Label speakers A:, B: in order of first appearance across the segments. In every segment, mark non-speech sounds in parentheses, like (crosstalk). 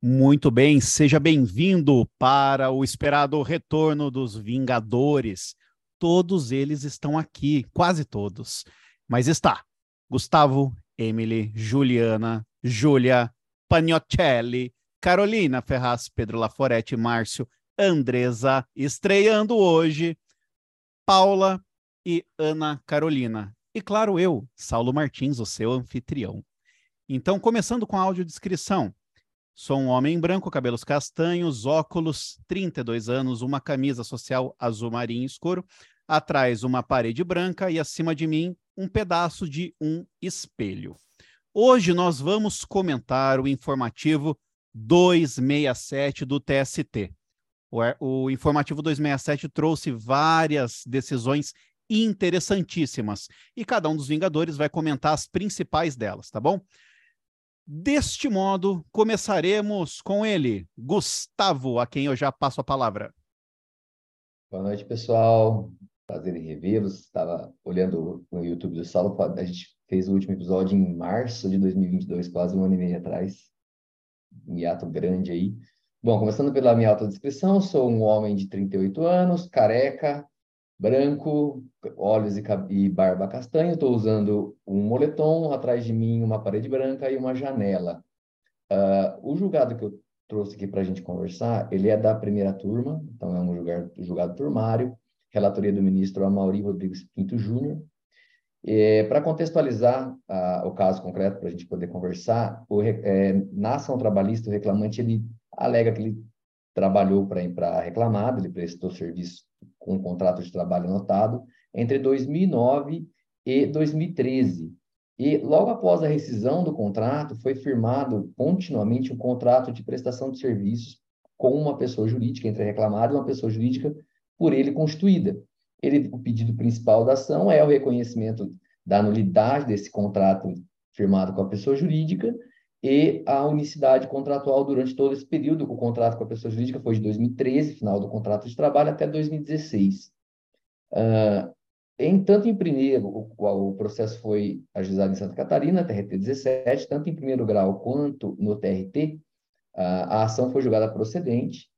A: Muito bem, seja bem-vindo para o esperado retorno dos Vingadores. Todos eles estão aqui, quase todos. Mas está Gustavo, Emily, Juliana, Júlia, Paniocelli, Carolina Ferraz, Pedro Laforetti, Márcio, Andresa, estreando hoje, Paula e Ana Carolina. E claro, eu, Saulo Martins, o seu anfitrião. Então, começando com a audiodescrição. Sou um homem branco, cabelos castanhos, óculos, 32 anos, uma camisa social azul marinho escuro, atrás uma parede branca e acima de mim um pedaço de um espelho. Hoje nós vamos comentar o informativo 267 do TST. O, o informativo 267 trouxe várias decisões interessantíssimas e cada um dos Vingadores vai comentar as principais delas, tá bom? Deste modo, começaremos com ele, Gustavo, a quem eu já passo a palavra.
B: Boa noite, pessoal. Prazer em revê-los. Estava olhando no YouTube do Saulo. A gente fez o último episódio em março de 2022, quase um ano e meio atrás. Um hiato grande aí. Bom, começando pela minha autodescrição, sou um homem de 38 anos, careca, branco, olhos e, e barba castanha. Estou usando um moletom, atrás de mim uma parede branca e uma janela. Uh, o julgado que eu trouxe aqui para a gente conversar, ele é da primeira turma, então é um julgado, julgado turmário, relatoria do ministro Amaury Rodrigues Pinto Júnior. Para contextualizar uh, o caso concreto, para a gente poder conversar, o, é, na ação trabalhista, o reclamante ele alega que ele trabalhou para a reclamada, ele prestou serviço com um contrato de trabalho anotado entre 2009 e 2013. E logo após a rescisão do contrato, foi firmado continuamente um contrato de prestação de serviços com uma pessoa jurídica, entre reclamada e uma pessoa jurídica por ele constituída. Ele, o pedido principal da ação é o reconhecimento da nulidade desse contrato firmado com a pessoa jurídica e a unicidade contratual durante todo esse período. O contrato com a pessoa jurídica foi de 2013, final do contrato de trabalho, até 2016. Uh, em tanto em primeiro, o, o, processo foi ajuizado em Santa Catarina, TRT 17, tanto em primeiro grau quanto no TRT, uh, a ação foi julgada procedente,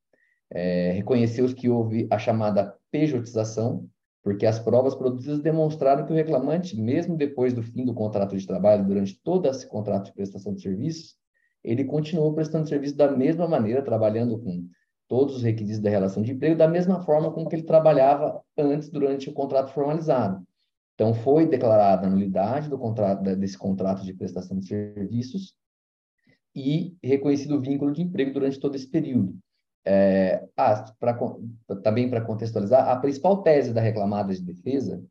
B: é, reconheceu que houve a chamada pejotização, porque as provas produzidas demonstraram que o reclamante, mesmo depois do fim do contrato de trabalho, durante todo esse contrato de prestação de serviços, ele continuou prestando serviço da mesma maneira, trabalhando com todos os requisitos da relação de emprego, da mesma forma com que ele trabalhava antes, durante o contrato formalizado. Então, foi declarada a nulidade do contrato, desse contrato de prestação de serviços e reconhecido o vínculo de emprego durante todo esse período. É, ah, pra, também para contextualizar, a principal tese da reclamada de defesa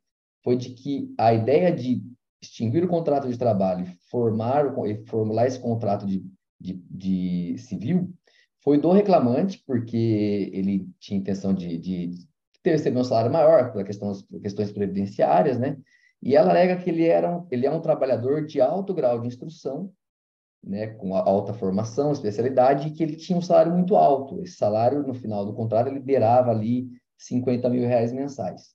B: foi de que a ideia de extinguir o contrato de trabalho e formar, formular esse contrato de, de, de civil foi do reclamante, porque ele tinha intenção de, de ter recebido um salário maior por questões, questões previdenciárias, né? E ela alega que ele, era um, ele é um trabalhador de alto grau de instrução né, com alta formação, especialidade, que ele tinha um salário muito alto. Esse salário, no final do contrato, ele beirava ali 50 mil reais mensais.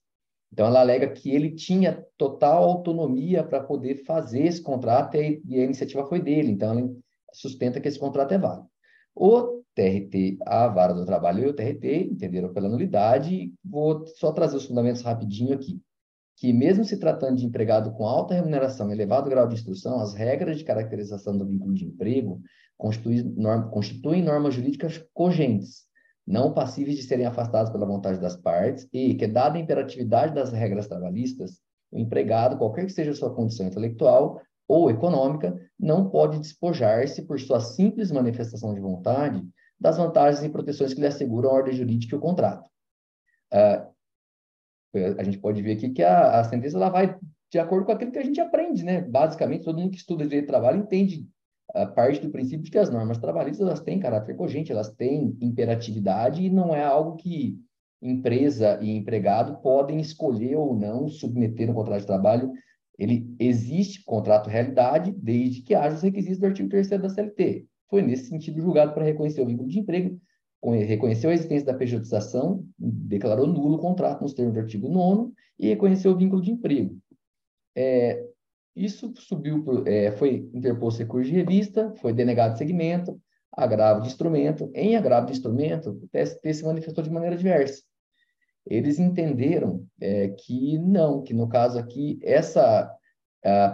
B: Então, ela alega que ele tinha total autonomia para poder fazer esse contrato e, e, a iniciativa foi dele. Então, ela sustenta que esse contrato é válido. O TRT, a vara do trabalho e o TRT entenderam pela nulidade. Vou só trazer os fundamentos rapidinho aqui que, mesmo se tratando de empregado com alta remuneração e elevado grau de instrução, as regras de caracterização do vínculo de emprego constituem, norma, constituem normas jurídicas cogentes, não passíveis de serem afastadas pela vontade das partes, e que, dada a imperatividade das regras trabalhistas, o empregado, qualquer que seja a sua condição intelectual ou econômica, não pode despojar-se, por sua simples manifestação de vontade, das vantagens e proteções que lhe asseguram a ordem jurídica e o contrato. Uh, a gente pode ver aqui que a, a sentença ela vai de acordo com aquilo que a gente aprende, né? Basicamente, todo mundo que estuda direito de trabalho entende a parte do princípio de que as normas trabalhistas elas têm caráter cogente, elas têm imperatividade e não é algo que empresa e empregado podem escolher ou não submeter no contrato de trabalho. Ele existe contrato realidade desde que haja os requisitos do artigo 3 da CLT. Foi nesse sentido julgado para reconhecer o vínculo de emprego reconheceu a existência da pejotização, declarou nulo o contrato nos termos do artigo 9 e reconheceu o vínculo de emprego. É, isso subiu, é, foi interposto recurso de revista, foi denegado segmento, agravo de instrumento. Em agravo de instrumento, o TST se manifestou de maneira diversa. Eles entenderam é, que não, que no caso aqui, essa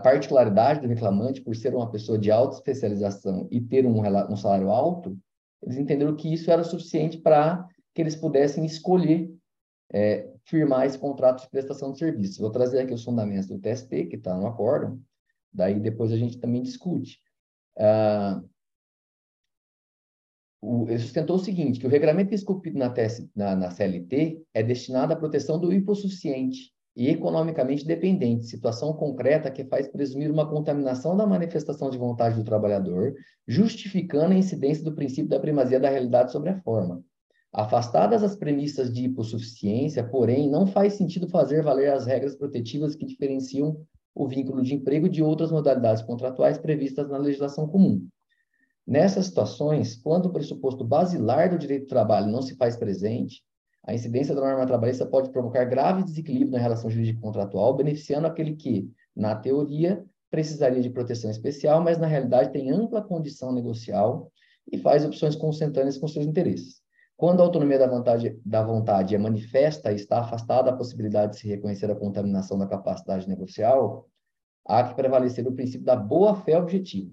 B: particularidade do reclamante, por ser uma pessoa de alta especialização e ter um, um salário alto, eles entenderam que isso era suficiente para que eles pudessem escolher é, firmar esse contrato de prestação de serviços. Vou trazer aqui os fundamentos do TST, que está no acórdão, daí depois a gente também discute. Ah, o, ele sustentou o seguinte, que o regulamento esculpido na, na, na CLT é destinado à proteção do hipossuficiente e economicamente dependente, situação concreta que faz presumir uma contaminação da manifestação de vontade do trabalhador, justificando a incidência do princípio da primazia da realidade sobre a forma. Afastadas as premissas de hipossuficiência, porém, não faz sentido fazer valer as regras protetivas que diferenciam o vínculo de emprego de outras modalidades contratuais previstas na legislação comum. Nessas situações, quando o pressuposto basilar do direito do trabalho não se faz presente, a incidência da norma trabalhista pode provocar grave desequilíbrio na relação jurídica contratual, beneficiando aquele que, na teoria, precisaria de proteção especial, mas na realidade tem ampla condição negocial e faz opções consentâneas com seus interesses. Quando a autonomia da vontade, da vontade é manifesta e está afastada da possibilidade de se reconhecer a contaminação da capacidade negocial, há que prevalecer o princípio da boa-fé objetiva.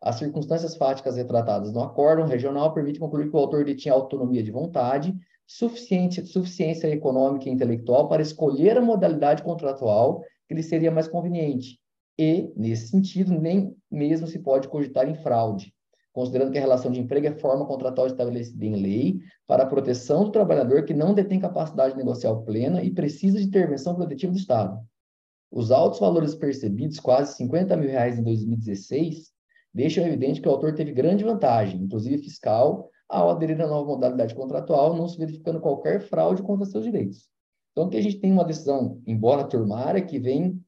B: As circunstâncias fáticas retratadas no acórdão regional permitem concluir que o autor detinha autonomia de vontade, suficiente, suficiência econômica e intelectual para escolher a modalidade contratual que lhe seria mais conveniente. E, nesse sentido, nem mesmo se pode cogitar em fraude, considerando que a relação de emprego é forma contratual estabelecida em lei para a proteção do trabalhador que não detém capacidade negocial plena e precisa de intervenção protetiva do Estado. Os altos valores percebidos, quase 50 mil reais em 2016, deixam evidente que o autor teve grande vantagem, inclusive fiscal, ao aderir à nova modalidade contratual, não se verificando qualquer fraude contra seus direitos. Então, que a gente tem uma decisão, embora turmária, que vem,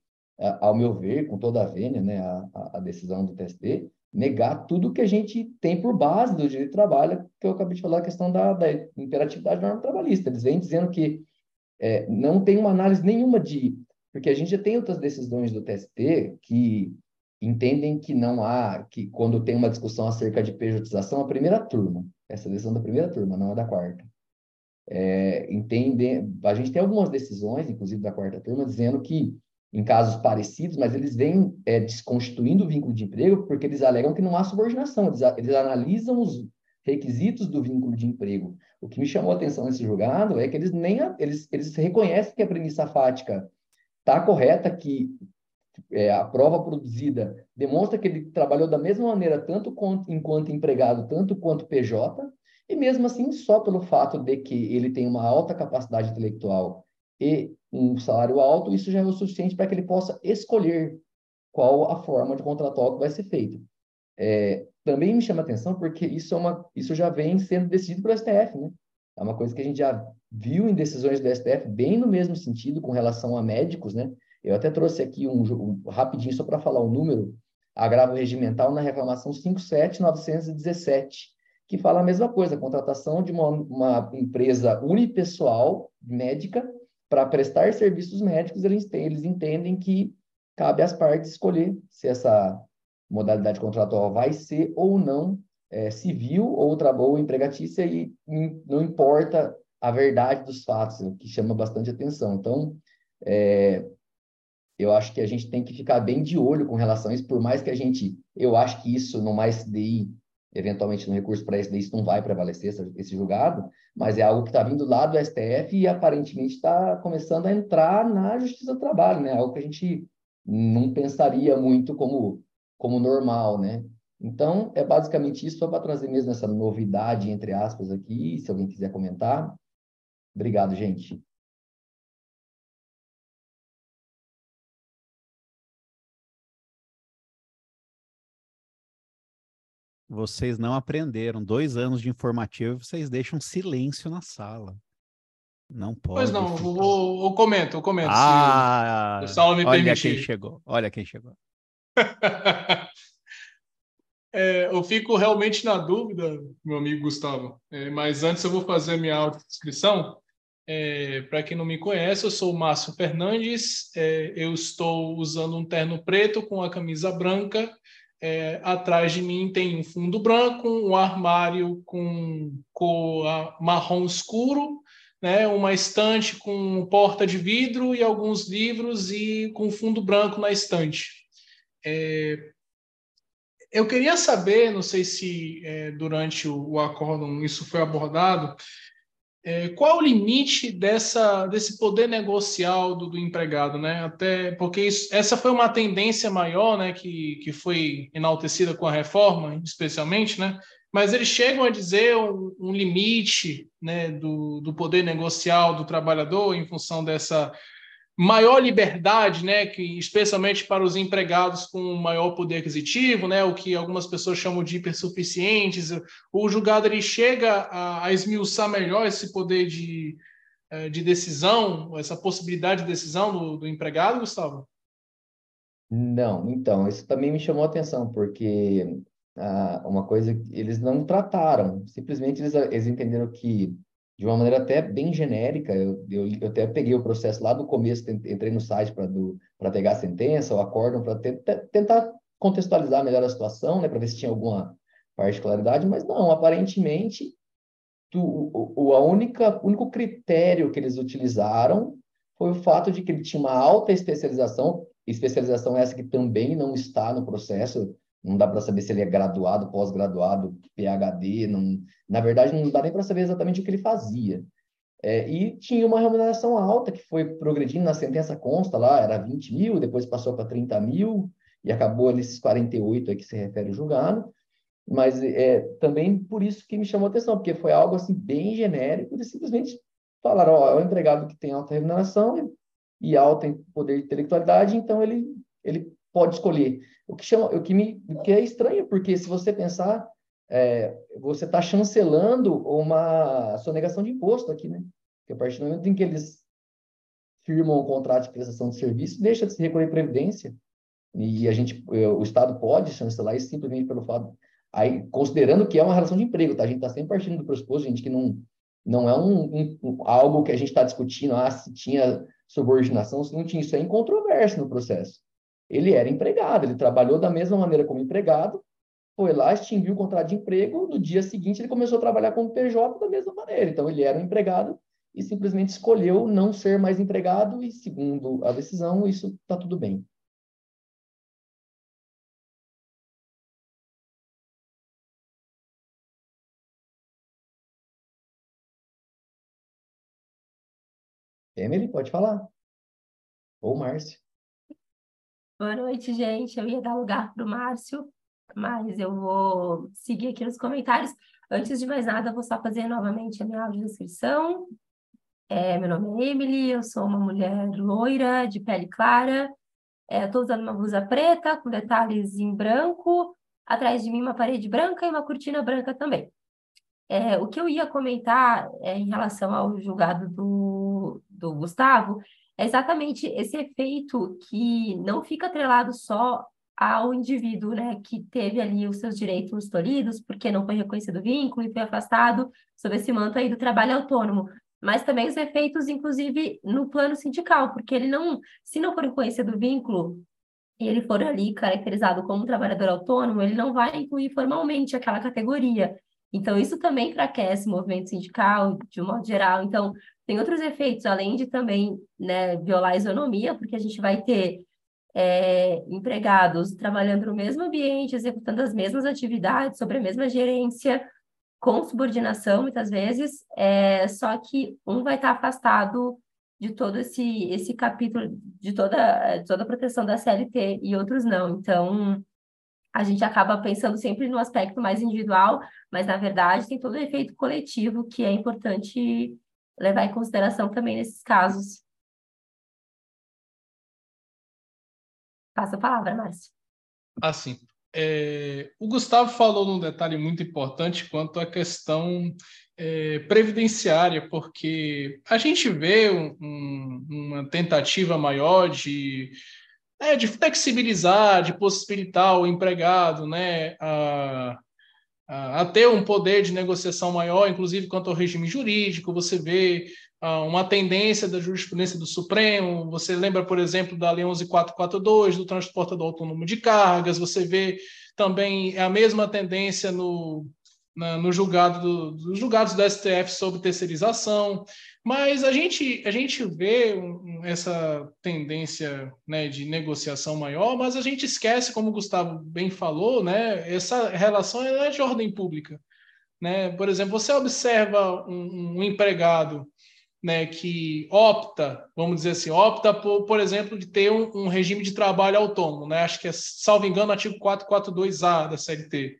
B: ao meu ver, com toda a vênia, né, a, a decisão do TST, negar tudo que a gente tem por base do direito do trabalho, que eu acabei de falar, a questão da, da imperatividade da norma trabalhista. Eles vêm dizendo que é, não tem uma análise nenhuma de... Porque a gente já tem outras decisões do TST que entendem que não há, que quando tem uma discussão acerca de pejotização, a primeira turma, essa decisão da primeira turma, não é da quarta. É, entendem, a gente tem algumas decisões, inclusive da quarta turma, dizendo que em casos parecidos, mas eles vêm é, desconstituindo o vínculo de emprego porque eles alegam que não há subordinação, eles, eles analisam os requisitos do vínculo de emprego. O que me chamou a atenção nesse julgado é que eles nem eles, eles reconhecem que a premissa fática está correta, que é, a prova produzida demonstra que ele trabalhou da mesma maneira tanto quanto, enquanto empregado, tanto quanto PJ, e mesmo assim, só pelo fato de que ele tem uma alta capacidade intelectual e um salário alto, isso já é o suficiente para que ele possa escolher qual a forma de contratual que vai ser feita. É, também me chama atenção porque isso, é uma, isso já vem sendo decidido pelo STF, né? É uma coisa que a gente já viu em decisões do STF bem no mesmo sentido com relação a médicos, né? Eu até trouxe aqui um, um rapidinho só para falar o número, agravo regimental na reclamação 57917, que fala a mesma coisa, a contratação de uma, uma empresa unipessoal médica para prestar serviços médicos, eles, eles entendem que cabe às partes escolher se essa modalidade contratual vai ser ou não é, civil ou, ou empregatícia e não importa a verdade dos fatos, o que chama bastante atenção. Então, é, eu acho que a gente tem que ficar bem de olho com relação a isso, por mais que a gente, eu acho que isso no mais SDI eventualmente no recurso para SDI isso não vai prevalecer esse, esse julgado, mas é algo que está vindo lá do STF e aparentemente está começando a entrar na Justiça do Trabalho, né? Algo que a gente não pensaria muito como, como normal, né? Então, é basicamente isso, só para trazer mesmo essa novidade, entre aspas, aqui, se alguém quiser comentar. Obrigado, gente.
A: Vocês não aprenderam. Dois anos de informativo e vocês deixam silêncio na sala. Não pode.
C: Pois não, eu, eu comento, eu comento.
A: Ah, se o sala me olha permitir. quem chegou, olha quem chegou. (laughs)
C: é, eu fico realmente na dúvida, meu amigo Gustavo, é, mas antes eu vou fazer a minha autodescrição. É, Para quem não me conhece, eu sou o Márcio Fernandes, é, eu estou usando um terno preto com a camisa branca é, atrás de mim tem um fundo branco, um armário com cor marrom escuro, né, uma estante com porta de vidro e alguns livros e com fundo branco na estante. É, eu queria saber, não sei se é, durante o, o acórdão isso foi abordado, é, qual o limite dessa, desse poder negocial do, do empregado, né? Até porque isso, essa foi uma tendência maior, né, que, que foi enaltecida com a reforma, especialmente, né? Mas eles chegam a dizer um, um limite, né, do, do poder negocial do trabalhador em função dessa maior liberdade, né, que especialmente para os empregados com maior poder aquisitivo, né, o que algumas pessoas chamam de hipersuficientes, o julgado ele chega a, a esmiuçar melhor esse poder de, eh, de decisão, essa possibilidade de decisão do, do empregado, Gustavo?
B: Não, então, isso também me chamou a atenção, porque ah, uma coisa que eles não trataram, simplesmente eles, eles entenderam que de uma maneira até bem genérica. Eu, eu, eu até peguei o processo lá do começo, entrei no site para pegar a sentença, o acórdão, para tentar contextualizar melhor a situação, né, para ver se tinha alguma particularidade, mas não, aparentemente, tu, o, o a única, único critério que eles utilizaram foi o fato de que ele tinha uma alta especialização, especialização essa que também não está no processo, não dá para saber se ele é graduado, pós-graduado, PhD, não, na verdade não dá nem para saber exatamente o que ele fazia. É, e tinha uma remuneração alta que foi progredindo na sentença consta lá, era 20 mil, depois passou para 30 mil e acabou nesses 48 aí que se refere o julgado. Mas é também por isso que me chamou a atenção, porque foi algo assim bem genérico, eles simplesmente falaram, ó, é um empregado que tem alta remuneração e alta poder de intelectualidade, então ele, ele pode escolher o que, chama, o que, me, o que é estranho, porque se você pensar, é, você está chancelando uma sonegação de imposto aqui, né? Porque a partir do momento em que eles firmam um contrato de prestação de serviço, deixa de se recolher previdência. E a gente, o Estado pode chancelar isso simplesmente pelo fato. Aí, considerando que é uma relação de emprego, tá? A gente está sempre partindo do pressuposto, gente, que não, não é um, um algo que a gente está discutindo, ah, se tinha subordinação, se não tinha. Isso é incontroverso no processo. Ele era empregado, ele trabalhou da mesma maneira como empregado, foi lá, extinguiu o contrato de emprego, no dia seguinte ele começou a trabalhar como PJ da mesma maneira. Então ele era um empregado e simplesmente escolheu não ser mais empregado e, segundo a decisão, isso está tudo bem. Emily, pode falar. Ou Márcio.
D: Boa noite, gente. Eu ia dar lugar para o Márcio, mas eu vou seguir aqui nos comentários. Antes de mais nada, vou só fazer novamente a minha audiodescrição. É, meu nome é Emily, eu sou uma mulher loira, de pele clara. Estou é, usando uma blusa preta com detalhes em branco. Atrás de mim, uma parede branca e uma cortina branca também. É, o que eu ia comentar é, em relação ao julgado do, do Gustavo é exatamente esse efeito que não fica atrelado só ao indivíduo, né, que teve ali os seus direitos tolhidos porque não foi reconhecido o vínculo e foi afastado sob esse manto aí do trabalho autônomo, mas também os efeitos, inclusive, no plano sindical, porque ele não, se não for reconhecido o vínculo e ele for ali caracterizado como trabalhador autônomo, ele não vai incluir formalmente aquela categoria. Então, isso também enfraquece o movimento sindical, de um modo geral. Então, tem outros efeitos, além de também né, violar a isonomia, porque a gente vai ter é, empregados trabalhando no mesmo ambiente, executando as mesmas atividades, sobre a mesma gerência, com subordinação, muitas vezes, é, só que um vai estar afastado de todo esse, esse capítulo, de toda, de toda a proteção da CLT e outros não. Então, a gente acaba pensando sempre no aspecto mais individual, mas, na verdade, tem todo o efeito coletivo que é importante levar em consideração também nesses casos. Passa a palavra, Márcio.
C: Assim, é, o Gustavo falou num detalhe muito importante quanto à questão é, previdenciária, porque a gente vê um, um, uma tentativa maior de, é, de flexibilizar, de possibilitar o empregado né, a, a, ter um poder de negociação maior, inclusive quanto ao regime jurídico. Você vê uh, uma tendência da jurisprudência do Supremo. Você lembra, por exemplo, da Lei 11442, do transportador autônomo de cargas. Você vê também a mesma tendência no, na, no julgado do, dos julgados do STF sobre terceirização, mas a gente, a gente vê essa tendência né, de negociação maior, mas a gente esquece, como o Gustavo bem falou, né, essa relação é de ordem pública. Né? Por exemplo, você observa um, um empregado né, que opta, vamos dizer assim, opta por, por exemplo, de ter um, um, regime de trabalho autônomo, né? Acho que é, salvo engano, artigo 442A da CLT.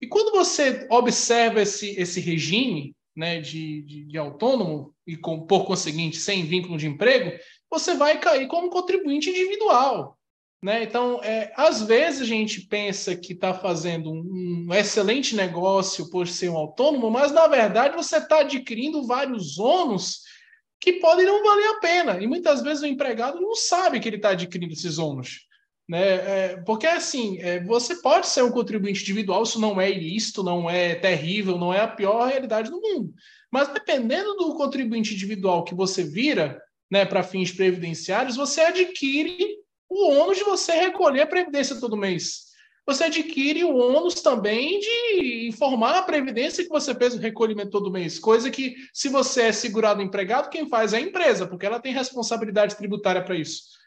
C: E quando você observa esse, esse regime né, de, de, de autônomo, e com, por conseguinte, sem vínculo de emprego, você vai cair como contribuinte individual. Né? Então, é, às vezes a gente pensa que está fazendo um, um, excelente negócio por ser um autônomo, mas na verdade você está adquirindo vários ônus que podem não valer a pena. E muitas vezes o empregado não sabe que ele está adquirindo esses ônus. Né? É, porque assim, é, você pode ser um contribuinte individual, isso não é ilícito, não é terrível, não é a pior realidade do mundo. Mas dependendo do contribuinte individual que você vira, né, para fins previdenciários, você adquire o ônus de você recolher a previdência todo mês. Você adquire o ônus também de informar a previdência que você fez o recolhimento todo mês, coisa que, se você é segurado empregado, quem faz é a empresa, porque ela tem responsabilidade tributária para isso.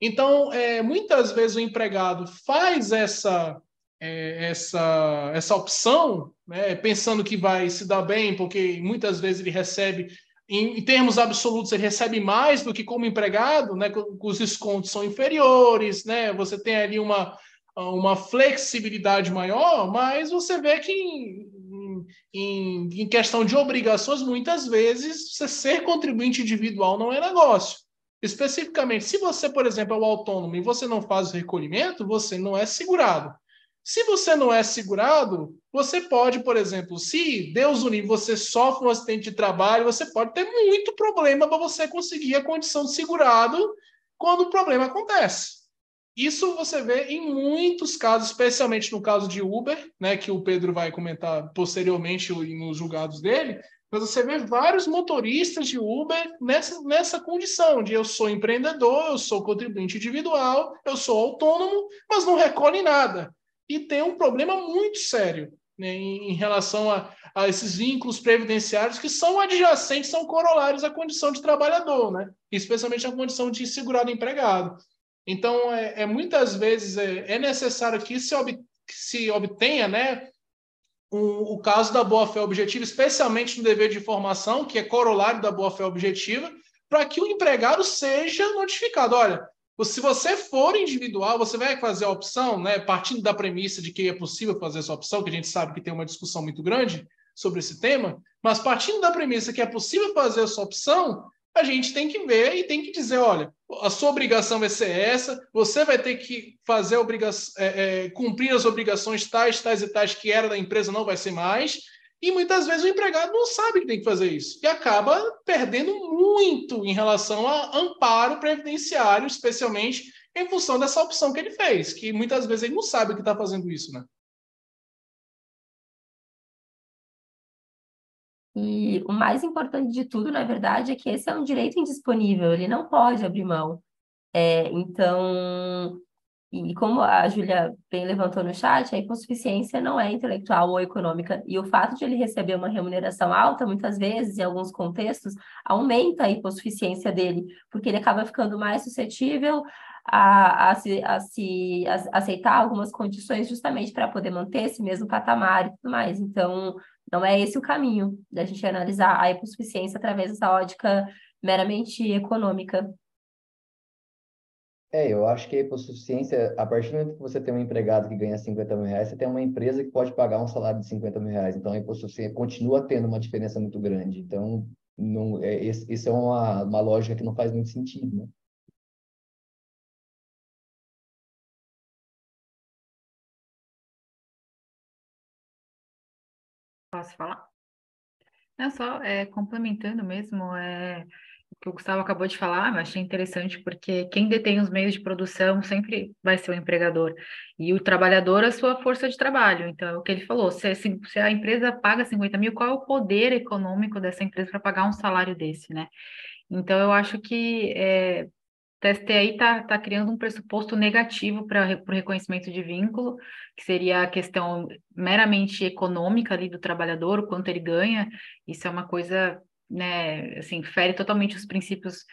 C: Então, é, muitas vezes o empregado faz essa é, essa, essa opção, né, pensando que vai se dar bem, porque muitas vezes ele recebe em, em, termos absolutos, ele recebe mais do que como empregado, né? Os descontos são inferiores, né? Você tem ali uma, uma flexibilidade maior, mas você vê que em, em, em questão de obrigações, muitas vezes, você ser contribuinte individual não é negócio. Especificamente, se você, por exemplo, é o autônomo e você não faz o recolhimento, você não é segurado. Se você não é segurado, você pode, por exemplo, se Deus unir, você sofre um acidente de trabalho, você pode ter muito problema para você conseguir a condição de segurado quando o problema acontece. Isso você vê em muitos casos, especialmente no caso de Uber, né, que o Pedro vai comentar posteriormente nos julgados dele, mas você vê vários motoristas de Uber nessa, nessa condição de eu sou empreendedor, eu sou contribuinte individual, eu sou autônomo, mas não recolhe nada e tem um problema muito sério né, em, em, relação a, a, esses vínculos previdenciários que são adjacentes, são corolários à condição de trabalhador, né? especialmente a condição de segurado empregado. Então, é, é muitas vezes é, é, necessário que se, ob, que se obtenha né, um, o caso da boa-fé objetiva, especialmente no dever de informação, que é corolário da boa-fé objetiva, para que o empregado seja notificado. Olha, se você for individual, você vai fazer a opção, né, partindo da premissa de que é possível fazer essa opção, que a gente sabe que tem uma discussão muito grande sobre esse tema, mas partindo da premissa que é possível fazer essa opção, a gente tem que ver e tem que dizer, olha, a sua obrigação vai ser essa, você vai ter que fazer é, é, cumprir as obrigações tais, tais e tais que era da empresa, não vai ser mais, e muitas vezes o empregado não sabe que tem que fazer isso e acaba perdendo muito em relação a amparo previdenciário, especialmente em função dessa opção que ele fez, que muitas vezes ele não sabe que está fazendo isso, né?
D: E o mais importante de tudo, na verdade, é que esse é um direito indisponível, ele não pode abrir mão. É, então, e como a Júlia bem levantou no chat, a hipossuficiência não é intelectual ou econômica. E o fato de ele receber uma remuneração alta, muitas vezes, em alguns contextos, aumenta a hipossuficiência dele, porque ele acaba ficando mais suscetível a, a, se, a se a, aceitar algumas condições justamente para poder manter esse mesmo patamar e tudo mais. Então, não é esse o caminho da gente analisar a hipossuficiência através dessa ótica meramente econômica.
B: É, eu acho que a hipossuficiência, a partir do momento que você tem um empregado que ganha 50 mil reais, você tem uma empresa que pode pagar um salário de 50 mil reais. Então, a hipossuficiência continua tendo uma diferença muito grande. Então, não, é, isso é uma, uma lógica que não faz muito sentido, né?
E: Posso falar? Não, só é, complementando mesmo, é, que o Gustavo acabou de falar, eu achei interessante, porque quem detém os meios de produção sempre vai ser o empregador, e o trabalhador a sua força de trabalho. Então, é o que ele falou: se, se a empresa paga 50 mil, qual é o poder econômico dessa empresa para pagar um salário desse, né? Então, eu acho que é, TST aí está tá criando um pressuposto negativo para o reconhecimento de vínculo, que seria a questão meramente econômica ali do trabalhador, o quanto ele ganha. Isso é uma coisa, né, assim, fere totalmente os princípios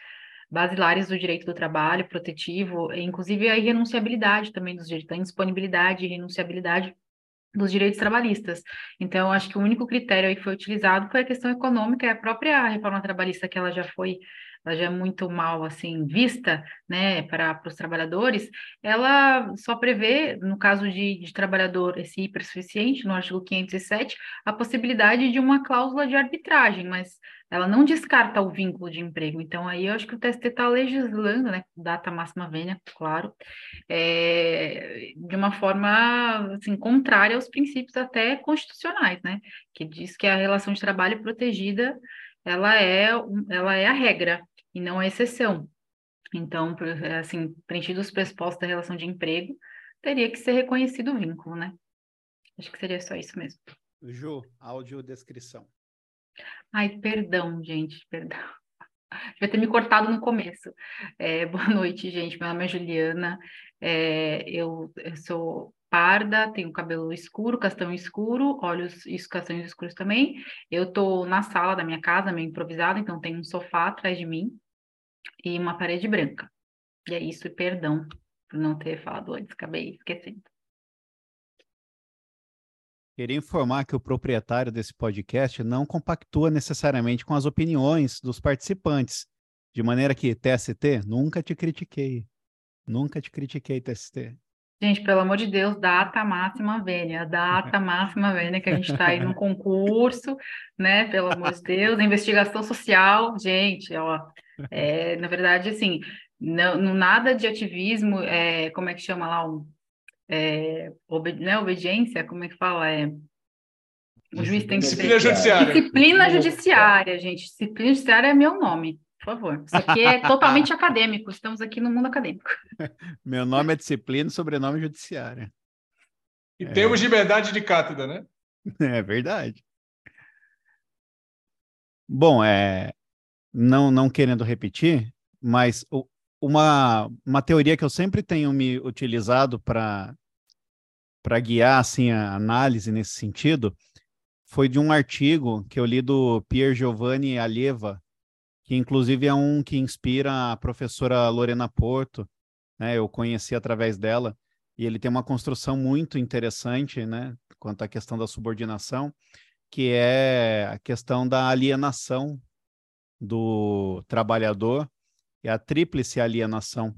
E: basilares do direito do trabalho, protetivo, inclusive a irrenunciabilidade também dos direitos, a indisponibilidade e renunciabilidade dos direitos trabalhistas. Então, acho que o único critério que foi utilizado foi a questão econômica e a própria reforma trabalhista que ela já foi ela já é muito mal assim vista, né, para os trabalhadores, ela só prevê, no caso de, de trabalhador esse hipersuficiente, no artigo 507, a possibilidade de uma cláusula de arbitragem, mas ela não descarta o vínculo de emprego. Então, aí eu acho que o TST está legislando, né, data máxima vênia, claro, é, de uma forma, assim, contrária aos princípios até constitucionais, né, que diz que a relação de trabalho protegida, ela é, ela é a regra, e não a exceção. Então, assim, preenchido os pressupostos da relação de emprego, teria que ser reconhecido o vínculo, né? Acho que seria só isso mesmo.
A: Ju, audiodescrição.
E: Ai, perdão, gente, perdão. Vai ter me cortado no começo. É, (laughs) boa noite, gente. Meu nome é Juliana. É, eu, eu, sou parda, tenho cabelo escuro, castanho escuro, olhos castanhos escuros também. Eu estou na sala da minha casa, meio improvisada, então tem um sofá atrás de mim e uma parede branca. E é isso, e perdão por não ter falado antes, acabei esquecendo.
A: Queria informar que o proprietário desse podcast não compactua necessariamente com as opiniões dos participantes, de maneira que, TST, nunca te critiquei. Nunca te critiquei, TST.
E: Gente, pelo amor de Deus, data máxima vênia, data (laughs) máxima vênia, que a gente está aí num concurso, né? Pelo amor de Deus, investigação social, gente, ó, é, na verdade, assim, não, não, nada de ativismo, é, como é que chama lá, um, é, obedi né, obediência, como é que fala? É,
C: o juiz tem que... Disciplina judiciária.
E: Disciplina judiciária, gente, disciplina judiciária é meu nome. Por favor, isso aqui é totalmente acadêmico, estamos aqui no mundo acadêmico. (laughs)
A: Meu nome é disciplina e sobrenome judiciária.
C: E é... temos liberdade de cátedra, né? (laughs)
A: É verdade. Bom, é, não, não querendo repetir, mas uma, uma teoria que eu sempre tenho me utilizado para para guiar assim a análise nesse sentido foi de um artigo que eu li do Pier Giovanni Alieva, que inclusive é um que inspira a professora Lorena Porto, né? Eu conheci através dela e ele tem uma construção muito interessante, né, quanto à questão da subordinação, que é a questão da alienação do trabalhador é a tríplice alienação.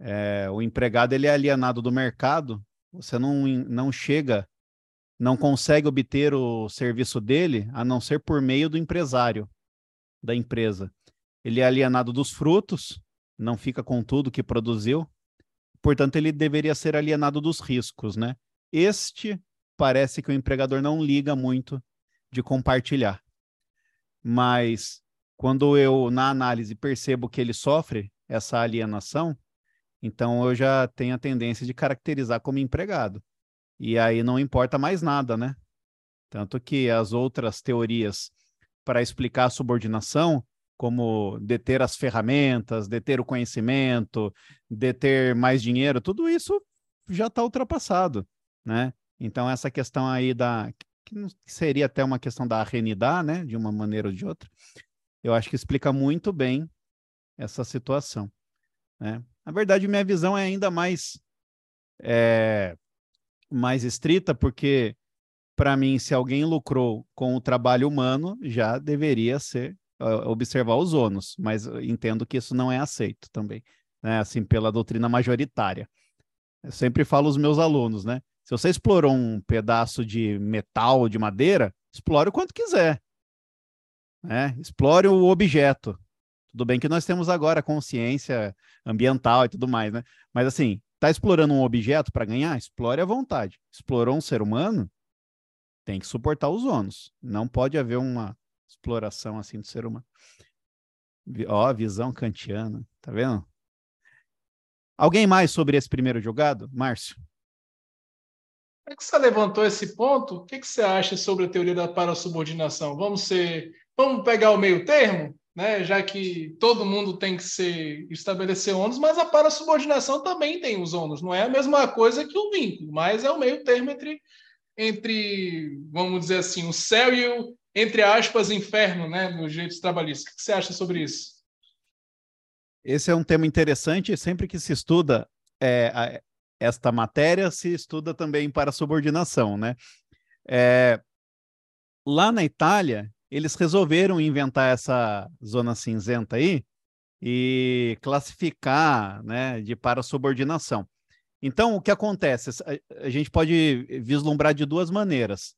A: É, o empregado ele é alienado do mercado, você não, não chega, não consegue obter o serviço dele a não ser por meio do empresário da empresa. Ele é alienado dos frutos, não fica com tudo que produziu, portanto, ele deveria ser alienado dos riscos, né? Este parece que o empregador não liga muito de compartilhar. Mas quando eu, na análise, percebo que ele sofre essa alienação, então eu já tenho a tendência de caracterizar como empregado. E aí não importa mais nada, né? Tanto que as outras teorias para explicar a subordinação, como deter as ferramentas, deter o conhecimento, deter mais dinheiro, tudo isso já está ultrapassado, né? Então essa questão aí da que seria até uma questão da arenidade, né, de uma maneira ou de outra, eu acho que explica muito bem essa situação. Né? Na verdade, minha visão é ainda mais, é, mais estrita, porque, para mim, se alguém lucrou com o trabalho humano, já deveria ser observar os ônus, mas entendo que isso não é aceito também, né? assim, pela doutrina majoritária. Eu sempre falo aos meus alunos, né? Se você explorou um pedaço de metal, de madeira, explore o quanto quiser. Né? Explore o objeto. Tudo bem que nós temos agora consciência ambiental e tudo mais, né? Mas assim, tá explorando um objeto para ganhar? Explore à vontade. Explorou um ser humano? Tem que suportar os ônus. Não pode haver uma exploração assim do ser humano. Ó, visão kantiana, tá vendo? Alguém mais sobre esse primeiro jogado? Márcio?
C: É que você levantou esse ponto. O que, que você acha sobre a teoria da parasubordinação? Vamos ser Vamos pegar o meio termo, né? Já que todo mundo tem que ser estabelecer ônus, mas a parasubordinação também tem os ônus. Não é a mesma coisa que o vínculo, mas é o meio termo entre, entre vamos dizer assim, o céu e o, entre aspas, inferno, né? Nos direitos trabalhistas. O que você acha sobre isso?
A: Esse é um tema interessante. Sempre que se estuda é, a, esta matéria, se estuda também para subordinação, né? É, lá na Itália, eles resolveram inventar essa zona cinzenta aí e classificar, né, de para subordinação. Então, o que acontece? A gente pode vislumbrar de duas maneiras.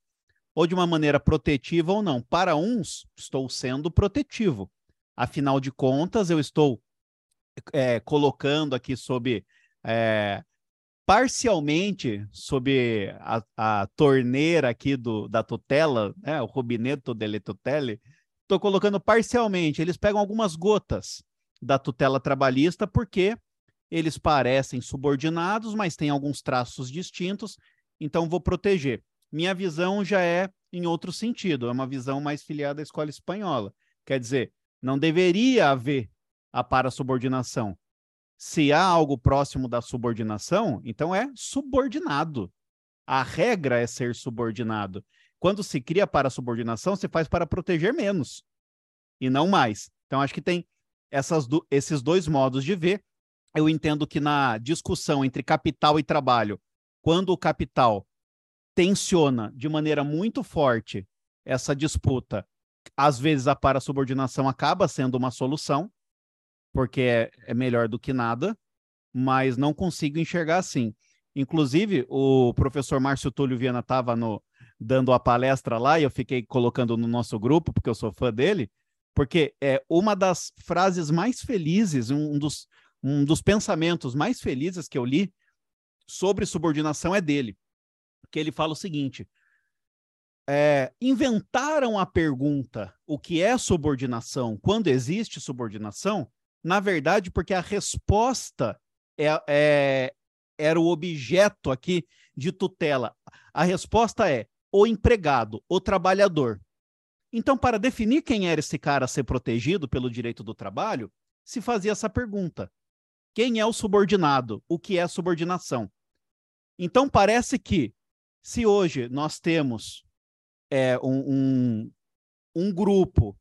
A: Ou de uma maneira protetiva ou não. Para uns, estou sendo protetivo. Afinal de contas, eu estou é, colocando aqui sob é, parcialmente sob a, a, torneira aqui do, da tutela, né, o rubineto delle tutele, estou colocando parcialmente. Eles pegam algumas gotas da tutela trabalhista porque eles parecem subordinados, mas têm alguns traços distintos, então vou proteger. Minha visão já é em outro sentido, é uma visão mais filiada à escola espanhola. Quer dizer, não deveria haver a parasubordinação. Se há algo próximo da subordinação, então é subordinado. A regra é ser subordinado. Quando se cria para subordinação, se faz para proteger menos e não mais. Então, acho que tem do, esses dois modos de ver. Eu entendo que na discussão entre capital e trabalho, quando o capital tensiona de maneira muito forte essa disputa, às vezes a para subordinação acaba sendo uma solução, porque é, é melhor do que nada, mas não consigo enxergar assim. Inclusive, o professor Márcio Túlio Viana estava dando a palestra lá e eu fiquei colocando no nosso grupo, porque eu sou fã dele, porque é uma das frases mais felizes, um dos, um dos pensamentos mais felizes que eu li sobre subordinação é dele, que ele fala o seguinte: é, inventaram a pergunta o que é subordinação, quando existe subordinação, na verdade, porque a resposta é, é, era o objeto aqui de tutela. A resposta é o empregado, o trabalhador. Então, para definir quem era esse cara a ser protegido pelo direito do trabalho, se fazia essa pergunta: quem é o subordinado? O que é subordinação? Então, parece que, se hoje nós temos é, um, um, um grupo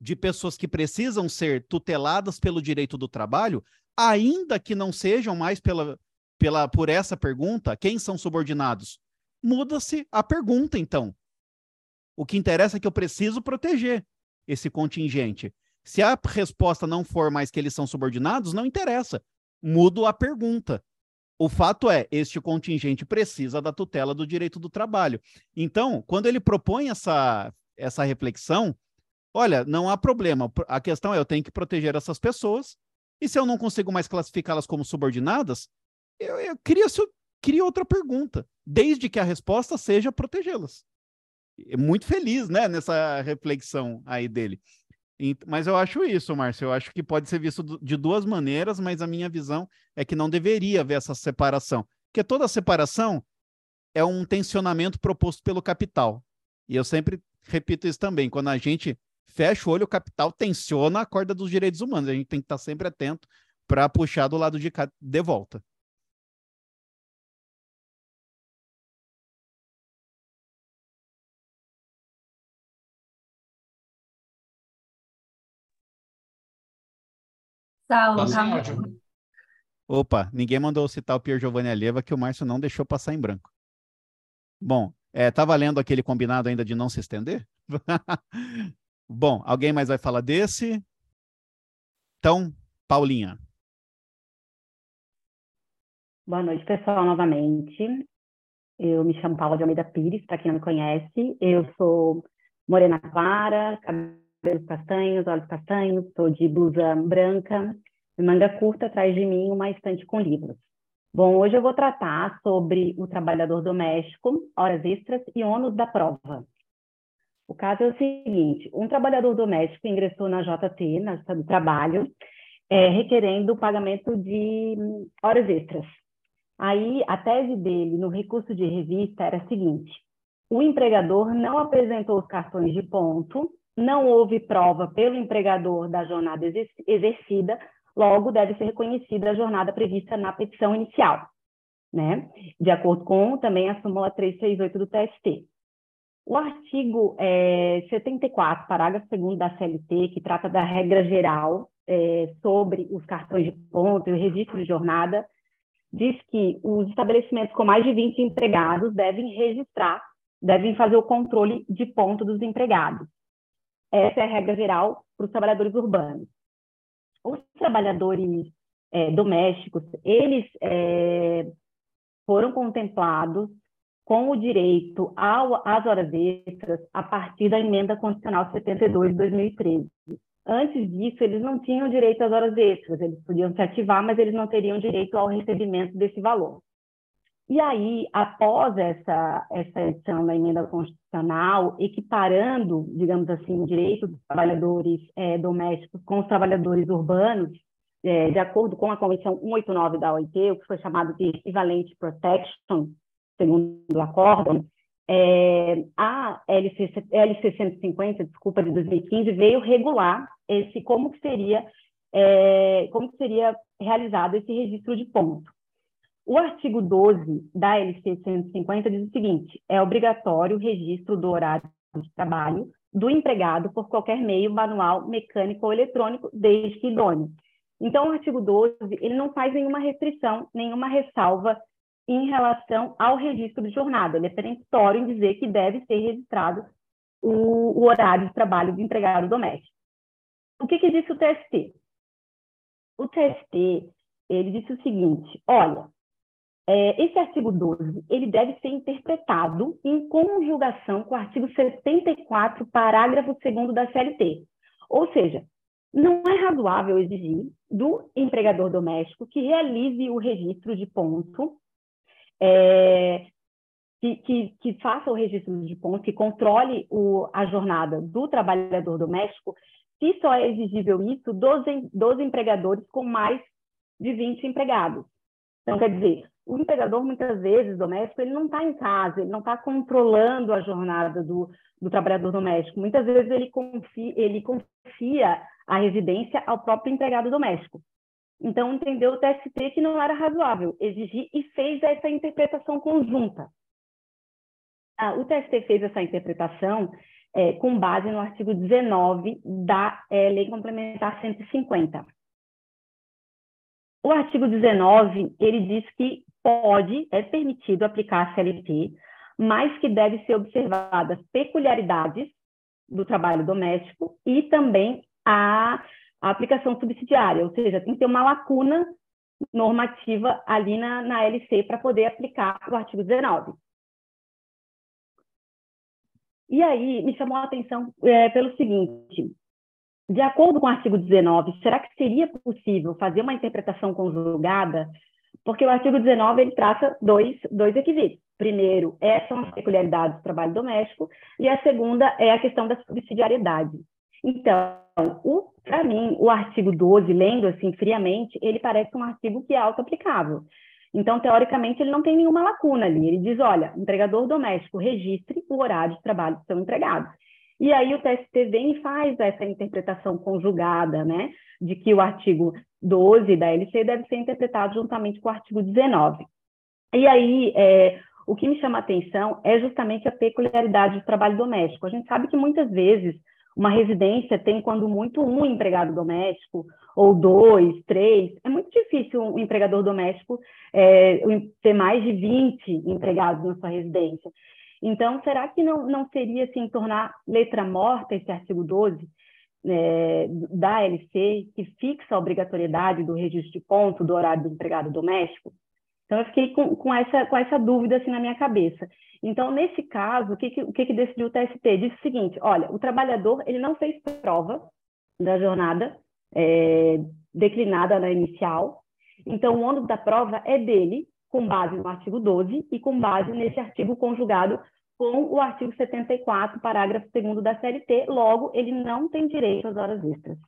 A: de pessoas que precisam ser tuteladas pelo direito do trabalho, ainda que não sejam mais pela, pela, por essa pergunta, quem são subordinados? Muda-se a pergunta, então. O que interessa é que eu preciso proteger esse contingente. Se a resposta não for mais que eles são subordinados, não interessa. Mudo a pergunta. O fato é, este contingente precisa da tutela do direito do trabalho. Então, quando ele propõe essa, essa reflexão, olha, não há problema. A questão é, eu tenho que proteger essas pessoas, e se eu não consigo mais classificá-las como subordinadas, eu, eu outra pergunta, desde que a resposta seja protegê-las. Muito feliz, né, nessa reflexão aí dele. Mas eu acho isso, Márcio. Eu acho que pode ser visto de duas maneiras, mas a minha visão é que não deveria haver essa separação. Porque toda separação é um tensionamento proposto pelo capital. E eu sempre repito isso também. Quando a gente fecha o olho, o capital tensiona a corda dos direitos humanos. A gente tem que estar sempre atento para puxar do lado de cá de volta.
D: Saulo,
A: Opa, ninguém mandou citar o Pier Giovanni Aleva, que o Márcio não deixou passar em branco. Bom, é, tá valendo aquele combinado ainda de não se estender? (laughs) Bom, alguém mais vai falar desse? Então, Paulinha.
F: Boa noite, pessoal, novamente. Eu me chamo Paula de Almeida Pires, para quem não me conhece. Eu sou morena clara, cabelos castanhos, olhos castanhos, sou de blusa branca, manga curta, atrás de mim uma estante com livros. Bom, hoje eu vou tratar sobre o trabalhador doméstico, horas extras e ônus da prova. O caso é o seguinte: um trabalhador doméstico ingressou na JT, na Justiça do Trabalho, é, requerendo o pagamento de horas extras. Aí, a tese dele no recurso de revista era a seguinte: o empregador não apresentou os cartões de ponto não houve prova pelo empregador da jornada exercida, logo deve ser reconhecida a jornada prevista na petição inicial, né? De acordo com também a súmula 368 do TST. O artigo é, 74, parágrafo 2 da CLT, que trata da regra geral é, sobre os cartões de ponto e o registro de jornada, diz que os estabelecimentos com mais de 20 empregados devem registrar, devem fazer o controle de ponto dos empregados. Essa é a regra geral para os trabalhadores urbanos. Os trabalhadores é, domésticos, eles é, foram contemplados com o direito ao, às horas extras a partir da emenda constitucional 72 de 2013. Antes disso, eles não tinham direito às horas extras, eles podiam se ativar, mas eles não teriam direito ao recebimento desse valor. E aí, após essa, essa edição da emenda constitucional, equiparando, digamos assim, o direito dos trabalhadores é, domésticos com os trabalhadores urbanos, é, de acordo com a Convenção 189 da OIT, o que foi chamado de Equivalent Protection, segundo acórdão, é, a LC, LC 150, desculpa, de 2015, veio regular esse como que seria é, como que seria realizado esse registro de ponto. O artigo 12 da LC 150 diz o seguinte: é obrigatório o registro do horário de trabalho do empregado por qualquer meio manual, mecânico ou eletrônico, desde que idôneo. Então, o artigo 12 ele não faz nenhuma restrição, nenhuma ressalva em relação ao registro de jornada. Ele é peremptório em dizer que deve ser registrado o, o horário de trabalho do empregado doméstico. O que, que disse o TST? O TST ele disse o seguinte: olha, é, esse artigo 12 ele deve ser interpretado em conjugação com o artigo 74, parágrafo 2 da CLT. Ou seja, não é razoável exigir do empregador doméstico que realize o registro de ponto é, que, que, que, faça o registro de pontos, que controle o, a jornada do trabalhador doméstico, se só é exigível isso dos, dos empregadores com mais de 20 empregados. Então, quer dizer, o empregador, muitas vezes, doméstico, ele não está em casa, ele não está controlando a jornada do, do trabalhador doméstico. Muitas vezes ele confia, ele confia a residência ao próprio empregado doméstico. Então, entendeu o TST que não era razoável exigir e fez essa interpretação conjunta. Ah, o TST fez essa interpretação é, com base no artigo 19 da é, Lei Complementar 150. O artigo 19, ele diz que pode, é permitido aplicar a CLT, mas que deve ser observadas peculiaridades do trabalho doméstico e também a a aplicação subsidiária, ou seja, tem que ter uma lacuna normativa ali na, na LC para poder aplicar o artigo 19. E aí me chamou a atenção é, pelo seguinte: de acordo com o artigo 19, será que seria possível fazer uma interpretação conjugada? Porque o artigo 19 ele traça dois, dois requisitos. Primeiro, é, são as peculiaridades do trabalho doméstico, e a segunda é a questão da subsidiariedade. Então, para mim, o artigo 12, lendo assim friamente, ele parece um artigo que é auto-aplicável. Então, teoricamente, ele não tem nenhuma lacuna ali. Ele diz, olha, empregador doméstico, registre o horário de trabalho do seu empregado. E aí o TST vem e faz essa interpretação conjugada, né, de que o artigo 12 da LC deve ser interpretado juntamente com o artigo 19. E aí, é, o que me chama a atenção é justamente a peculiaridade do trabalho doméstico. A gente sabe que muitas vezes uma residência tem, quando muito, um empregado doméstico, ou dois, três. É muito difícil um empregador doméstico é, ter mais de 20 empregados na sua residência. Então, será que não, não seria assim, tornar letra morta esse artigo 12 é, da LC, que fixa a obrigatoriedade do registro de ponto do horário do empregado doméstico? Então, eu fiquei com, com, essa, com essa dúvida assim na minha cabeça. Então, nesse caso, o que, que, o que, que decidiu o TST? Disse o seguinte, olha, o trabalhador ele não fez prova da jornada é, declinada na inicial, então o ônus da prova é dele, com base no artigo 12 e com base nesse artigo conjugado com o artigo 74, parágrafo 2 da CLT, logo, ele não tem direito às horas extras.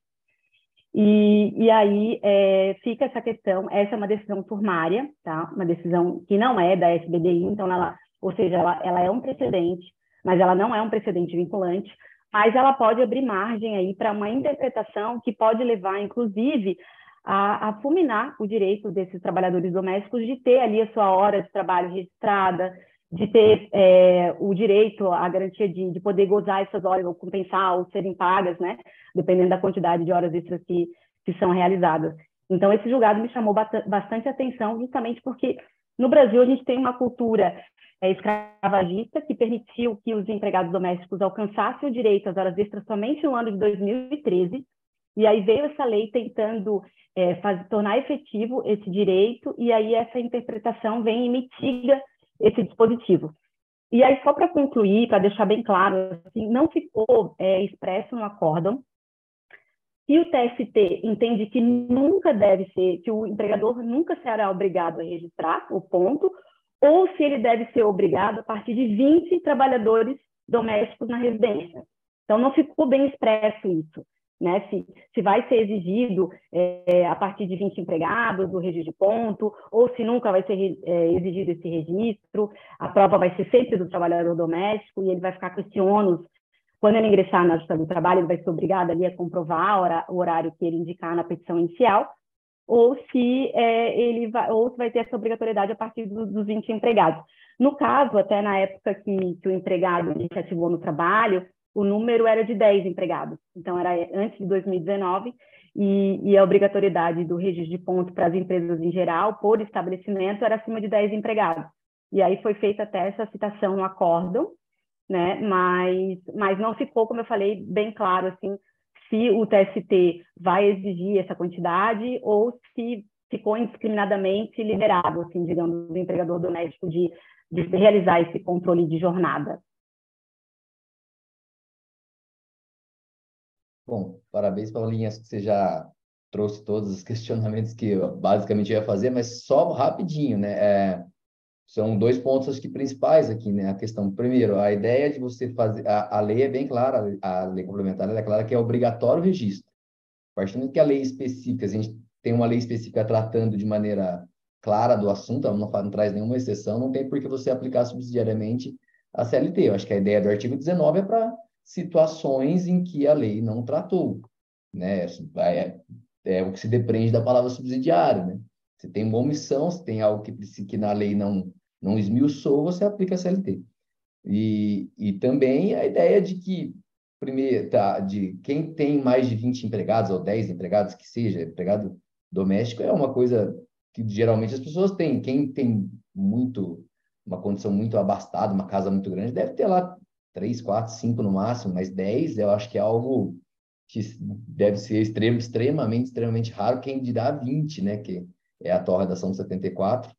F: E, e aí é, fica essa questão, essa é uma decisão formária, tá? Uma decisão que não é da SBDI, então ela, ou seja, ela, ela é um precedente, mas ela não é um precedente vinculante. mas ela pode abrir margem aí para uma interpretação que pode levar, inclusive, a, a fulminar o direito desses trabalhadores domésticos de ter ali a sua hora de trabalho registrada, de ter é, o direito, a garantia de, de, poder gozar essas horas ou compensar ou serem pagas, né, dependendo da quantidade de horas extras que, que são realizadas. Então, esse julgado me chamou bastante atenção, justamente porque no Brasil a gente tem uma cultura é, escravagista que permitiu que os empregados domésticos alcançassem o direito às horas extras somente no ano de 2013, e aí veio essa lei tentando é, faz, tornar efetivo esse direito, e aí essa interpretação vem e mitiga esse dispositivo. E aí, só para concluir, para deixar bem claro, assim, não ficou é, expresso no acórdão se o TST entende que nunca deve ser, que o empregador nunca será obrigado a registrar o ponto, ou se ele deve ser obrigado a partir de 20 trabalhadores domésticos na residência. Então, não ficou bem expresso isso. Né? Se, se vai ser exigido é, a partir de 20 empregados o registro de ponto, ou se nunca vai ser é, exigido esse registro, a prova vai ser sempre do trabalhador doméstico e ele vai ficar com esse ônus. Quando ele ingressar na Justiça do Trabalho, ele vai ser obrigado ali a comprovar o horário que ele indicar na petição inicial, ou se é, ele vai, ou se vai ter essa obrigatoriedade a partir do, dos 20 empregados. No caso, até na época que, que o empregado se ativou no trabalho, o número era de 10 empregados. Então, era antes de 2019, e, e a obrigatoriedade do registro de pontos para as empresas em geral, por estabelecimento, era acima de 10 empregados. E aí foi feita até essa citação no acórdão, né? Mas, mas não ficou, como eu falei, bem claro assim, se o TST vai exigir essa quantidade ou se ficou indiscriminadamente liberado, assim, digamos, do empregador doméstico de, de realizar esse controle de jornada.
B: Bom, parabéns, Paulinha, acho que você já trouxe todos os (laughs) questionamentos que eu basicamente ia fazer, mas só rapidinho, né? É, são dois pontos acho que principais aqui, né? A questão, primeiro, a ideia de você fazer, a, a lei é bem clara, a lei complementar é clara que é obrigatório o registro. A partir do momento que a lei específica, a gente tem uma lei específica tratando de maneira clara do assunto, não, não traz nenhuma exceção, não tem por que você aplicar subsidiariamente a CLT. Eu acho que a ideia do artigo 19 é para situações em que a lei não tratou, né? É, é o que se depende da palavra subsidiário, né? Você tem uma omissão, se tem algo que, que na lei não, não esmiuçou, você aplica a CLT. E, e também a ideia de que, primeiro, tá, de quem tem mais de 20 empregados ou 10 empregados, que seja, empregado doméstico, é uma coisa que geralmente as pessoas têm. Quem tem muito, uma condição muito abastada, uma casa muito grande, deve ter lá três, quatro, cinco no máximo, mas dez eu acho que é algo que deve ser extremo, extremamente, extremamente raro, quem dirá 20, né, que é a atual redação 74.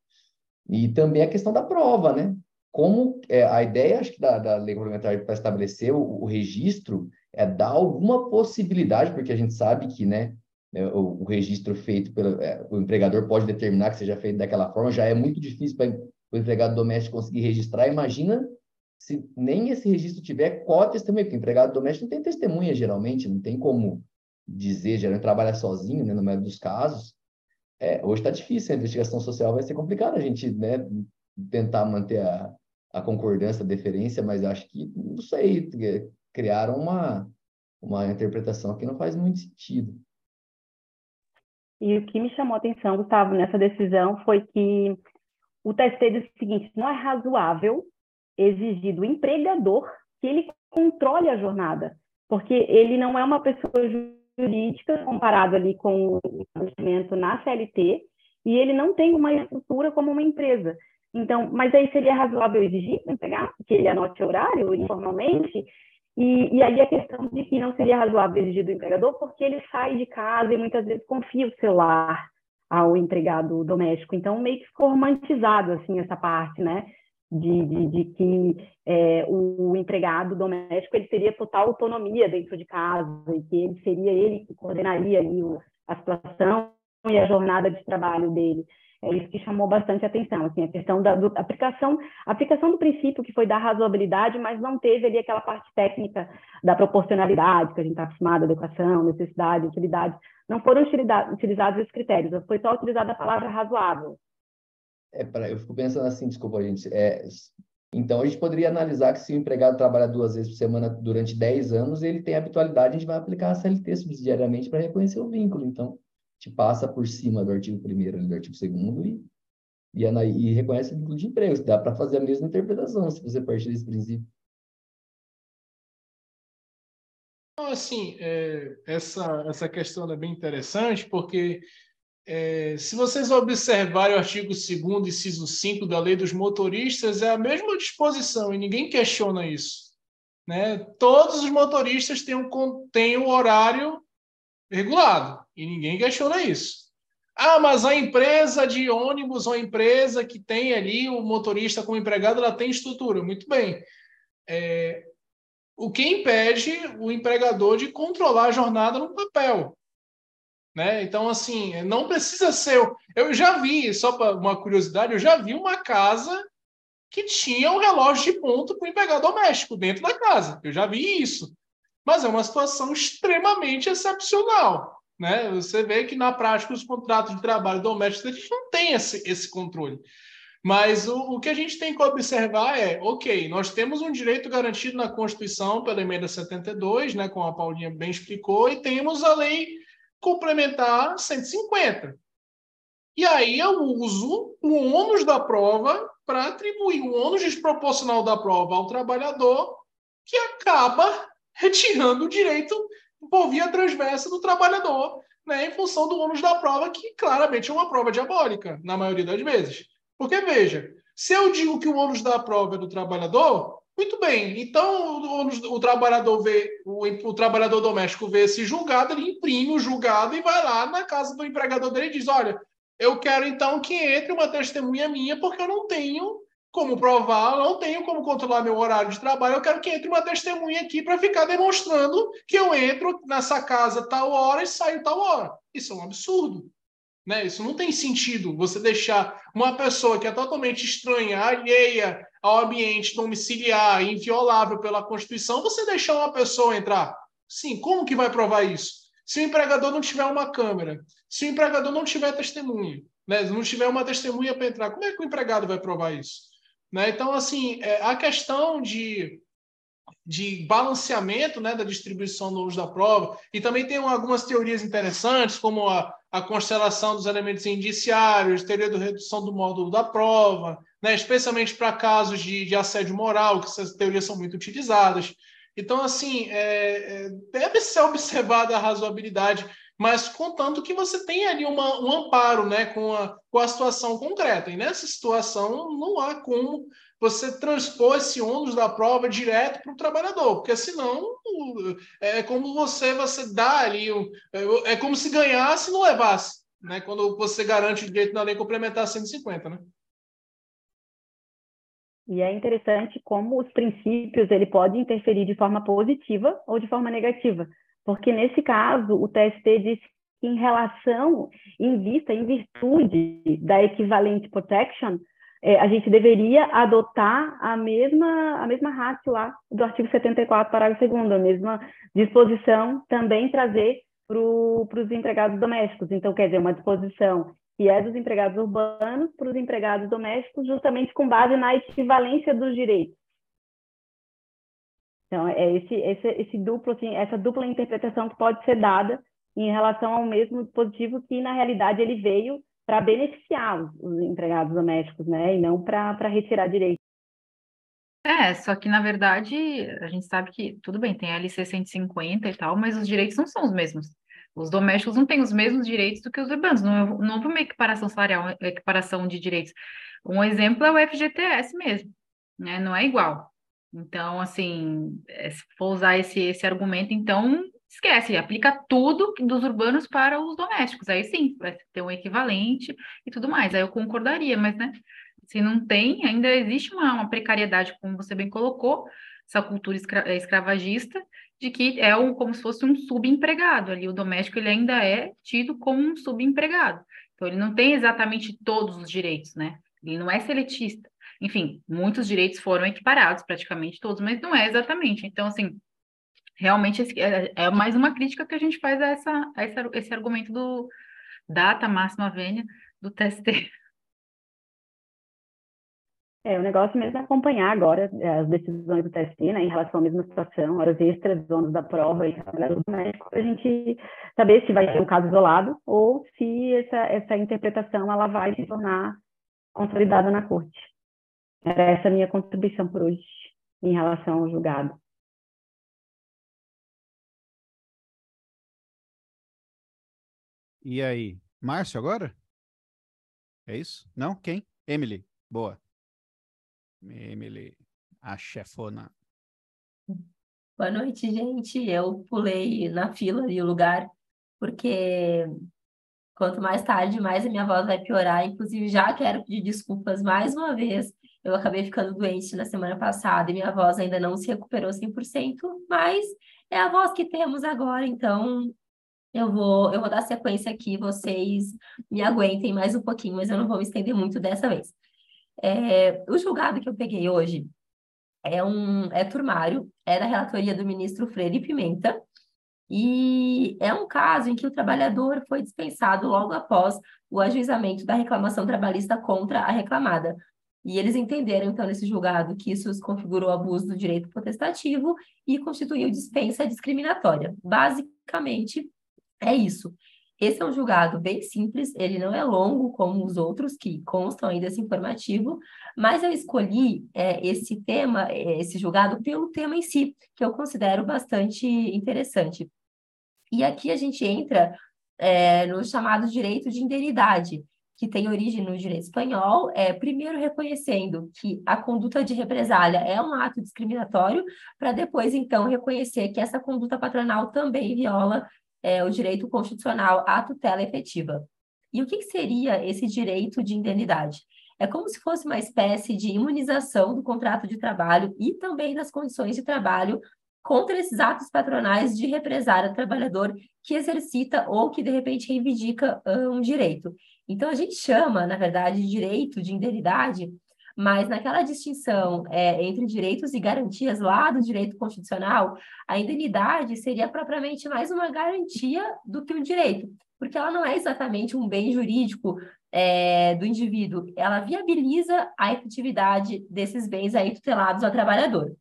B: E também a questão da prova, né? Como é, a ideia, acho que da, da lei complementar para estabelecer o, o, registro é dar alguma possibilidade, porque a gente sabe que, né, é, o, o registro feito pelo é, o empregador pode determinar que seja feito daquela forma, já é muito difícil para o empregado doméstico conseguir registrar. Imagina se nem esse registro tiver, qual testemunha? Porque empregado doméstico não tem testemunha, geralmente, não tem como dizer, geralmente trabalha sozinho, né, no meio dos casos. É, hoje está difícil, a investigação social vai ser complicado a gente né, tentar manter a, a concordância, a deferência, mas acho que, não sei, criaram uma, uma interpretação que não faz muito sentido.
F: E o que me chamou a atenção, Gustavo, nessa decisão foi que o TST diz o seguinte: não é razoável exigir do empregador que ele controle a jornada, porque ele não é uma pessoa jurídica comparado ali com o estabelecimento na CLT e ele não tem uma estrutura como uma empresa. Então, mas aí seria razoável exigir empregado que ele anote horário informalmente e, e, aí a questão de que não seria razoável exigir do empregador porque ele sai de casa e muitas vezes confia o celular ao empregado doméstico. Então, meio que ficou romantizado, assim, essa parte, né? De, de, de que é, o, empregado doméstico ele teria total autonomia dentro de casa e que ele seria ele que coordenaria ali a situação e a jornada de trabalho dele. É isso que chamou bastante atenção, assim, a questão da do, aplicação, aplicação do princípio que foi da razoabilidade, mas não teve ali aquela parte técnica da proporcionalidade, que a gente está acostumado, adequação, necessidade, utilidade, não foram utilizados esses critérios, foi só utilizada a palavra razoável.
B: É pra, eu fico pensando assim, desculpa, gente, é, Então, a gente poderia analisar que se o empregado trabalha duas vezes por semana durante 10 anos, ele tem habitualidade, a gente vai aplicar a CLT subsidiariamente para reconhecer o vínculo. Então, a gente passa por cima do artigo 1 do artigo 2 e, e, e reconhece o vínculo de emprego. Dá para fazer a mesma interpretação, se você partir desse princípio.
C: Então, assim, é, essa, essa questão é bem interessante, porque é, se vocês observarem o artigo 2 inciso 5 da Lei dos Motoristas, é a mesma disposição e ninguém questiona isso. Né? Todos os motoristas têm, um, o horário regulado e ninguém questiona isso. Ah, mas a empresa de ônibus ou a empresa que tem ali o motorista como empregado, ela tem estrutura. Muito bem. É, o que impede o empregador de controlar a jornada no papel? Né? Então, assim, não precisa ser. Eu já vi, só para uma curiosidade, eu já vi uma casa que tinha um relógio de ponto para o empregado doméstico dentro da casa. Eu já vi isso. Mas é uma situação extremamente excepcional. Né? Você vê que na prática os contratos de trabalho doméstico eles não têm esse, esse controle. Mas o, o, que a gente tem que observar é, ok, nós temos um direito garantido na Constituição pela emenda 72, né, como a Paulinha bem explicou, e temos a lei complementar 150. E aí eu uso o ônus da prova para atribuir o ônus desproporcional da prova ao trabalhador, que acaba retirando o direito por via transversa do trabalhador, né, em função do ônus da prova, que claramente é uma prova diabólica, na maioria das vezes. Porque, veja, se eu digo que o ônus da prova é do trabalhador, muito bem. Então, o, o trabalhador vê, o, o, trabalhador doméstico vê esse julgado, ele imprime o julgado e vai lá na casa do empregador dele e diz: Olha, eu quero então que entre uma testemunha minha, porque eu não tenho como provar, não tenho como controlar meu horário de trabalho. Eu quero que entre uma testemunha aqui para ficar demonstrando que eu entro nessa casa tal hora e saio tal hora. Isso é um absurdo. Né? Isso não tem sentido. Você deixar uma pessoa que é totalmente estranha, alheia ao ambiente domiciliar, inviolável pela Constituição, você deixar uma pessoa entrar. Sim, como que vai provar isso? Se o empregador não tiver uma câmera, se o empregador não tiver testemunha, né? não tiver uma testemunha para entrar, como é que o empregado vai provar isso? Né? Então, assim, é, a questão de, de balanceamento né, da distribuição do uso da prova, e também tem algumas teorias interessantes, como a, a constelação dos elementos indiciários, teoria da redução do módulo da prova, né, especialmente para casos de, de, assédio moral, que essas teorias são muito utilizadas. Então, assim, é, é, deve ser (laughs) observada a razoabilidade, mas contanto que você tenha ali uma, um amparo né, com, a, com a situação concreta. E nessa situação, não há como você transpor esse ônus da prova direto para o trabalhador, porque senão é como você, você dá ali, é, é como se ganhasse e não levasse, né, quando você garante o direito na lei complementar 150, né?
F: E é interessante como os princípios ele pode interferir de forma positiva ou de forma negativa, porque nesse caso o TST disse que em relação, em vista, em virtude da equivalente protection, é, a gente deveria adotar a mesma a mesma ratio lá do artigo 74, parágrafo 2 a mesma disposição também trazer para os empregados domésticos. Então, quer dizer, uma disposição que é dos empregados urbanos para os empregados domésticos, justamente com base na equivalência dos direitos. Então, é esse, esse, esse duplo, assim, essa dupla interpretação que pode ser dada em relação ao mesmo dispositivo que, na realidade, ele veio para beneficiar os, os, empregados domésticos, né, e não para retirar direitos.
E: É, só que, na verdade, a gente sabe que, tudo bem, tem a LC 150 e tal, mas os direitos não são os mesmos. Os domésticos não têm os mesmos direitos do que os urbanos. Não, não houve uma equiparação salarial, uma equiparação de direitos. Um exemplo é o FGTS mesmo, né? Não é igual. Então, assim, é, se for usar esse, esse argumento, então esquece, aplica tudo dos urbanos para os domésticos. Aí sim, vai ter um equivalente e tudo mais. Aí eu concordaria, mas, né? Se não tem, ainda existe uma, uma precariedade, como você bem colocou, essa cultura escra escravagista, de que é um, como se fosse um subempregado ali. O doméstico ele ainda é tido como um subempregado. Então, ele não tem exatamente todos os direitos, né? Ele não é seletista. Enfim, muitos direitos foram equiparados, praticamente todos, mas não é exatamente. Então, assim, realmente é, é mais uma crítica que a gente faz a, essa, a esse, argumento do data máxima vênia do TST.
F: É, o negócio mesmo é acompanhar agora é, as decisões do TST, né, em relação à mesma situação, horas extras, zonas da prova e trabalhador doméstico, a gente saber se vai ser um caso isolado ou se essa, essa interpretação ela vai se tornar consolidada na corte. Era essa a minha contribuição por hoje em relação ao julgado.
A: E aí? Márcio agora? É isso? Não? Quem? Emily. Boa. Emily, a chefona.
D: Boa noite, gente. Eu pulei na fila ali o lugar, porque quanto mais tarde, mais a minha voz vai piorar. Inclusive, já quero pedir desculpas mais uma vez. Eu acabei ficando doente na semana passada e minha voz ainda não se recuperou 100%, mas é a voz que temos agora, então eu vou, eu vou dar sequência aqui, vocês me aguentem mais um pouquinho, mas eu não vou me estender muito dessa vez. É, o julgado que eu peguei hoje é um é turmário, é da relatoria do ministro Freire Pimenta, e é um caso em que o trabalhador foi dispensado logo após o ajuizamento da reclamação trabalhista contra a reclamada. E eles entenderam, então, nesse julgado, que isso configurou abuso do direito potestativo e constituiu dispensa discriminatória. Basicamente, é isso. Esse é um julgado bem simples, ele não é longo como os outros que constam aí desse informativo, mas eu escolhi é, esse tema, é, esse julgado, pelo tema em si, que eu considero bastante interessante. E aqui a gente entra é, no chamado direito de indenidade, que tem origem no direito espanhol, é, primeiro reconhecendo que a conduta de represália é um ato discriminatório, para depois, então, reconhecer que essa conduta patronal também viola é, o direito constitucional à tutela efetiva. E o que, que seria esse direito de indenidade? É como se fosse uma espécie de imunização do contrato de trabalho e também das condições de trabalho contra esses atos patronais de represária do trabalhador que exercita ou que, de repente, reivindica um direito. Então, a gente chama, na verdade, de direito de indenidade mas naquela distinção é, entre direitos e garantias lá do direito constitucional, a indenidade seria propriamente mais uma garantia do que um direito, porque ela não é exatamente um bem jurídico é, do indivíduo, ela viabiliza a efetividade desses bens aí tutelados ao trabalhador.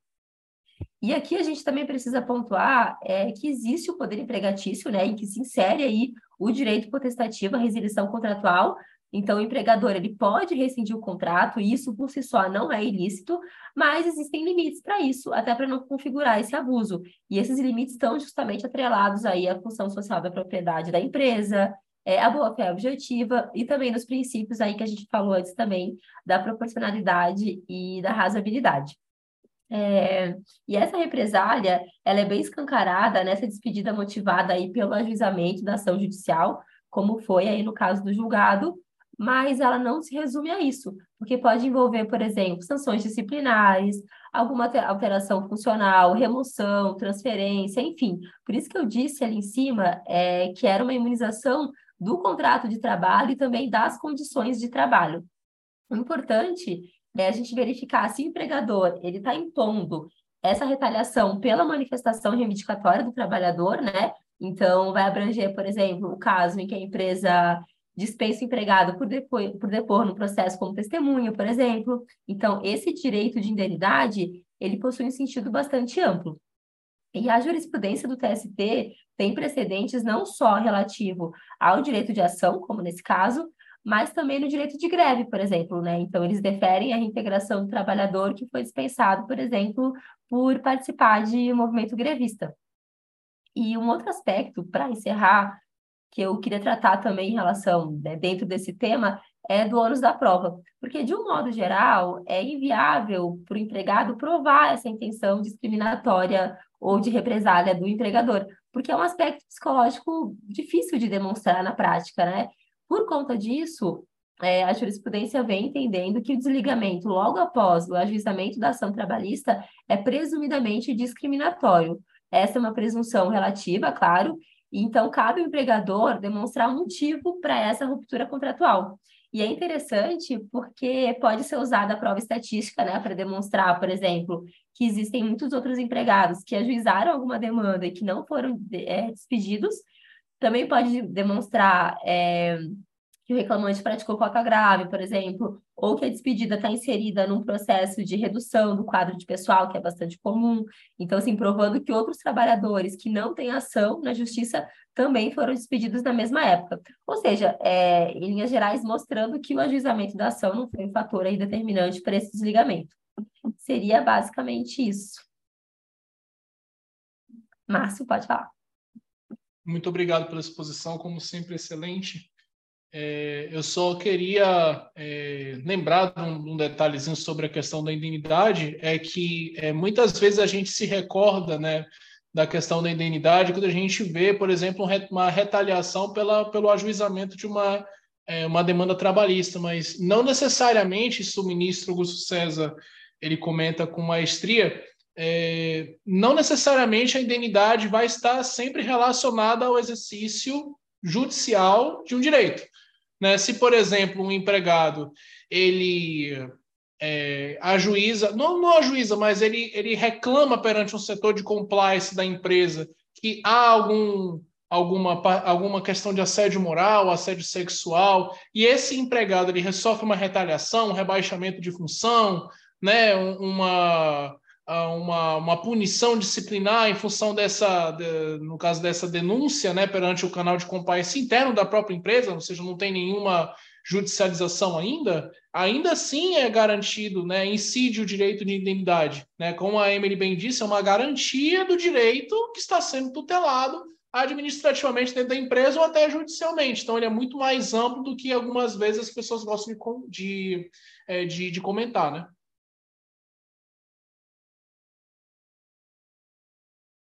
D: E aqui a gente também precisa pontuar é, que existe o poder empregatício, né, em que se insere aí o direito potestativo, a resilição contratual, então, o empregador ele pode rescindir o contrato, e isso por si só não é ilícito, mas existem limites para isso, até para não configurar esse abuso. E esses limites estão justamente atrelados aí à função social da propriedade da empresa, é, a boa-fé objetiva e também nos princípios aí que a gente falou antes também da proporcionalidade e da razoabilidade. É, e essa represália, ela é bem escancarada nessa despedida motivada aí pelo ajuizamento da ação judicial, como foi aí no caso do julgado, mas ela não se resume a isso, porque pode envolver, por exemplo, sanções disciplinares, alguma alteração funcional, remoção, transferência, enfim. Por isso que eu disse ali em cima é, que era uma imunização do contrato de trabalho e também das condições de trabalho. O importante é a gente verificar se o empregador ele está impondo essa retaliação pela manifestação reivindicatória do trabalhador, né? Então, vai abranger, por exemplo, o caso em que a empresa dispensa o empregado por depor, por depor no processo como testemunha, por exemplo. Então, esse direito de indenidade, ele possui um sentido bastante amplo. E a jurisprudência do TST tem precedentes não só relativo ao direito de ação, como nesse caso, mas também no direito de greve, por exemplo, né? Então, eles deferem a reintegração do trabalhador que foi dispensado, por exemplo, por participar de um movimento grevista. E um outro aspecto, para encerrar, que eu queria tratar também em relação, né, dentro desse tema, é do ônus da prova. Porque, de um modo geral, é inviável para o empregado provar essa intenção discriminatória ou de represália do empregador, porque é um aspecto psicológico difícil de demonstrar na prática, né? Por conta disso, é, a jurisprudência vem entendendo que o desligamento logo após o ajuizamento da ação trabalhista é presumidamente discriminatório. Essa é uma presunção relativa, claro, então, cabe ao empregador demonstrar um motivo para essa ruptura contratual. E é interessante porque pode ser usada a prova estatística, né, para demonstrar, por exemplo, que existem muitos outros empregados que ajuizaram alguma demanda e que não foram é, despedidos. Também pode demonstrar é, que o reclamante praticou cota grave, por exemplo, ou que a despedida está inserida num processo de redução do quadro de pessoal, que é bastante comum. Então, assim, provando que outros trabalhadores que não têm ação na justiça também foram despedidos na mesma época. Ou seja, é, em linhas gerais, mostrando que o ajuizamento da ação não foi um fator aí determinante para esse desligamento. Seria basicamente isso. Márcio, pode falar.
C: Muito obrigado pela exposição, como sempre, excelente. É, eu só queria é, lembrar de um, um, detalhezinho sobre a questão da indemnidade, é que é, muitas vezes a gente se recorda né, da questão da indemnidade quando a gente vê, por exemplo, uma retaliação pela, pelo ajuizamento de uma, é, uma demanda trabalhista, mas não necessariamente, isso o ministro Augusto César ele comenta com maestria, é, não necessariamente a indemnidade vai estar sempre relacionada ao exercício judicial de um direito. Né? Se, por exemplo, um empregado ele é, ajuiza, não, não ajuiza, mas ele, ele reclama perante um setor de compliance da empresa que há algum, alguma, alguma questão de assédio moral, assédio sexual, e esse empregado ele sofre uma retaliação, um rebaixamento de função, né, uma, uma, uma punição disciplinar em função dessa, de, no caso dessa denúncia, né, perante o canal de compliance interno da própria empresa, ou seja, não tem nenhuma judicialização ainda, ainda assim é garantido, né, incide o direito de indemnidade, né, como a Emily bem disse, é uma garantia do direito que está sendo tutelado administrativamente dentro da empresa ou até judicialmente. Então, ele é muito mais amplo do que algumas vezes as pessoas gostam de, de, é, de, de comentar, né?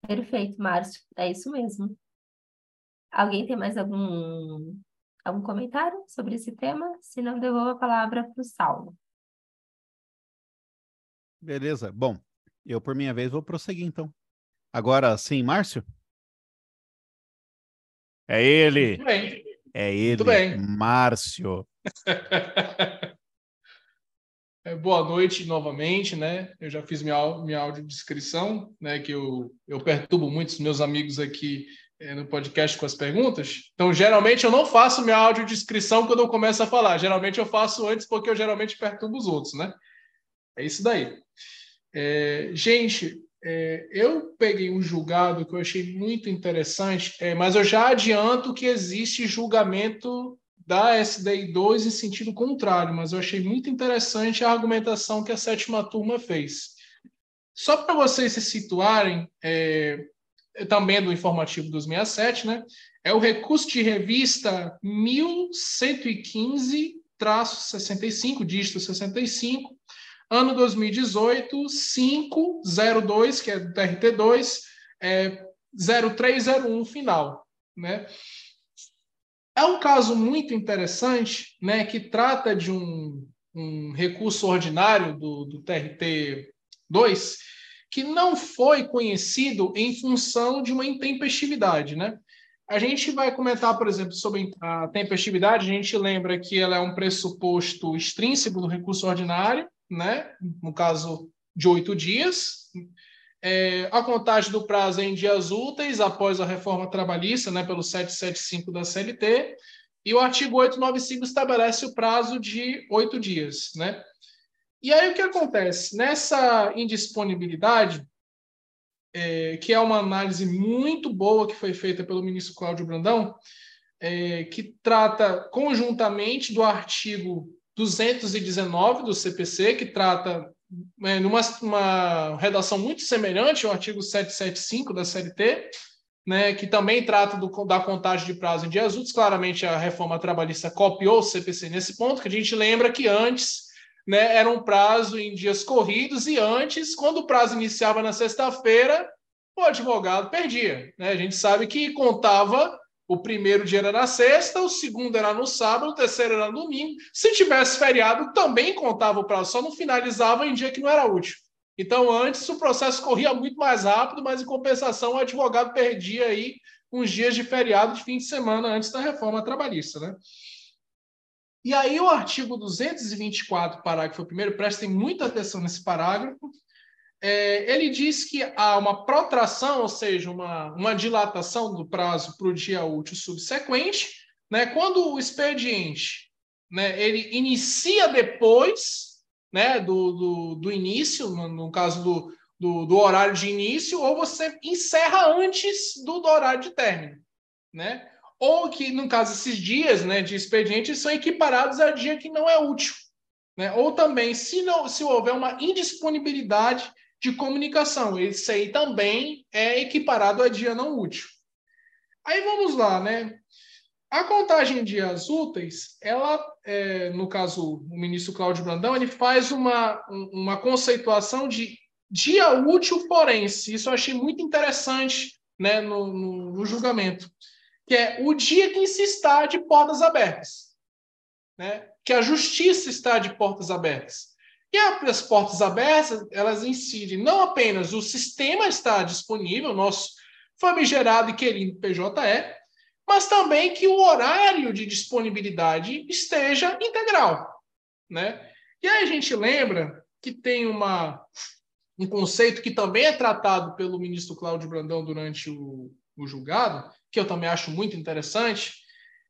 D: Perfeito, Márcio. É isso mesmo. Alguém tem mais algum, algum comentário sobre esse tema? Se não, devolvo a palavra para o Saulo.
A: Beleza. Bom, eu, por minha vez, vou prosseguir, então. Agora, sim, Márcio? É ele.
C: Muito bem.
A: É ele.
C: Muito bem.
A: Márcio. (laughs)
C: É, boa noite novamente, né? Eu já fiz minha, minha audiodescrição, né? Que eu, eu perturbo muitos meus amigos aqui é, no podcast com as perguntas. Então, geralmente, eu não faço minha audiodescrição quando eu começo a falar. Geralmente, eu faço antes porque eu geralmente perturbo os outros, né? É isso daí. É, gente, é, eu peguei um julgado que eu achei muito interessante, é, mas eu já adianto que existe julgamento da SDI 2 em sentido contrário, mas eu achei muito interessante a argumentação que a sétima turma fez. Só para vocês se situarem, é, também do informativo dos 67, né? É o recurso de revista 1115-65, dígito 65, ano 2018, 502, que é do TRT2, é 0301 final, né? É um caso muito interessante, né, que trata de um, um recurso ordinário do, do TRT2 que não foi conhecido em função de uma intempestividade, né? A gente vai comentar, por exemplo, sobre a tempestividade. A gente lembra que ela é um pressuposto extrínseco do recurso ordinário, né? No caso de oito dias, é, a contagem do prazo é em dias úteis após a reforma trabalhista, né, pelo 775 da CLT, e o artigo 895 estabelece o prazo de oito dias. Né? E aí o que acontece? Nessa indisponibilidade, é, que é uma análise muito boa que foi feita pelo ministro Cláudio Brandão, é, que trata conjuntamente do artigo 219 do CPC, que trata é, numa uma redação muito semelhante ao artigo 775 da CLT, né, que também trata do, da contagem de prazo em dias úteis. Claramente, a reforma trabalhista copiou o CPC nesse ponto, que a gente lembra que antes né, era um prazo em dias corridos, e antes, quando o prazo iniciava na sexta-feira, o advogado perdia. Né? A gente sabe que contava o primeiro dia era na sexta, o segundo era no sábado, o terceiro era no domingo. Se tivesse feriado, também contava o prazo, só não finalizava em dia que não era útil. Então, antes o processo corria muito mais rápido, mas em compensação o advogado perdia aí uns dias de feriado de fim de semana antes da reforma trabalhista, né? E aí o artigo 224, parágrafo 1 prestem muita atenção nesse parágrafo, é, ele diz que há uma protração, ou seja, uma, uma dilatação do prazo para o dia útil subsequente, né, quando o expediente né, ele inicia depois né, do, do, do início, no, no caso do, do, do, horário de início, ou você encerra antes do, do horário de término. Né? Ou que, no caso, esses dias né, de expediente são equiparados a dia que não é útil. Né? Ou também, se, não, se houver uma indisponibilidade de comunicação, isso aí também é equiparado a dia não útil. Aí vamos lá, né? A contagem de dias úteis, ela, é, no caso, o ministro Cláudio Brandão, ele faz uma, uma conceituação de dia útil forense. Isso eu achei muito interessante né, no, no, no julgamento, que é o dia que se está de portas abertas, né? que a justiça está de portas abertas. E as portas abertas, elas incidem não apenas o sistema está disponível, nosso famigerado e querido PJE, mas também que o horário de disponibilidade esteja integral, né? E aí a gente lembra que tem uma, um conceito que também é tratado pelo ministro Cláudio Brandão durante o, o julgado, que eu também acho muito interessante,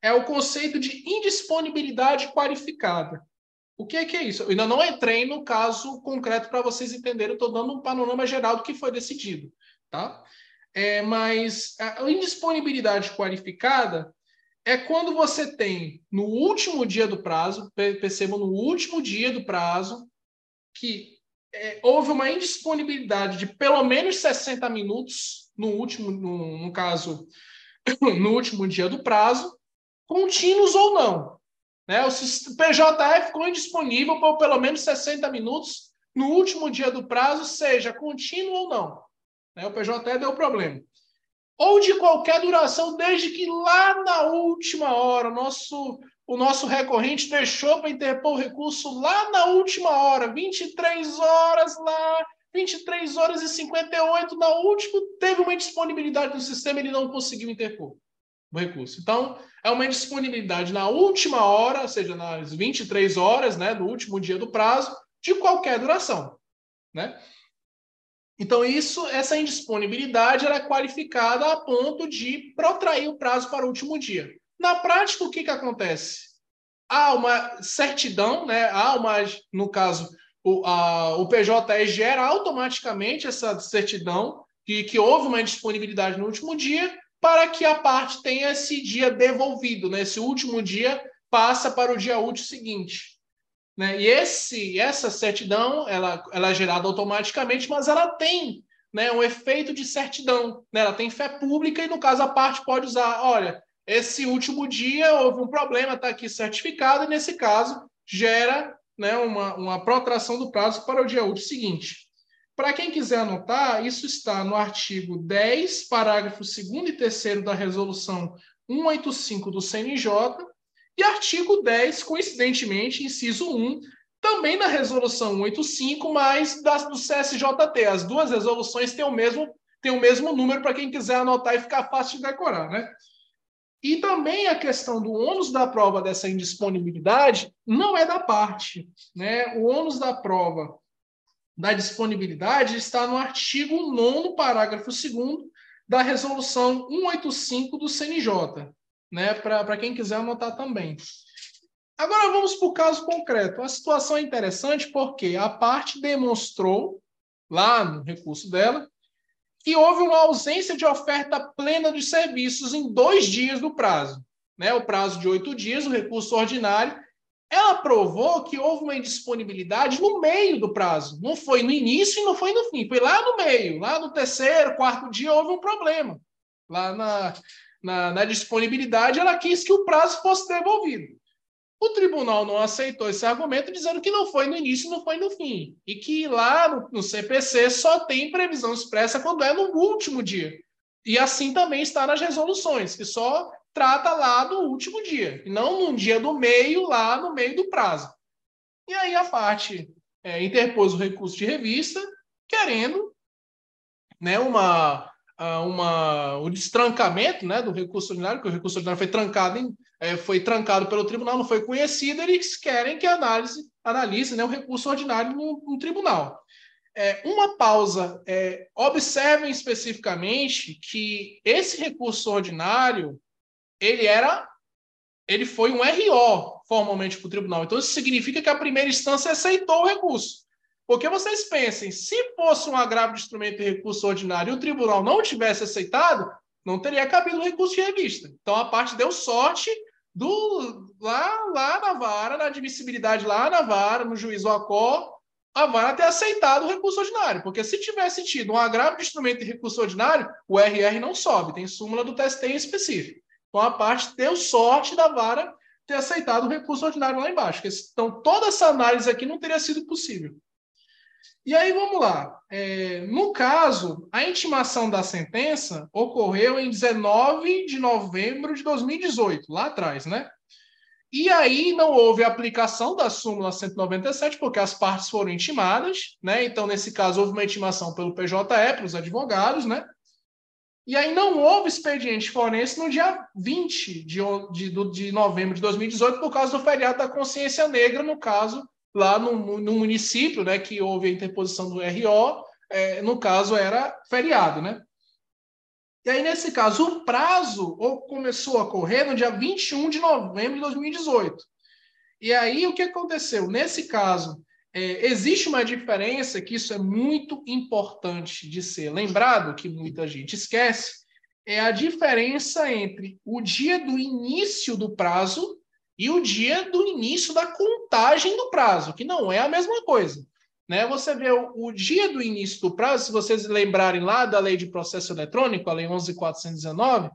C: é o conceito de indisponibilidade qualificada. O que é, que é isso? Eu ainda não entrei no caso concreto para vocês entenderem, estou dando um panorama geral do que foi decidido. Tá? É, mas a indisponibilidade qualificada é quando você tem, no último dia do prazo, percebam, no último dia do prazo, que é, houve uma indisponibilidade de pelo menos 60 minutos, no último, no, no caso, (coughs) no último dia do prazo, contínuos ou não. Né? O PJF ficou indisponível por pelo menos 60 minutos no último dia do prazo, seja contínuo ou não. Né? O PJE deu problema. Ou de qualquer duração, desde que lá na última hora, o nosso, o nosso recorrente deixou para interpor o recurso lá na última hora, 23 horas lá, 23 horas e 58, na última, teve uma disponibilidade no sistema, ele não conseguiu interpor o recurso. Então, é uma disponibilidade na última hora, ou seja, nas 23 horas, né, do último dia do prazo, de qualquer duração, né? Então, isso, essa indisponibilidade ela é qualificada a ponto de protrair o prazo para o último dia. Na prática, o que, que acontece? Há uma certidão, né? há uma, no caso, o, a, o PJE gera automaticamente essa certidão que, que houve uma indisponibilidade no último dia, para que a parte tenha esse dia devolvido, né? esse último dia passa para o dia útil seguinte. Né? E esse, essa certidão ela, ela é gerada automaticamente, mas ela tem né, um efeito de certidão. Né? Ela tem fé pública e, no caso, a parte pode usar, olha, esse último dia houve um problema, está aqui certificado, e nesse caso gera né, uma, uma protração do prazo para o dia útil seguinte. Para quem quiser anotar, isso está no artigo 10, parágrafos 2 e 3 da resolução 185 do CNJ, e artigo 10, coincidentemente, inciso 1, também na resolução 185, mas das, do CSJT. As duas resoluções têm o mesmo, têm o mesmo número para quem quiser anotar e ficar fácil de decorar, né? E também a questão do ônus da prova dessa indisponibilidade não é da parte, né? O ônus da prova da disponibilidade está no artigo 9 parágrafo 2 da resolução 185 do CNJ né? Para quem quiser anotar também. Agora vamos para o caso concreto. A situação é interessante porque a parte demonstrou, lá no recurso dela, que houve uma ausência de oferta plena de serviços em dois dias do prazo. Né? O prazo de oito dias, o recurso ordinário. Ela provou que houve uma indisponibilidade no meio do prazo. Não foi no início e não foi no fim. Foi lá no meio. Lá no terceiro, quarto dia, houve um problema. Lá na, na, na disponibilidade, ela quis que o prazo fosse devolvido. O tribunal não aceitou esse argumento, dizendo que não foi no início, não foi no fim. E que lá no, no, CPC só tem previsão expressa quando é no último dia. E assim também está nas resoluções, que só trata lá do último dia, e não no dia do meio, lá no meio do prazo. E aí a parte é, interpôs o recurso de revista, querendo né, uma, uma, o destrancamento né, do recurso ordinário, que o recurso ordinário foi trancado, em, é, foi trancado pelo tribunal, não foi conhecido, eles querem que análise, analise né, o recurso ordinário no, no tribunal. É, uma pausa, é, observem especificamente que esse recurso ordinário, ele era ele foi um RO formalmente para o tribunal. Então, isso significa que a primeira instância aceitou o recurso. Porque vocês pensem, se fosse um agravo de instrumento de recurso ordinário e o tribunal não tivesse aceitado, não teria cabido o recurso de revista. Então, a parte deu sorte do lá, lá na vara, na admissibilidade lá na vara, no juízo acó, a vara ter aceitado o recurso ordinário. Porque se tivesse tido um agravo de instrumento de recurso ordinário, o RR não sobe, tem súmula do TST em específico. Então, a parte deu sorte da vara ter aceitado o recurso ordinário lá embaixo. Então, toda essa análise aqui não teria sido possível. E aí, vamos lá. É, no caso, a intimação da sentença ocorreu em 19 de novembro de 2018, lá atrás, né? E aí não houve aplicação da súmula 197, porque as partes foram intimadas, né? Então, nesse caso, houve uma intimação pelo PJE, para os advogados, né? E aí não houve expediente forense no dia 20 de, de, de novembro de 2018, por causa do feriado da consciência negra, no caso, lá no, no município, né, que houve a interposição do RO, é, no caso era feriado, né? E aí, nesse caso, o prazo começou a correr no dia 21 de novembro de 2018. E aí, o que aconteceu? Nesse caso, é, existe uma diferença que isso é muito importante de ser lembrado, que muita gente esquece, é a diferença entre o dia do início do prazo e o dia do início da contagem do prazo, que não é a mesma coisa. Né? Você vê o, o, dia do início do prazo, se vocês lembrarem lá da lei de processo eletrônico, a lei 11.419,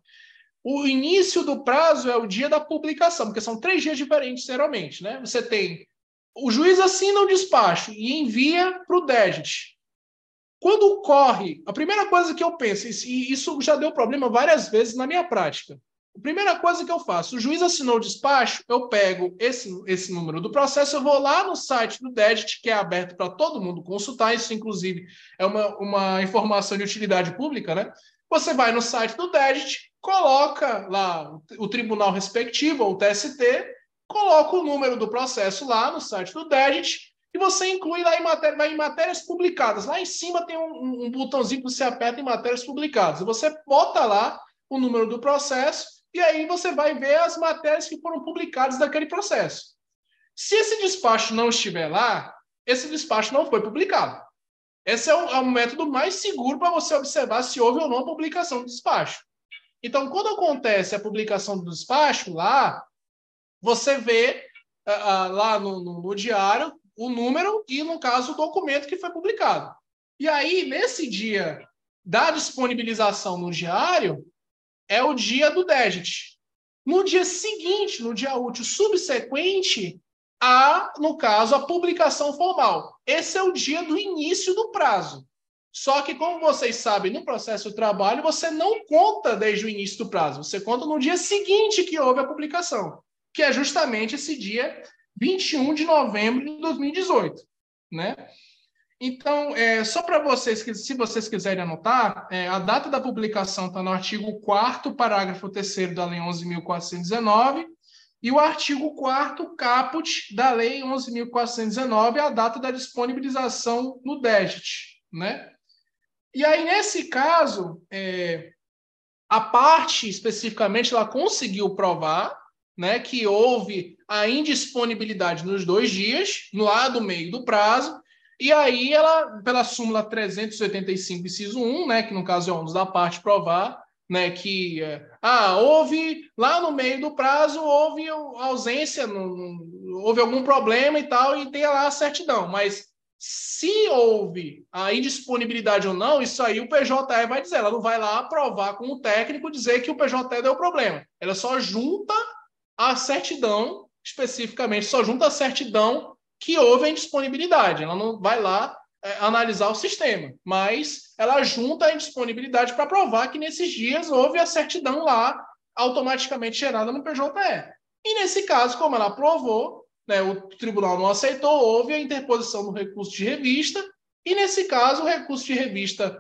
C: o início do prazo é o dia da publicação, porque são três dias diferentes, geralmente. Né? Você tem o juiz assina o despacho e envia para o DEGIT. Quando ocorre, a primeira coisa que eu penso, e isso já deu problema várias vezes na minha prática, a primeira coisa que eu faço, o juiz assinou o despacho, eu pego esse, esse número do processo, eu vou lá no site do DEDIT, que é aberto para todo mundo consultar, isso inclusive é uma, uma informação de utilidade pública, né? Você vai no site do DEDIT, coloca lá o tribunal respectivo, ou o TST, coloca o número do processo lá no site do DEDIT, e você inclui lá em, matéria, vai em matérias publicadas. Lá em cima tem um, um botãozinho que você aperta em matérias publicadas. Você bota lá o número do processo e aí você vai ver as matérias que foram publicadas daquele processo. Se esse despacho não estiver lá, esse despacho não foi publicado. Esse é o, é o método mais seguro para você observar se houve ou não publicação do despacho. Então, quando acontece a publicação do despacho lá, você vê uh, lá no, no, no diário o número e, no caso, o documento que foi publicado. E aí, nesse dia da disponibilização no diário, é o dia do DEGIT. No dia seguinte, no dia útil subsequente, há, no caso, a publicação formal. Esse é o dia do início do prazo. Só que, como vocês sabem, no processo de trabalho, você não conta desde o início do prazo, você conta no dia seguinte que houve a publicação, que é justamente esse dia 21 de novembro de 2018. Né? Então, é, só para vocês, se vocês quiserem anotar, é, a data da publicação está no artigo 4 parágrafo 3 da Lei 11.419, e o artigo 4 caput da Lei 11.419, a data da disponibilização no DEGIT. Né? E aí, nesse caso, é, a parte, especificamente, ela conseguiu provar né, que houve a indisponibilidade nos dois dias, no lado meio do prazo, e aí ela, pela súmula 385, inciso 1, né, que no caso é ônus da parte provar, né, que é, ah, houve lá no meio do prazo houve ausência, houve algum problema e tal, e tem lá a certidão, mas se houve a indisponibilidade ou não, isso aí o PJE vai dizer, ela não vai lá aprovar com o técnico dizer que o PJE deu problema. Ela só junta a certidão, especificamente, só junta a certidão que houve a indisponibilidade. Ela não vai lá é, analisar o sistema, mas ela junta a indisponibilidade para provar que nesses dias houve a certidão lá automaticamente gerada no PJE. E nesse caso, como ela provou, né, o tribunal não aceitou, houve a interposição do recurso de revista, e nesse caso o recurso de revista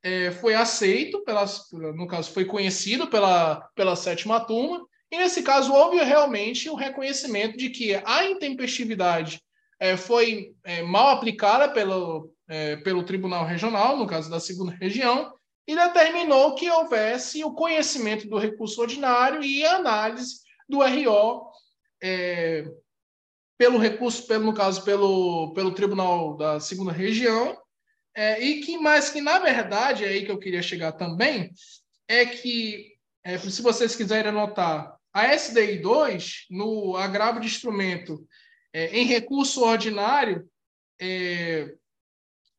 C: é, foi aceito, pelas, no caso foi conhecido pela, pela sétima turma, e nesse caso houve realmente o um reconhecimento de que a intempestividade é, foi é, mal aplicada pelo, é, pelo Tribunal Regional, no caso da segunda região, e determinou que houvesse o conhecimento do recurso ordinário e a análise do RO é, pelo recurso, pelo, no caso, pelo, pelo Tribunal da Segunda Região, é, e que, mas que, na verdade, é aí que eu queria chegar também, é que, é, se vocês quiserem anotar, a SDI 2, no agravo de instrumento é, em recurso ordinário, é,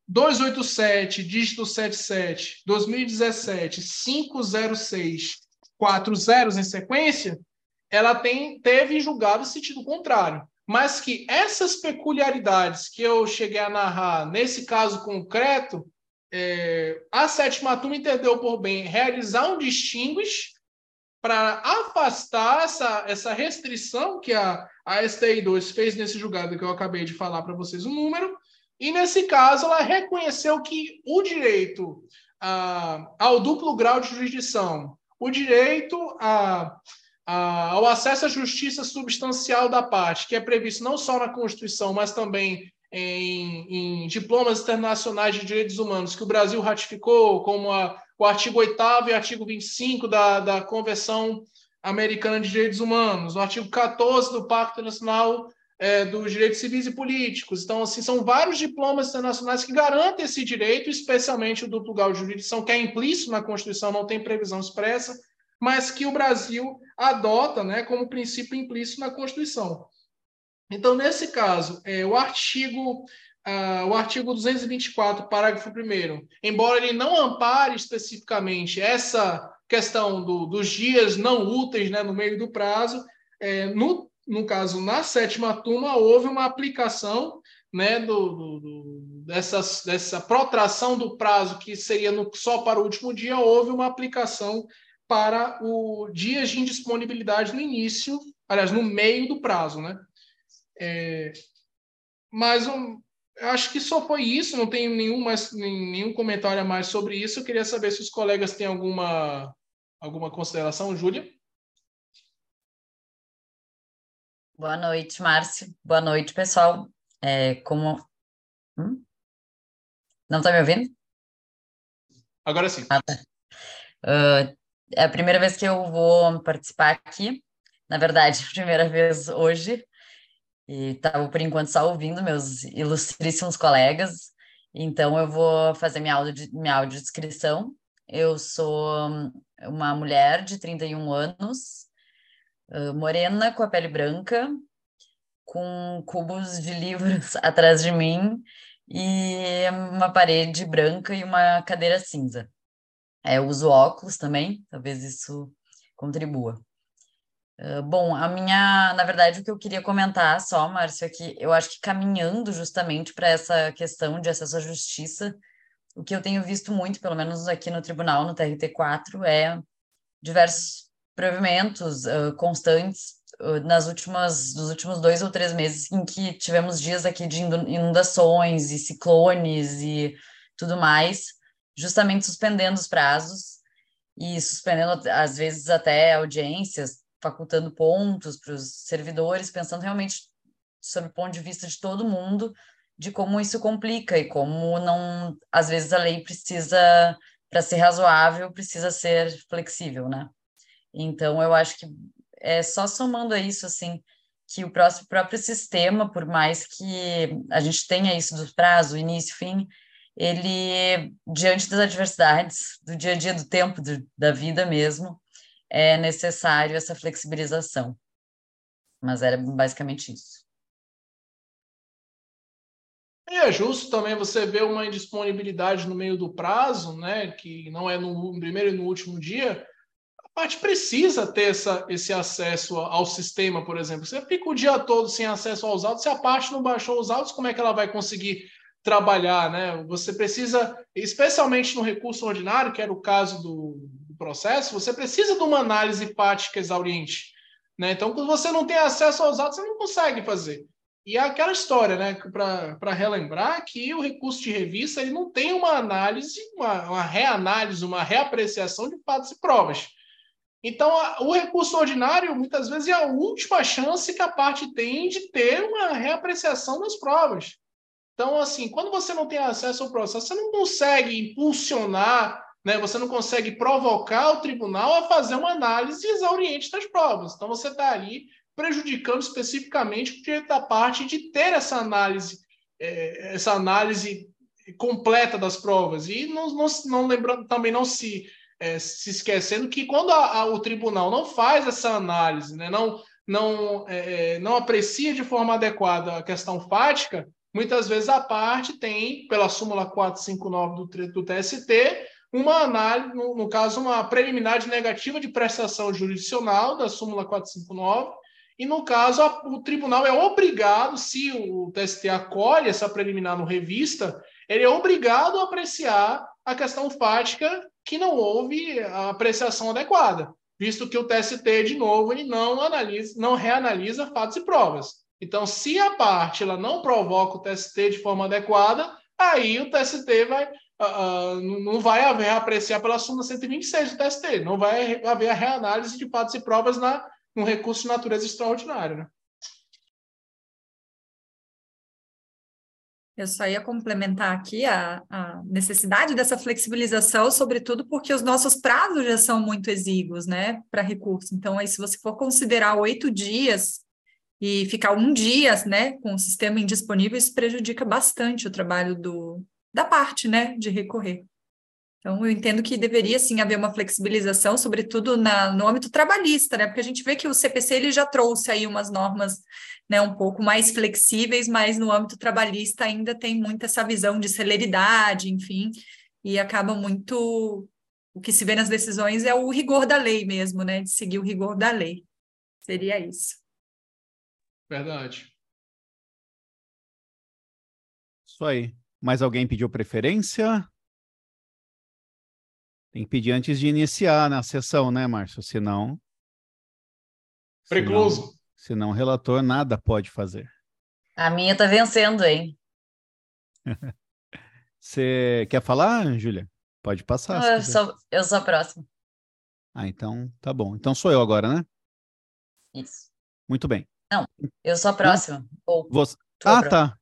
C: 287, dígito 77, 2017, 506, 40 em sequência, ela tem, teve julgado sentido contrário. Mas que essas peculiaridades que eu cheguei a narrar nesse caso concreto, é, a sétima turma entendeu por bem realizar um distinguish para afastar essa, essa restrição que a, a STI2 fez nesse julgado que eu acabei de falar para vocês o número, e nesse caso ela reconheceu que o direito ao duplo grau de jurisdição, o direito a, a, ao acesso à justiça substancial da parte, que é previsto não só na Constituição, mas também em, em diplomas internacionais de direitos humanos que o Brasil ratificou, como a, o artigo 8 e o artigo 25 da, da Convenção Americana de Direitos Humanos, o artigo 14 do Pacto Nacional é, dos Direitos Civis e Políticos. Então, assim, são vários diplomas internacionais que garantem esse direito, especialmente o duplo grau de jurisdição, que é implícito na Constituição, não tem previsão expressa, mas que o Brasil adota né, como princípio implícito na Constituição. Então, nesse caso, é, o artigo Uh, o artigo 224, parágrafo 1 embora ele não ampare especificamente essa questão do, dos dias não úteis né, no meio do prazo, é, no, no caso, na sétima turma, houve uma aplicação né, do, do, do dessas, dessa protração do prazo que seria no, só para o último dia, houve uma aplicação para o dias de indisponibilidade no início, aliás, no meio do prazo, né? É, mas um, acho que só foi isso, não tenho nenhum, mais, nenhum comentário a mais sobre isso. Eu queria saber se os colegas têm alguma, alguma consideração. Júlia?
G: Boa noite, Márcio. Boa noite, pessoal. É, como. Hum? Não está me ouvindo?
C: Agora sim.
G: Ah, tá. uh, é a primeira vez que eu vou participar aqui. Na verdade, (laughs) primeira vez hoje. E estava, por enquanto, só ouvindo meus ilustríssimos colegas. Então, eu vou fazer minha, audio, minha audiodescrição. Eu sou uma mulher de 31 anos, morena, com a pele branca, com cubos de livros (laughs) atrás de mim e uma parede branca e uma cadeira cinza. É, eu uso óculos também, talvez isso contribua. Bom, a minha, na verdade, o que eu queria comentar só, Márcio, é que eu acho que caminhando justamente para essa questão de acesso à justiça, o que eu tenho visto muito, pelo menos aqui no tribunal, no TRT4, é diversos provimentos uh, constantes uh, nas últimas, nos últimos dois ou três meses em que tivemos dias aqui de inundações e ciclones e tudo mais, justamente suspendendo os prazos e suspendendo, às vezes, até audiências, facultando pontos para os servidores, pensando realmente sob o ponto de vista de todo mundo, de como isso complica e como não, às vezes a lei precisa, para ser razoável, precisa ser flexível, né? Então, eu acho que é só somando a isso, assim, que o próximo, próprio sistema, por mais que a gente tenha isso do prazo, início, fim, ele, diante das adversidades do dia a dia, do tempo, do, da vida mesmo, é necessário essa flexibilização. Mas era basicamente isso.
C: E é justo também você ver uma indisponibilidade no meio do prazo, né, que não é no primeiro e no último dia, a parte precisa ter essa, esse acesso ao sistema, por exemplo. Você fica o dia todo sem acesso aos autos, se a parte não baixou os autos, como é que ela vai conseguir trabalhar, né? Você precisa, especialmente no recurso ordinário, que era o caso do, do processo, você precisa de uma análise fática exauriente. Né? Então, quando você não tem acesso aos autos, você não consegue fazer. E é aquela história, né, para relembrar que o recurso de revista ele não tem uma análise, uma, uma reanálise, uma reapreciação de fatos e provas. Então, a, o recurso ordinário, muitas vezes, é a última chance que a parte tem de ter uma reapreciação das provas. Então, assim, quando você não tem acesso ao processo, você não consegue impulsionar né? Você não consegue provocar o tribunal a fazer uma análise exauriente das provas. Então você está ali prejudicando especificamente o direito da parte de ter essa análise, é, essa análise completa das provas. E não, não, não lembrando também não se é, se esquecendo que quando a, a, o tribunal não faz essa análise, né, não, não, é, é não aprecia de forma adequada a questão fática, muitas vezes a parte tem, pela súmula 459 do, do TST, uma análise, no, no, caso, uma preliminar de negativa de prestação jurisdicional da súmula 459, e no caso, a, o tribunal é obrigado, se o TST acolhe essa preliminar no revista, ele é obrigado a apreciar a questão fática que não houve a apreciação adequada, visto que o TST, de novo, ele não analisa, não reanalisa fatos e provas. Então, se a parte ela não provoca o TST de forma adequada, aí o TST vai uh, não vai haver apreciar pela súmula 126 do TST, não vai haver a reanálise de fatos e provas na um recurso de natureza extraordinária, né?
H: Eu só ia complementar aqui a, a, necessidade dessa flexibilização, sobretudo porque os nossos prazos já são muito exíguos, né, para recurso. Então, aí, se você for considerar oito dias e ficar um dia, né, com o sistema indisponível, isso prejudica bastante o trabalho do, da parte, né, de recorrer. Então, eu entendo que deveria sim haver uma flexibilização, sobretudo na, no âmbito trabalhista, né? Porque a gente vê que o CPC ele já trouxe aí umas normas né, um pouco mais flexíveis, mas no âmbito trabalhista ainda tem muito essa visão de celeridade, enfim, e acaba muito. O que se vê nas decisões é o rigor da lei mesmo, né? De seguir o rigor da lei. Seria isso.
C: Verdade.
A: Isso aí. Mais alguém pediu preferência? Tem que pedir antes de iniciar na sessão, né, Márcio? Senão.
C: Precluso.
A: Senão, o relator nada pode fazer.
G: A minha tá vencendo, hein? (laughs)
A: Você quer falar, Júlia? Pode passar.
G: Eu sou, eu sou a próxima.
A: Ah, então tá bom. Então sou eu agora, né?
G: Isso.
A: Muito bem.
G: Não, eu sou a próxima. Ou
A: Você... Ah, tá.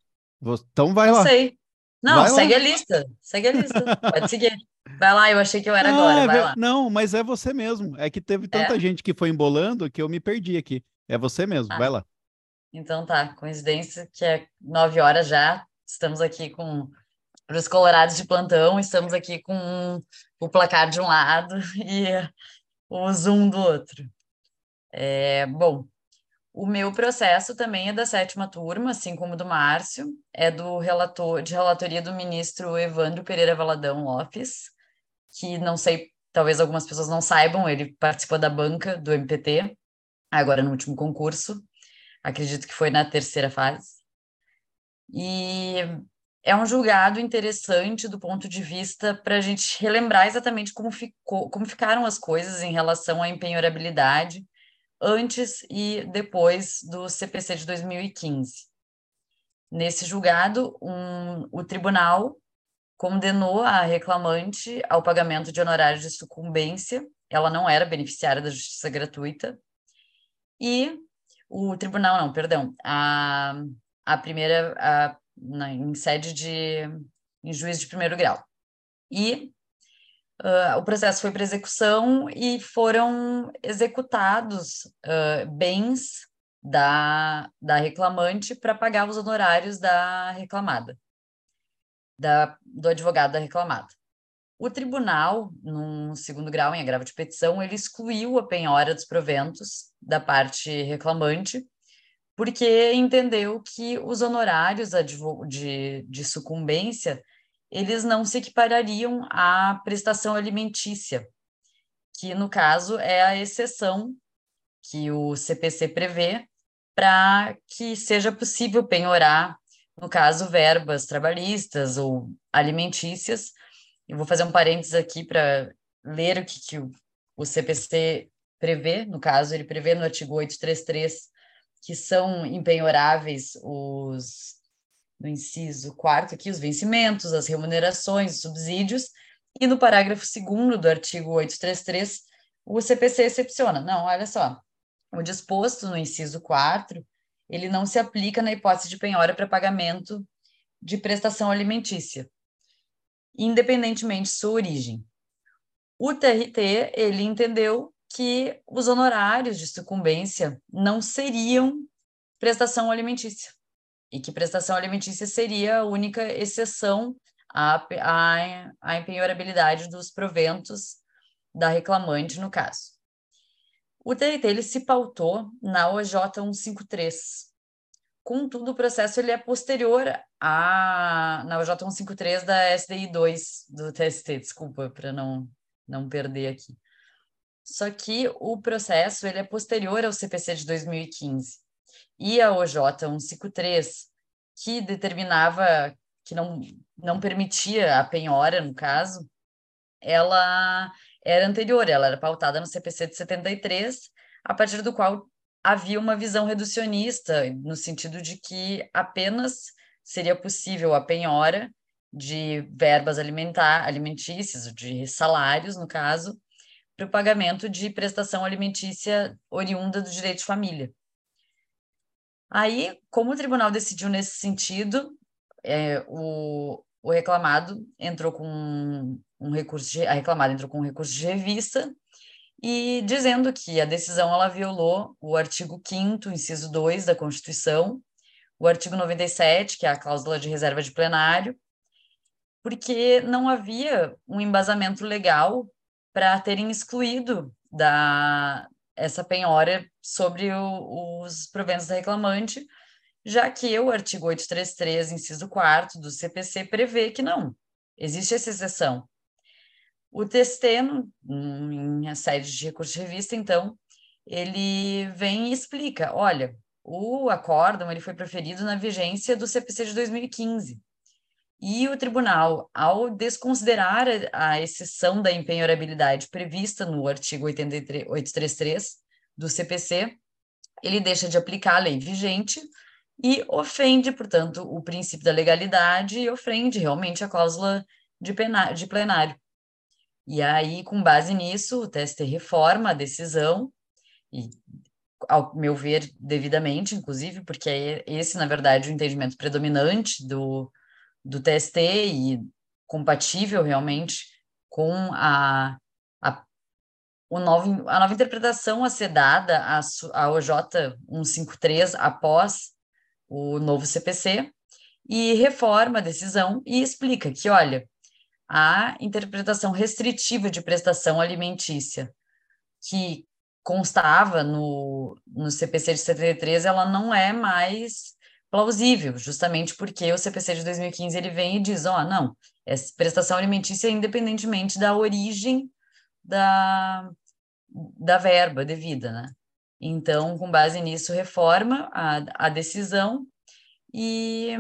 A: Então vai lá.
G: Não sei. Não, vai segue lá. a lista. Segue a lista. Pode seguir. Vai lá, eu achei que eu era agora, é vai lá.
A: Não, mas é você mesmo. É que teve tanta é. gente que foi embolando que eu me perdi aqui. É você mesmo, ah. vai lá.
G: Então tá, coincidência que é nove horas já, estamos aqui com os colorados de plantão, estamos aqui com o placar de um lado (laughs) e o zoom do outro. É, bom, o meu processo também é da sétima turma, assim como do Márcio, é do relator, de relatoria do ministro Evandro Pereira Valadão Lopes, que não sei, talvez algumas pessoas não saibam, ele participou da banca do MPT, agora no último concurso, acredito que foi na terceira fase. E é um julgado interessante do ponto de vista para a gente relembrar exatamente como, ficou, como ficaram as coisas em relação à empenhorabilidade antes e depois do CPC de 2015. Nesse julgado, um, o tribunal condenou a reclamante ao pagamento de honorários de sucumbência. Ela não era beneficiária da justiça gratuita. E o tribunal, não, perdão, a, a primeira, a, na, em sede de, em juiz de primeiro grau. E uh, o processo foi para execução e foram executados uh, bens da, da reclamante para pagar os honorários da reclamada da, do advogado da reclamada. O tribunal, num segundo grau, em agravo de petição, ele excluiu a penhora dos proventos da parte reclamante, porque entendeu que os honorários de, de sucumbência eles não se equiparariam à prestação alimentícia, que no caso é a exceção que o CPC prevê para que seja possível penhorar no caso, verbas trabalhistas ou alimentícias. Eu vou fazer um parênteses aqui para ler o que, que o, CPC prevê, no caso, ele prevê no artigo 833 que são empenhoráveis os no inciso quarto aqui os vencimentos, as remunerações, os subsídios, e no parágrafo segundo do artigo 833, o CPC excepciona. Não, olha só. O disposto no inciso 4 ele não se aplica na hipótese de penhora para pagamento de prestação alimentícia, independentemente de sua origem. O TRT, ele entendeu que os honorários de sucumbência não seriam prestação alimentícia e que prestação alimentícia seria a única exceção à, à, à empenhorabilidade dos proventos da reclamante, no caso. O TRT ele se pautou na OJ 153. Contudo, o processo ele é posterior à na OJ 153 da SDI 2 do TST, desculpa para não não perder aqui. Só que o processo ele é posterior ao CPC de 2015 e a OJ 153, que determinava que não, não permitia a penhora, no caso, ela era anterior, ela era pautada no CPC de 73, a partir do qual havia uma visão reducionista, no sentido de que apenas seria possível a penhora de verbas alimentar, alimentícias, de salários, no caso, para o pagamento de prestação alimentícia oriunda do direito de família. Aí, como o tribunal decidiu nesse sentido, é, o, o reclamado entrou com um, recurso, de, a reclamada entrou com um recurso de revista e dizendo que a decisão ela violou o artigo 5 inciso 2 da Constituição, o artigo 97, que é a cláusula de reserva de plenário, porque não havia um embasamento legal para terem excluído da, essa penhora sobre o, os proventos da reclamante, já que o artigo 833, inciso 4 do CPC, prevê que não, existe essa exceção. O TST, em sede de recurso de revista, então, ele vem e explica, olha, o acórdão ele foi proferido na vigência do CPC de 2015. E o tribunal, ao desconsiderar a exceção da empenhorabilidade prevista no artigo 83, 833 do CPC, ele deixa de aplicar a lei vigente e ofende, portanto, o princípio da legalidade e ofende realmente a cláusula de, de plenário. E aí, com base nisso, o TST reforma a decisão, e, ao meu ver, devidamente, inclusive, porque é esse, na verdade, o entendimento predominante do, do TST e compatível realmente com a, a, o novo, a nova interpretação a ser dada à, à OJ 153 após o novo CPC e reforma a decisão e explica que, olha, a interpretação restritiva de prestação alimentícia que constava no, no CPC de 73, ela não é mais plausível, justamente porque o CPC de 2015 ele vem e diz, ó, oh, não, é prestação alimentícia independentemente da origem da, da verba devida, né? Então, com base nisso, reforma a, a decisão e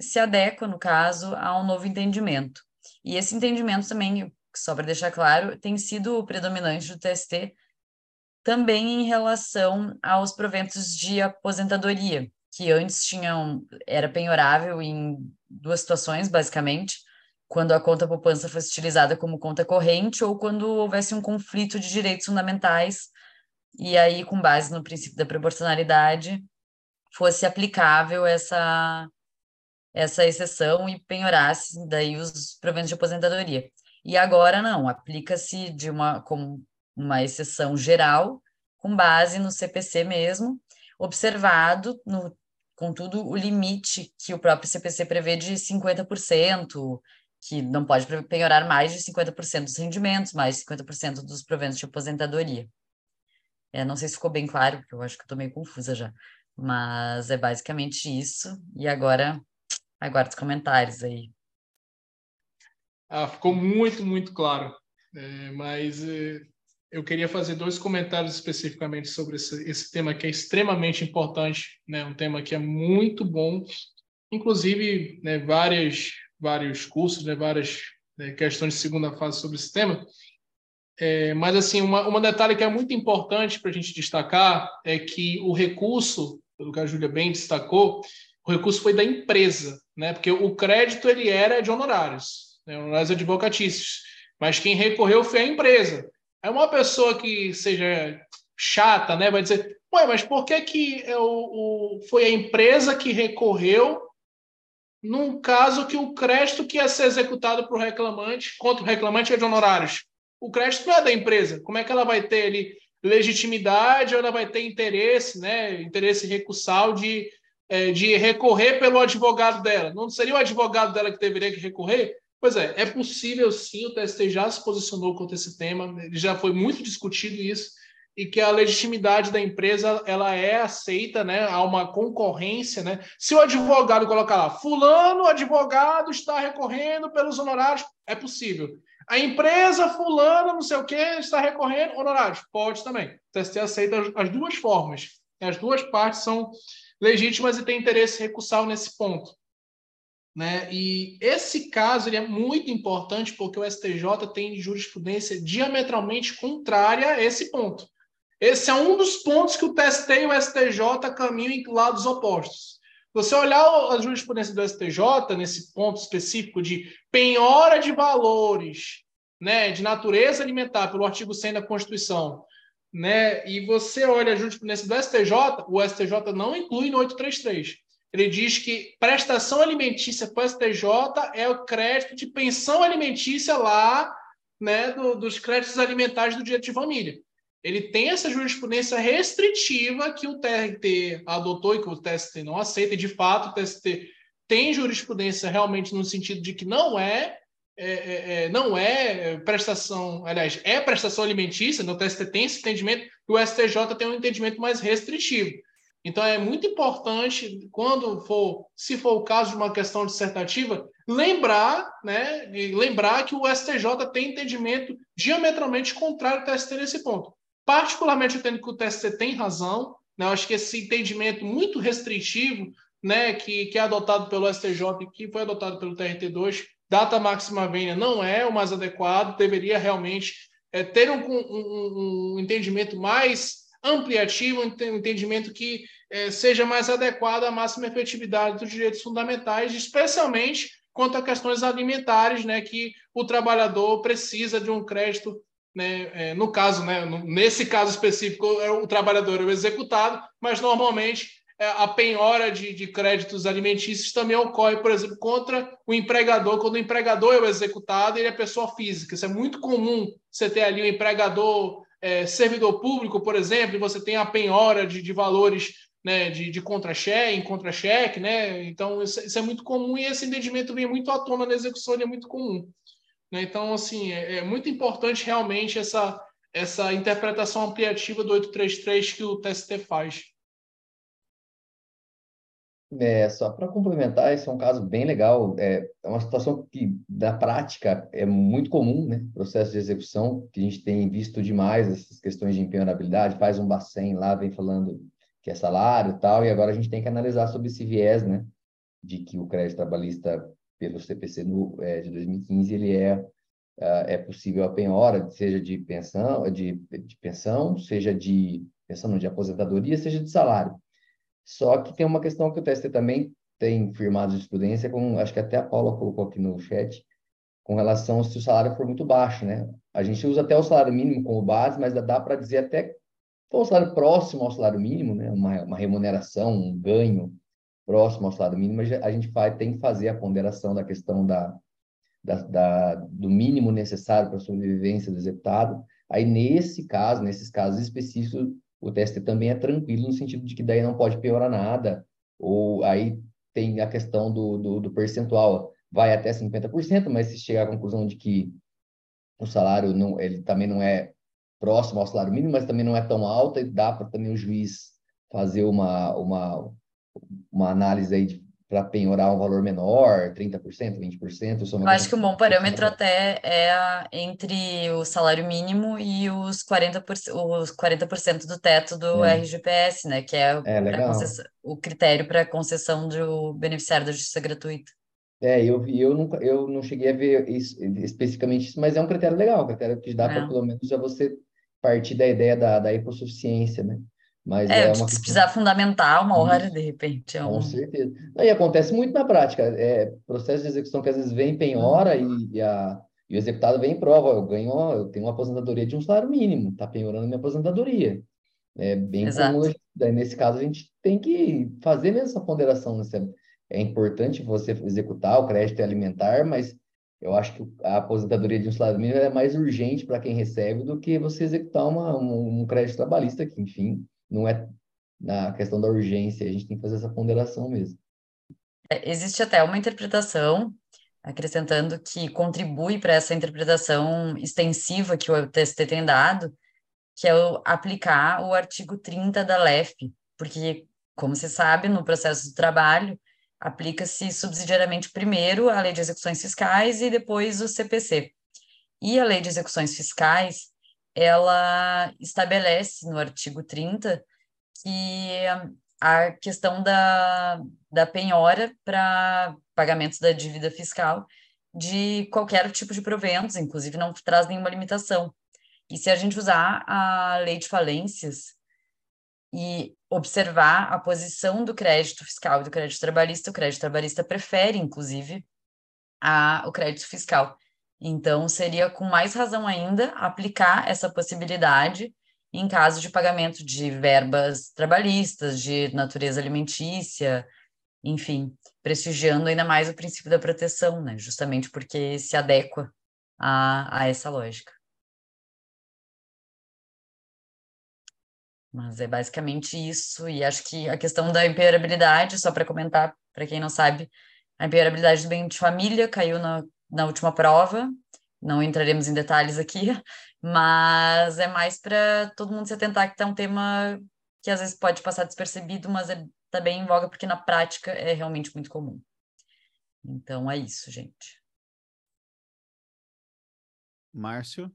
G: se adequa, no caso, a um novo entendimento. E esse entendimento também, só para deixar claro, tem sido o predominante do TST também em relação aos proventos de aposentadoria, que antes tinham era penhorável em duas situações, basicamente, quando a conta poupança fosse utilizada como conta corrente ou quando houvesse um conflito de direitos fundamentais e aí com base no princípio da proporcionalidade fosse aplicável essa essa exceção e penhorasse daí os proventos de aposentadoria. E agora não, aplica-se de uma como uma exceção geral com base no CPC mesmo, observado no Contudo, o limite que o próprio CPC prevê de 50%, que não pode penhorar mais de 50% dos rendimentos, mais de 50% dos proventos de aposentadoria. É, não sei se ficou bem claro, porque eu acho que estou meio confusa já. Mas é basicamente isso. E agora, aguardo os comentários aí.
C: Ah, ficou muito, muito claro. É, mas é, eu queria fazer dois comentários especificamente sobre esse, esse, tema que é extremamente importante, né? Um tema que é muito bom, inclusive, né, várias, vários cursos, né, várias né, questões de segunda fase sobre esse tema. É, mas assim, uma, uma detalhe que é muito importante para a gente destacar é que o recurso, pelo que a Júlia bem destacou, o recurso foi da empresa, né? Porque o crédito ele era de honorários, né, honorários advocatícios, mas quem recorreu foi a empresa. É uma pessoa que seja chata, né? Vai dizer, ué, mas por que, que é o, foi a empresa que recorreu num caso que o crédito que ia ser executado para o reclamante, contra o reclamante é de honorários? o crédito não é da empresa. Como é que ela vai ter ali legitimidade ou ela vai ter interesse, né, interesse recursal de, é, de recorrer pelo advogado dela? Não seria o advogado dela que deveria recorrer? Pois é, é possível sim, o TST já se posicionou contra esse tema, já foi muito discutido isso, e que a legitimidade da empresa ela é aceita, né? Há uma concorrência, né? Se o advogado colocar lá, fulano advogado está recorrendo pelos honorários, é possível. A empresa fulana, não sei o que, está recorrendo honorários, pode também. O TST aceita as duas formas. As duas partes são legítimas e têm interesse recursal nesse ponto. Né? E esse caso ele é muito importante porque o STJ tem jurisprudência diametralmente contrária a esse ponto. Esse é um dos pontos que o TST e o STJ caminham em lados opostos. Você olhar a jurisprudência do STJ nesse ponto específico de penhora de valores, né, de natureza alimentar pelo artigo 100 da Constituição, né, e você olha a jurisprudência do STJ, o STJ não inclui no 833. Ele diz que prestação alimentícia para o STJ é o crédito de pensão alimentícia lá, né, do, dos créditos alimentares do direito de família ele tem essa jurisprudência restritiva que o TRT adotou e que o TST não aceita, e de fato o TST tem jurisprudência realmente no sentido de que não é, é, é, é não é prestação, aliás, é prestação alimentícia, no né? TST tem esse entendimento, e o STJ tem um entendimento mais restritivo. Então é muito importante, quando for, se for o caso de uma questão dissertativa, lembrar, né, lembrar que o STJ tem entendimento diametralmente contrário ao TST nesse ponto. Particularmente, eu que o TST tem razão. Né? Eu acho que esse entendimento muito restritivo né, que, que é adotado pelo STJ e que foi adotado pelo TRT2, data máxima vênia não é o mais adequado, deveria realmente é, ter um, um, um, entendimento mais ampliativo, um entendimento que é, seja mais adequado à máxima efetividade dos direitos fundamentais, especialmente quanto a questões alimentares, né, que o trabalhador precisa de um crédito né, é, no caso, né, nesse caso específico, é o trabalhador é o executado, mas normalmente é, a penhora de, de, créditos alimentícios também ocorre, por exemplo, contra o empregador, quando o empregador é o executado, ele é pessoa física. Isso é muito comum você ter ali o um empregador, é, servidor público, por exemplo, e você tem a penhora de, de valores né, de, de contra-cheque, em contra-cheque, né? Então, isso, isso, é muito comum e esse entendimento vem muito à tona na execução, ele é muito comum. Né? Então, assim, é, é, muito importante realmente essa, essa interpretação ampliativa do 833 que o TST faz.
B: É, só para complementar, esse é um caso bem legal. É, é uma situação que, na prática, é muito comum, né? Processo de execução, que a gente tem visto demais essas questões de empenhorabilidade, faz um Bacen lá, vem falando que é salário e tal, e agora a gente tem que analisar sobre esse viés, né? De que o crédito trabalhista pelo CPC no, é, de 2015, ele é, é, é possível a penhora, seja de pensão, de, de pensão, seja de pensão de aposentadoria, seja de salário. Só que tem uma questão que o TST também tem firmado jurisprudência, com, acho que até a Paula colocou aqui no chat, com relação se o salário for muito baixo, né? A gente usa até o salário mínimo como base, mas dá para dizer até for um salário próximo ao salário mínimo, né? Uma, uma remuneração, um ganho próximo ao salário mínimo, a gente vai, tem que fazer a ponderação da questão da, da, da do mínimo necessário para a sobrevivência do executado. Aí, nesse caso, nesses casos específicos, o teste também é tranquilo, no sentido de que daí não pode piorar nada, ou aí tem a questão do, do, do percentual, vai até 50%, mas se chegar à conclusão de que o salário não, ele também não é próximo ao salário mínimo, mas também não é tão alto, e dá para também o juiz fazer uma, uma, uma análise aí para penhorar um valor menor, 30%, 20%?
G: Eu acho que um bom parâmetro até é a, entre o salário mínimo e os 40%, os 40 do teto do é. RGPS, né? Que é,
B: é
G: o critério para concessão do beneficiário da justiça gratuita.
B: É, eu eu nunca, eu não cheguei a ver isso, especificamente isso, mas é um critério legal, um critério que dá é. para pelo menos já você partir da ideia da, da hipossuficiência, né? Mas
G: é, é uma... se precisar fundamentar uma hora, de repente. É
B: um... Com certeza. E acontece muito na prática. É processo de execução que às vezes vem em penhora e, e, a, e o executado vem em prova. Eu ganho, eu tenho uma aposentadoria de um salário mínimo, está penhorando minha aposentadoria. É bem Exato. comum. Daí, nesse caso, a gente tem que fazer mesmo essa ponderação. Né? É importante você executar o crédito alimentar, mas eu acho que a aposentadoria de um salário mínimo é mais urgente para quem recebe do que você executar uma, um, um crédito trabalhista, que, enfim, não é na questão da urgência, a gente tem que fazer essa ponderação mesmo.
G: É, existe até uma interpretação, acrescentando que contribui para essa interpretação extensiva que o TST tem dado, que é o, aplicar o artigo 30 da LEF, porque, como se sabe, no processo do trabalho, aplica-se subsidiariamente primeiro a Lei de Execuções Fiscais e depois o CPC. E a Lei de Execuções Fiscais, ela estabelece no artigo 30 que a questão da, da penhora para pagamentos da dívida fiscal de qualquer tipo de proventos, inclusive não traz nenhuma limitação. E se a gente usar a lei de falências e observar a posição do crédito fiscal e do crédito trabalhista, o crédito trabalhista prefere, inclusive, a, o crédito fiscal. Então, seria com mais razão ainda aplicar essa possibilidade em caso de pagamento de verbas trabalhistas, de natureza alimentícia, enfim, prestigiando ainda mais o princípio da proteção, né? Justamente porque se adequa a, a essa lógica. Mas é basicamente isso, e acho que a questão da imperabilidade, só para comentar, para quem não sabe, a imperabilidade do bem de família caiu na, na última prova, não entraremos em detalhes aqui, mas é mais para todo mundo se atentar que está um tema que às vezes pode passar despercebido, mas está é, tá bem em voga porque na prática é realmente muito comum. Então é isso, gente.
A: Márcio?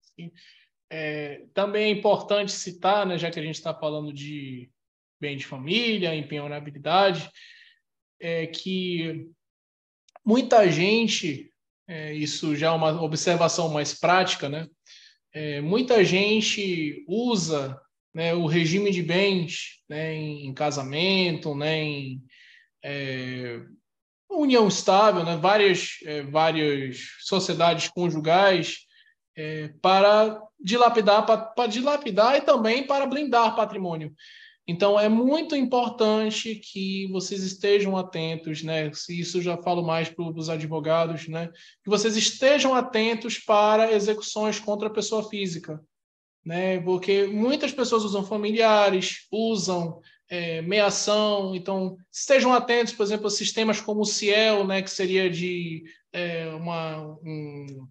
C: Sim. É, também é importante citar, né, já que a gente está falando de bem de família, empenhorabilidade, é que muita gente é, isso já é uma observação mais prática, né? É, muita gente usa né, o regime de bens né, em, casamento, né, em é, união estável, né, várias, é, várias sociedades conjugais é, para dilapidar, para, dilapidar e também para blindar patrimônio. Então, é muito importante que vocês estejam atentos, né? Se isso já falo mais para os advogados, né? Que vocês estejam atentos para execuções contra a pessoa física, né? Porque muitas pessoas usam familiares, usam é, então estejam atentos, por exemplo, a sistemas como o Ciel, né? Que seria de é, uma um,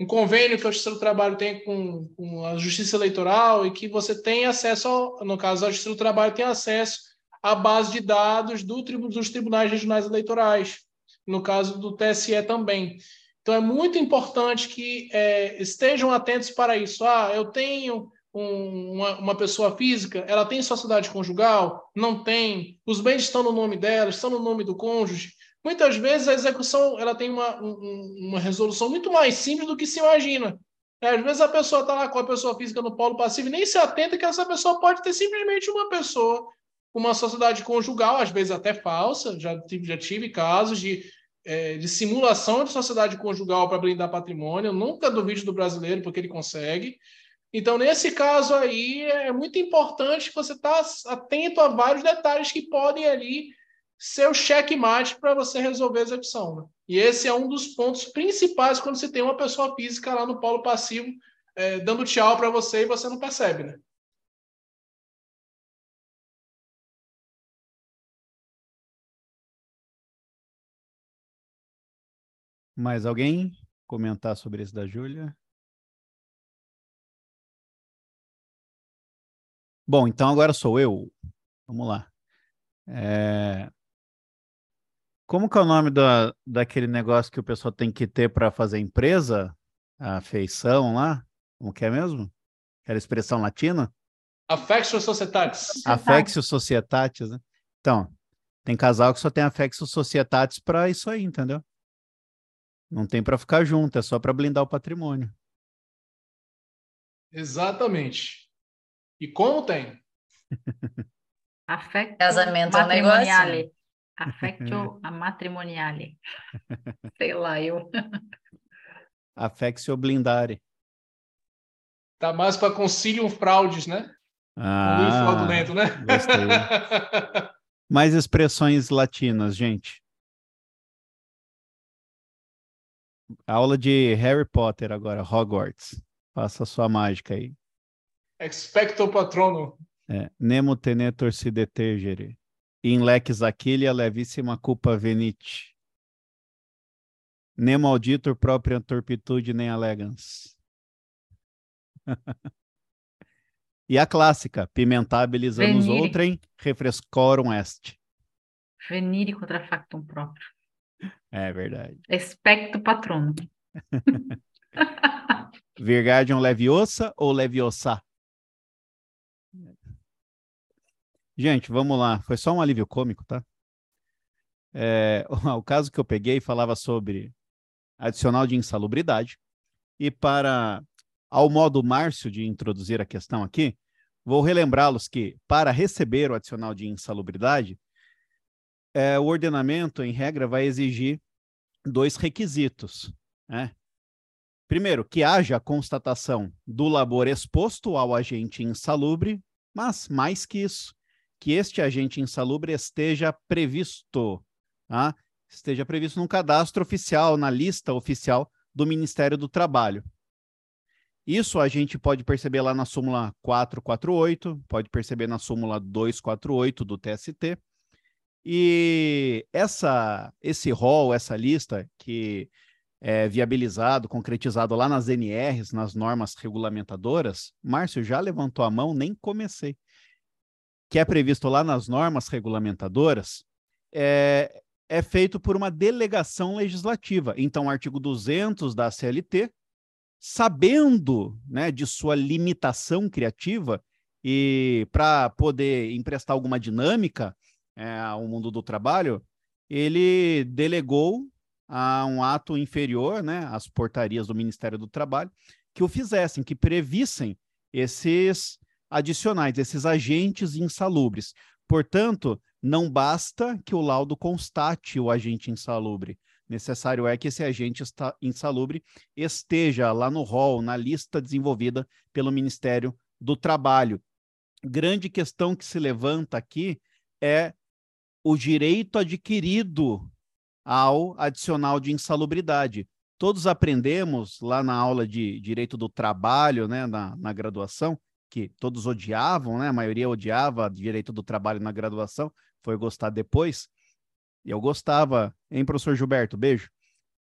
C: um convênio que a Justiça do Trabalho tem com, com, a Justiça Eleitoral e que você tem acesso, ao, no caso, a Justiça do Trabalho tem acesso à base de dados do, dos tribunais regionais eleitorais, no caso do TSE também. Então, é muito importante que é, estejam atentos para isso. Ah, eu tenho um, uma, uma, pessoa física, ela tem sociedade conjugal? Não tem. Os bens estão no nome dela, estão no nome do cônjuge. Muitas vezes a execução ela tem uma, um, uma resolução muito mais simples do que se imagina. É, às vezes a pessoa está lá com a pessoa física no polo passivo e nem se atenta que essa pessoa pode ter simplesmente uma pessoa, uma sociedade conjugal, às vezes até falsa. Já tive, já tive casos de, é, de simulação de sociedade conjugal para blindar patrimônio. Nunca duvide do brasileiro, porque ele consegue. Então, nesse caso aí, é muito importante você está atento a vários detalhes que podem ali seu checkmate para você resolver a execução. Né? E esse é um dos pontos principais quando você tem uma pessoa física lá no polo passivo é, dando tchau para você e você não percebe, né?
A: Mais alguém comentar sobre isso da Júlia? Bom, então agora sou eu. Vamos lá. É... Como que é o nome da, daquele negócio que o pessoal tem que ter para fazer empresa? A feição lá? Como que é mesmo? Aquela expressão latina?
C: Affectio Societatis.
A: Affectio Societatis, né? Então, tem casal que só tem Affectio Societatis para isso aí, entendeu? Não tem para ficar junto, é só para blindar o patrimônio.
C: Exatamente. E como tem? (laughs)
G: Casamento é um negócio.
E: Affectio (laughs) matrimoniale. Sei lá, eu.
A: Affectio blindare.
C: Tá mais para concilium fraudes, né?
A: Ah,
C: fraudulento, né?
A: Gostei. (laughs) Mais expressões latinas, gente. Aula de Harry Potter agora, Hogwarts. Faça a sua mágica aí.
C: Expecto patrono.
A: É, nemo tenetor si detergere. In lex aquilia levissima culpa venit. Nemo auditor própria turpitude nem alegans. (laughs) e a clássica, pimentabilis anus
E: Venire.
A: outrem, refrescorum est.
E: Venire contra factum próprio.
A: É verdade.
E: Expecto patrono. (laughs)
A: Virgadium leviosa ou leviosa? Gente, vamos lá. Foi só um alívio cômico, tá? É, (laughs) o caso que eu peguei falava sobre adicional de insalubridade. E para, ao modo Márcio de introduzir a questão aqui, vou relembrá-los que, para receber o adicional de insalubridade, é, o ordenamento, em regra, vai exigir dois requisitos. Né? Primeiro, que haja constatação do labor exposto ao agente insalubre, mas, mais que isso, que este agente insalubre esteja previsto, tá? esteja previsto num cadastro oficial, na lista oficial do Ministério do Trabalho. Isso a gente pode perceber lá na súmula 448, pode perceber na súmula 248 do TST. E essa, esse rol, essa lista que é viabilizado, concretizado lá nas NRs, nas normas regulamentadoras, Márcio já levantou a mão, nem comecei. Que é previsto lá nas normas regulamentadoras, é, é feito por uma delegação legislativa. Então, o artigo 200 da CLT, sabendo né, de sua limitação criativa e para poder emprestar alguma dinâmica é, ao mundo do trabalho, ele delegou a um ato inferior, né, às portarias do Ministério do Trabalho, que o fizessem, que previssem esses adicionais, esses agentes insalubres. Portanto, não basta que o laudo constate o agente insalubre. Necessário é que esse agente insalubre esteja lá no rol, na lista desenvolvida pelo Ministério do Trabalho. Grande questão que se levanta aqui é o direito adquirido ao adicional de insalubridade. Todos aprendemos lá na aula de direito do trabalho, né, na, na graduação, que todos odiavam, né, a maioria odiava direito do trabalho na graduação, foi gostar depois. E eu gostava, hein, professor Gilberto? Beijo.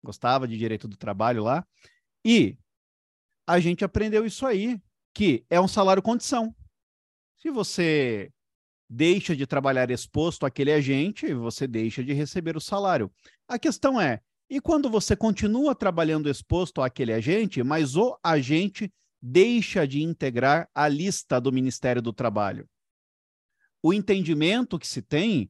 A: Gostava de direito do trabalho lá. E a gente aprendeu isso aí, que é um salário condição. Se você deixa de trabalhar exposto àquele agente, você deixa de receber o salário. A questão é, e quando você continua trabalhando exposto àquele agente, mas o agente deixa de integrar a lista do Ministério do Trabalho? O entendimento que se tem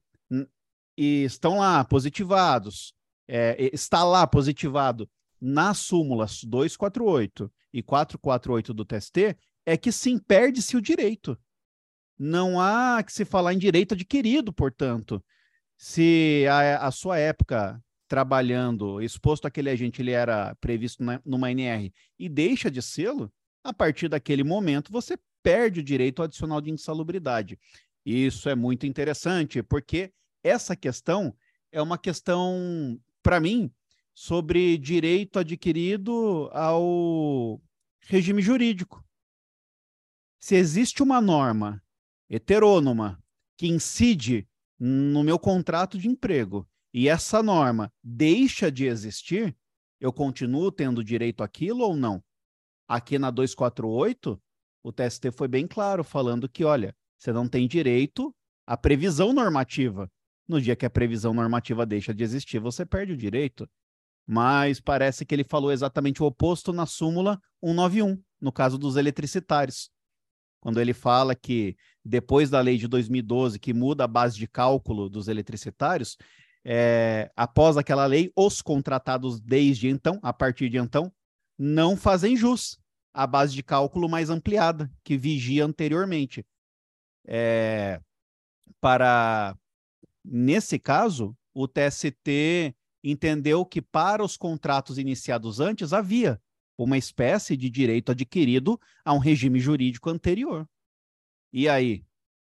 A: e estão lá positivados, é, está lá positivado nas súmulas 248 e 448 do TST, é que sim, perde-se o direito não há que se falar em direito adquirido, portanto. Se a, a sua época trabalhando, exposto àquele agente, ele era previsto na, numa NR e deixa de sê-lo, a partir daquele momento você perde o direito adicional de insalubridade. Isso é muito interessante, porque essa questão é uma questão, para mim, sobre direito adquirido ao regime jurídico. Se existe uma norma heterônoma que incide no meu contrato de emprego e essa norma deixa de existir, eu continuo tendo direito àquilo ou não? Aqui na 248, o TST foi bem claro, falando que, olha, você não tem direito à previsão normativa. No dia que a previsão normativa deixa de existir, você perde o direito. Mas parece que ele falou exatamente o oposto na súmula 191, no caso dos eletricitários quando ele fala que depois da lei de 2012, que muda a base de cálculo dos eletricitários, é, após aquela lei, os contratados desde então, a partir de então, não fazem jus à base de cálculo mais ampliada que vigia anteriormente. É, para nesse caso, o TST entendeu que para os contratos iniciados antes havia uma espécie de direito adquirido a um regime jurídico anterior. E aí?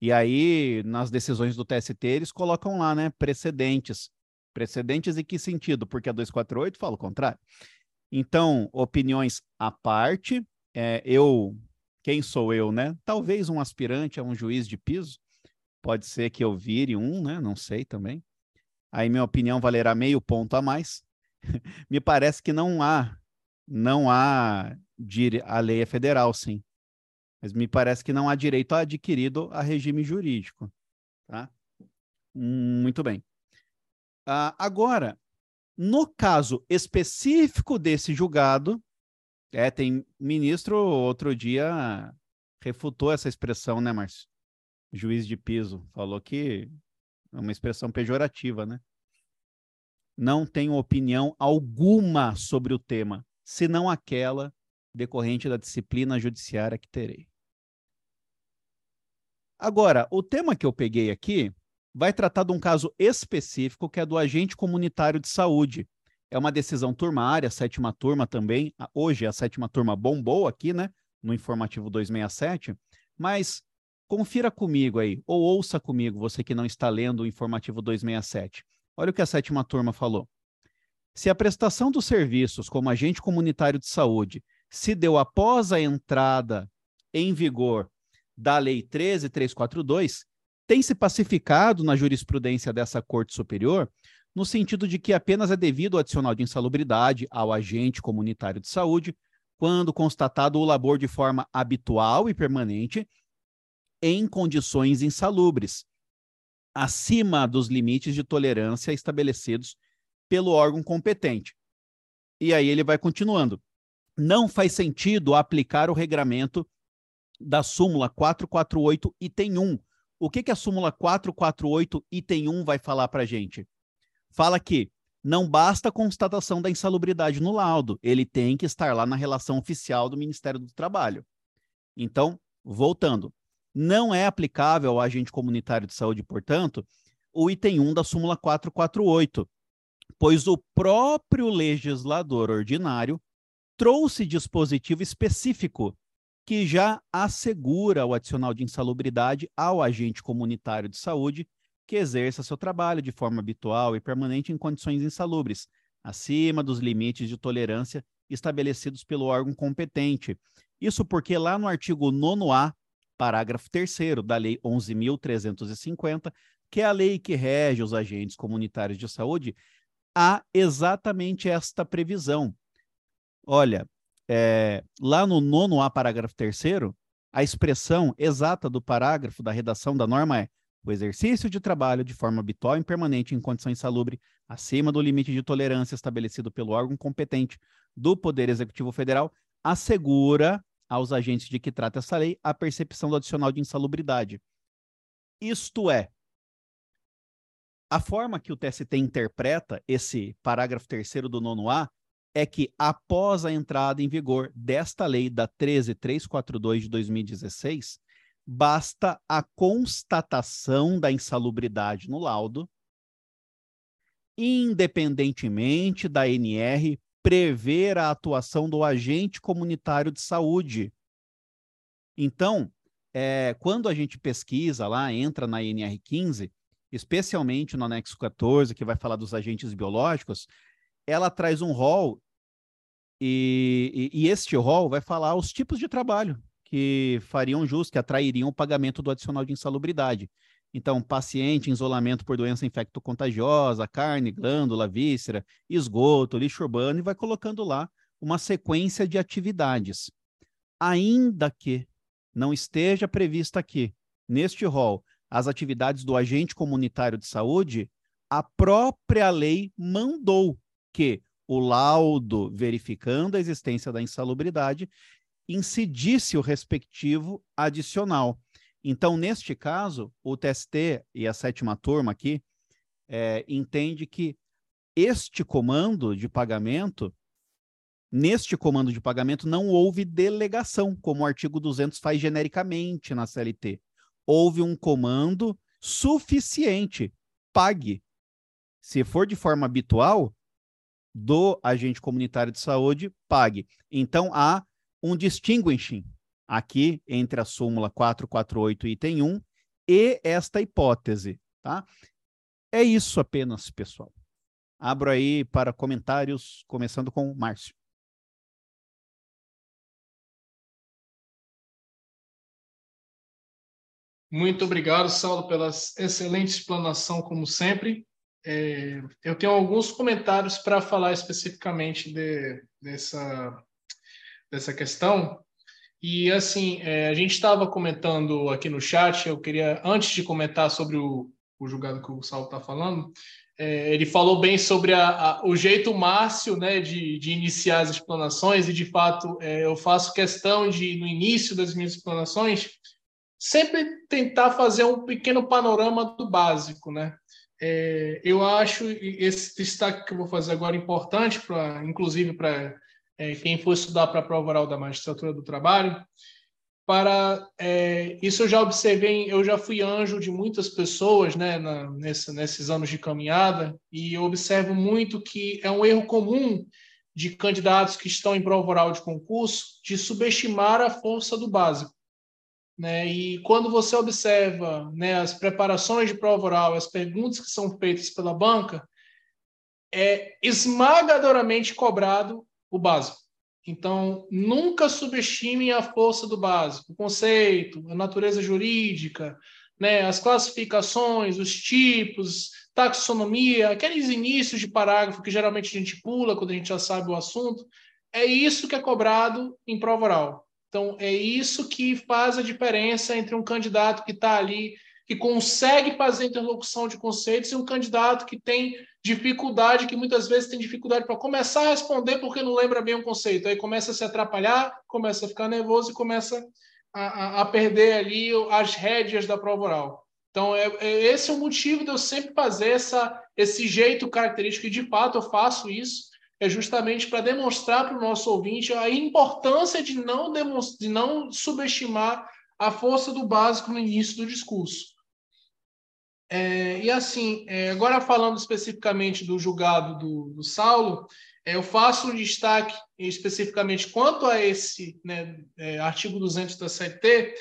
A: E aí, nas decisões do TST, eles colocam lá, né, precedentes. Precedentes em que sentido? Porque a 248 fala o contrário. Então, opiniões à parte, é, eu, quem sou eu, né? Talvez um aspirante a um juiz de piso, pode ser que eu vire um, né? Não sei também. Aí minha opinião valerá meio ponto a mais. (laughs) Me parece que não há, não há, a lei é federal, sim, mas me parece que não há direito adquirido a regime jurídico, tá? Muito bem. Uh, agora, no caso específico desse julgado, é, tem ministro outro dia refutou essa expressão, né, Márcio? Juiz de piso, falou que é uma expressão pejorativa, né? Não tenho opinião alguma sobre o tema, senão aquela decorrente da disciplina judiciária que terei. Agora, o tema que eu peguei aqui vai tratar de um caso específico que é do agente comunitário de saúde. É uma decisão turmária, sétima turma também. Hoje a sétima turma bombou aqui, né? No informativo 267. Mas confira comigo aí, ou ouça comigo, você que não está lendo o informativo 267. Olha o que a sétima turma falou. Se a prestação dos serviços como agente comunitário de saúde se deu após a entrada em vigor da Lei 13342, tem se pacificado na jurisprudência dessa Corte Superior no sentido de que apenas é devido o adicional de insalubridade ao agente comunitário de saúde quando constatado o labor de forma habitual e permanente em condições insalubres, acima dos limites de tolerância estabelecidos pelo órgão competente. E aí ele vai continuando. Não faz sentido aplicar o regramento da súmula 448, item 1. O que, que a súmula 448, item 1 vai falar para a gente? Fala que não basta a constatação da insalubridade no laudo, ele tem que estar lá na relação oficial do Ministério do Trabalho. Então, voltando, não é aplicável ao agente comunitário de saúde, portanto, o item 1 da súmula 448, pois o próprio legislador ordinário trouxe dispositivo específico que já assegura o adicional de insalubridade ao agente comunitário de saúde que exerça seu trabalho de forma habitual e permanente em condições insalubres, acima dos limites de tolerância estabelecidos pelo órgão competente. Isso porque lá no artigo 9A, parágrafo 3 da Lei 11.350, que é a lei que rege os agentes comunitários de saúde, há exatamente esta previsão. Olha, é, lá no nono A, parágrafo terceiro, a expressão exata do parágrafo da redação da norma é o exercício de trabalho de forma habitual e permanente em condição insalubre, acima do limite de tolerância estabelecido pelo órgão competente do Poder Executivo Federal, assegura aos agentes de que trata essa lei a percepção do adicional de insalubridade. Isto é, a forma que o TST interpreta esse parágrafo terceiro do nono A é que, após a entrada em vigor desta lei da 13342 de 2016, basta a constatação da insalubridade no laudo, independentemente da NR prever a atuação do agente comunitário de saúde. Então, é, quando a gente pesquisa lá, entra na NR 15, especialmente no anexo 14, que vai falar dos agentes biológicos, ela traz um rol e, e, e este rol vai falar os tipos de trabalho que fariam jus, que atrairiam o pagamento do adicional de insalubridade. Então, paciente em isolamento por doença infecto-contagiosa, carne, glândula, víscera, esgoto, lixo urbano, e vai colocando lá uma sequência de atividades. Ainda que não esteja prevista aqui, neste rol, as atividades do agente comunitário de saúde, a própria lei mandou que o laudo verificando a existência da insalubridade incidisse o respectivo adicional. Então, neste caso, o TST e a sétima turma aqui é, entende que este comando de pagamento, neste comando de pagamento, não houve delegação, como o artigo 200 faz genericamente na CLT. Houve um comando suficiente, pague. Se for de forma habitual, do agente comunitário de saúde pague. Então, há um distinguishing aqui entre a súmula 448, item 1, e esta hipótese, tá? É isso apenas, pessoal. Abro aí para comentários, começando com o Márcio.
C: Muito obrigado, Saulo, pela excelente explanação, como sempre. É, eu tenho alguns comentários para falar especificamente de, dessa, dessa questão. E, assim, é, a gente estava comentando aqui no chat, eu queria, antes de comentar sobre o, o julgado que o Saulo está falando, é, ele falou bem sobre a, a, o jeito Márcio né, de, de, iniciar as explanações, e de fato é, eu faço questão de, no início das minhas explanações, sempre tentar fazer um pequeno panorama do básico. Né? É, eu acho esse destaque que eu vou fazer agora importante, pra, inclusive para é, quem for estudar para a prova oral da magistratura do trabalho, para é, isso eu já observei, eu já fui anjo de muitas pessoas, né, na, nesse, nesses anos de caminhada, e eu observo muito que é um erro comum de candidatos que estão em prova oral de concurso de subestimar a força do básico. Né? E quando você observa né, as preparações de prova oral, as perguntas que são feitas pela banca, é esmagadoramente cobrado o básico. Então, nunca subestimem a força do básico, o conceito, a natureza jurídica, né, as classificações, os tipos, taxonomia, aqueles inícios de parágrafo que geralmente a gente pula quando a gente já sabe o assunto. É isso que é cobrado em prova oral. Então, é isso que faz a diferença entre um candidato que está ali, que consegue fazer interlocução de conceitos, e um candidato que tem dificuldade, que muitas vezes tem dificuldade para começar a responder porque não lembra bem o conceito. Aí começa a se atrapalhar, começa a ficar nervoso e começa a, a, a perder ali as rédeas da prova oral. Então, é, é, esse é o motivo de eu sempre fazer essa, esse jeito característico, e de fato eu faço isso, é justamente para demonstrar para o nosso ouvinte a importância de não, de não subestimar a força do básico no início do discurso. É, e assim, é, agora falando especificamente do julgado do, do Saulo, é, eu faço um destaque especificamente quanto a esse né, é, artigo 200 da CT,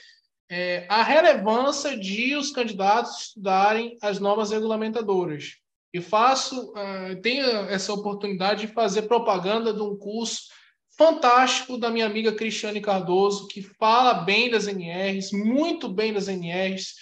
C: a relevância de os candidatos estudarem as normas regulamentadoras. E faço, uh, tenho essa oportunidade de fazer propaganda de um curso fantástico da minha amiga Cristiane Cardoso, que fala bem das NRs, muito bem das NRs,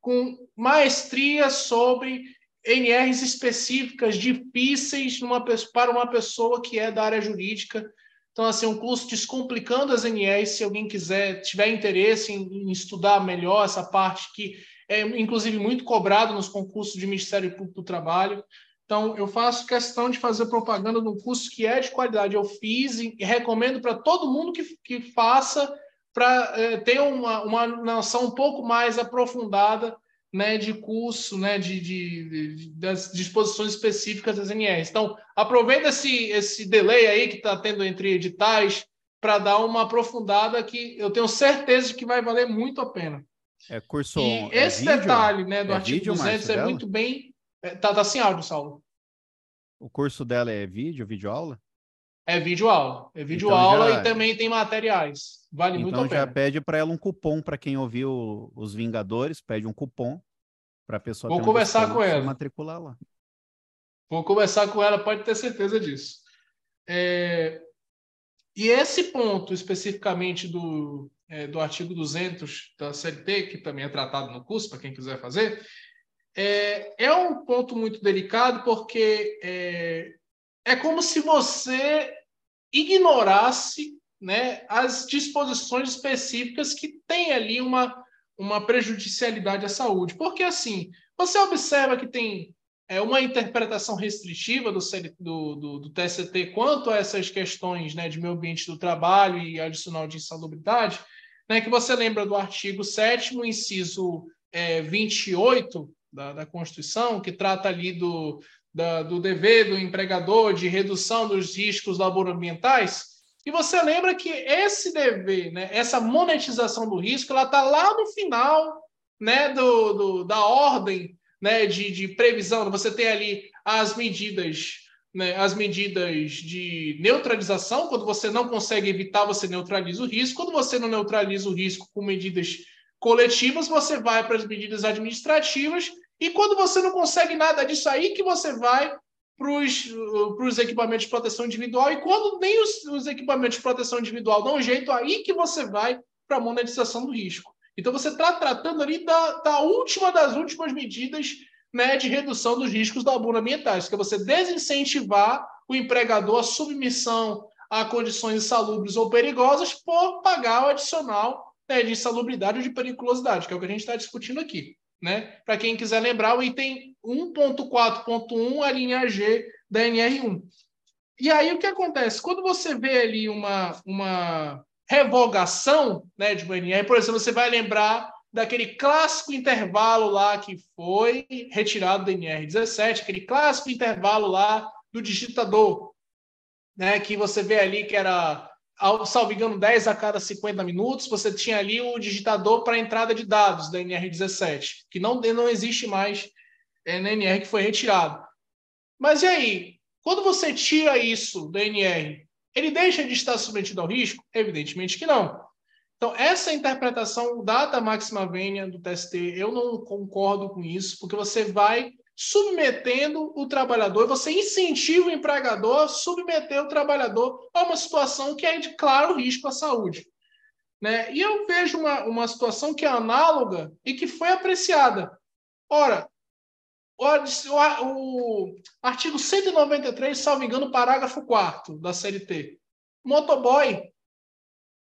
C: com maestria sobre NRs específicas, difíceis numa, para uma pessoa que é da área jurídica. Então, assim, um curso descomplicando as NRs, se alguém quiser, tiver interesse em, em estudar melhor essa parte que é, inclusive, muito cobrado nos concursos de Ministério Público do Trabalho. Então, eu faço questão de fazer propaganda de um curso que é de qualidade. Eu fiz e recomendo para todo mundo que, que faça para é, ter uma, uma noção um pouco mais aprofundada né, de curso, né, de, de, de, das disposições específicas das NRs. Então, aproveita esse, esse delay aí que está tendo entre editais para dar uma aprofundada que eu tenho certeza que vai valer muito a pena.
A: É curso
C: E
A: é
C: esse
A: vídeo?
C: detalhe né, do
A: É
C: artigo
A: vídeo,
C: 200
A: Márcio,
C: é
A: dela?
C: muito bem... é, Tá, tá sem áudio, Saulo.
A: O curso dela é vídeo, vídeo aula?
C: É vídeo aula. É vídeo
A: Então
C: aula
A: já-
C: e também tem materiais. Vale muito
A: Então
C: a
A: já
C: pena.
A: pede para ela um cupom para quem ouviu os Vingadores, pede um cupom para a pessoa
C: Vou
A: ter um
C: conversar com ela.
A: matricular lá.
C: Vou conversar com ela, pode ter certeza disso. É, E esse ponto especificamente do, é, do artigo 200 da CLT, que também é tratado no curso, para quem quiser fazer, é, é um ponto muito delicado, porque é, é como se você ignorasse né, as disposições específicas que têm ali uma, uma prejudicialidade à saúde. Porque, assim, você observa que tem é, uma interpretação restritiva do, do, do, do TST quanto a essas questões né, de meio ambiente do trabalho e adicional de insalubridade, né, que você lembra do artigo 7 inciso é, 28 da, da Constituição, que trata ali do, da, do dever do empregador de redução dos riscos laborambientais, e você lembra que esse dever, né, essa monetização do risco, ela está lá no final né, do, do, da ordem né, de, de previsão. Você tem ali as medidas, né, as medidas de neutralização. Quando você não consegue evitar, você neutraliza o risco. Quando você não neutraliza o risco com medidas coletivas, você vai para as medidas administrativas. E quando você não consegue nada disso aí, que você vai para os equipamentos de proteção individual. E quando nem os, os equipamentos de proteção individual dão jeito, aí que você vai para a monetização do risco. Então você está tratando ali da, da última das últimas medidas né, de redução dos riscos da abono ambientais, que é você desincentivar o empregador à submissão a condições insalubres ou perigosas por pagar o adicional né, de insalubridade ou de periculosidade, que é o que a gente está discutindo aqui. Né? Para quem quiser lembrar, o item 1.4.1, a linha G da NR1. E aí o que acontece? Quando você vê ali uma, uma revogação né, de NR, por exemplo, você vai lembrar daquele clássico intervalo lá que foi retirado da NR17, aquele clássico intervalo lá do digitador, né, que você vê ali que era, salvo engano, 10 a cada 50 minutos, você tinha ali o digitador para entrada de dados da NR17, que não, não existe mais é, na NR que foi retirado. Mas e aí? Quando você tira isso da NR, ele deixa de estar submetido ao risco? Evidentemente que não. Então, essa interpretação data máxima vênia do TST, eu não concordo com isso, porque você vai submetendo o trabalhador, você incentiva o empregador a submeter o trabalhador a uma situação que é de claro risco à saúde. Né? E eu vejo uma, uma situação que é análoga e que foi apreciada. Ora, o, o, artigo 193, salvo engano, parágrafo 4 da CLT. Motoboy,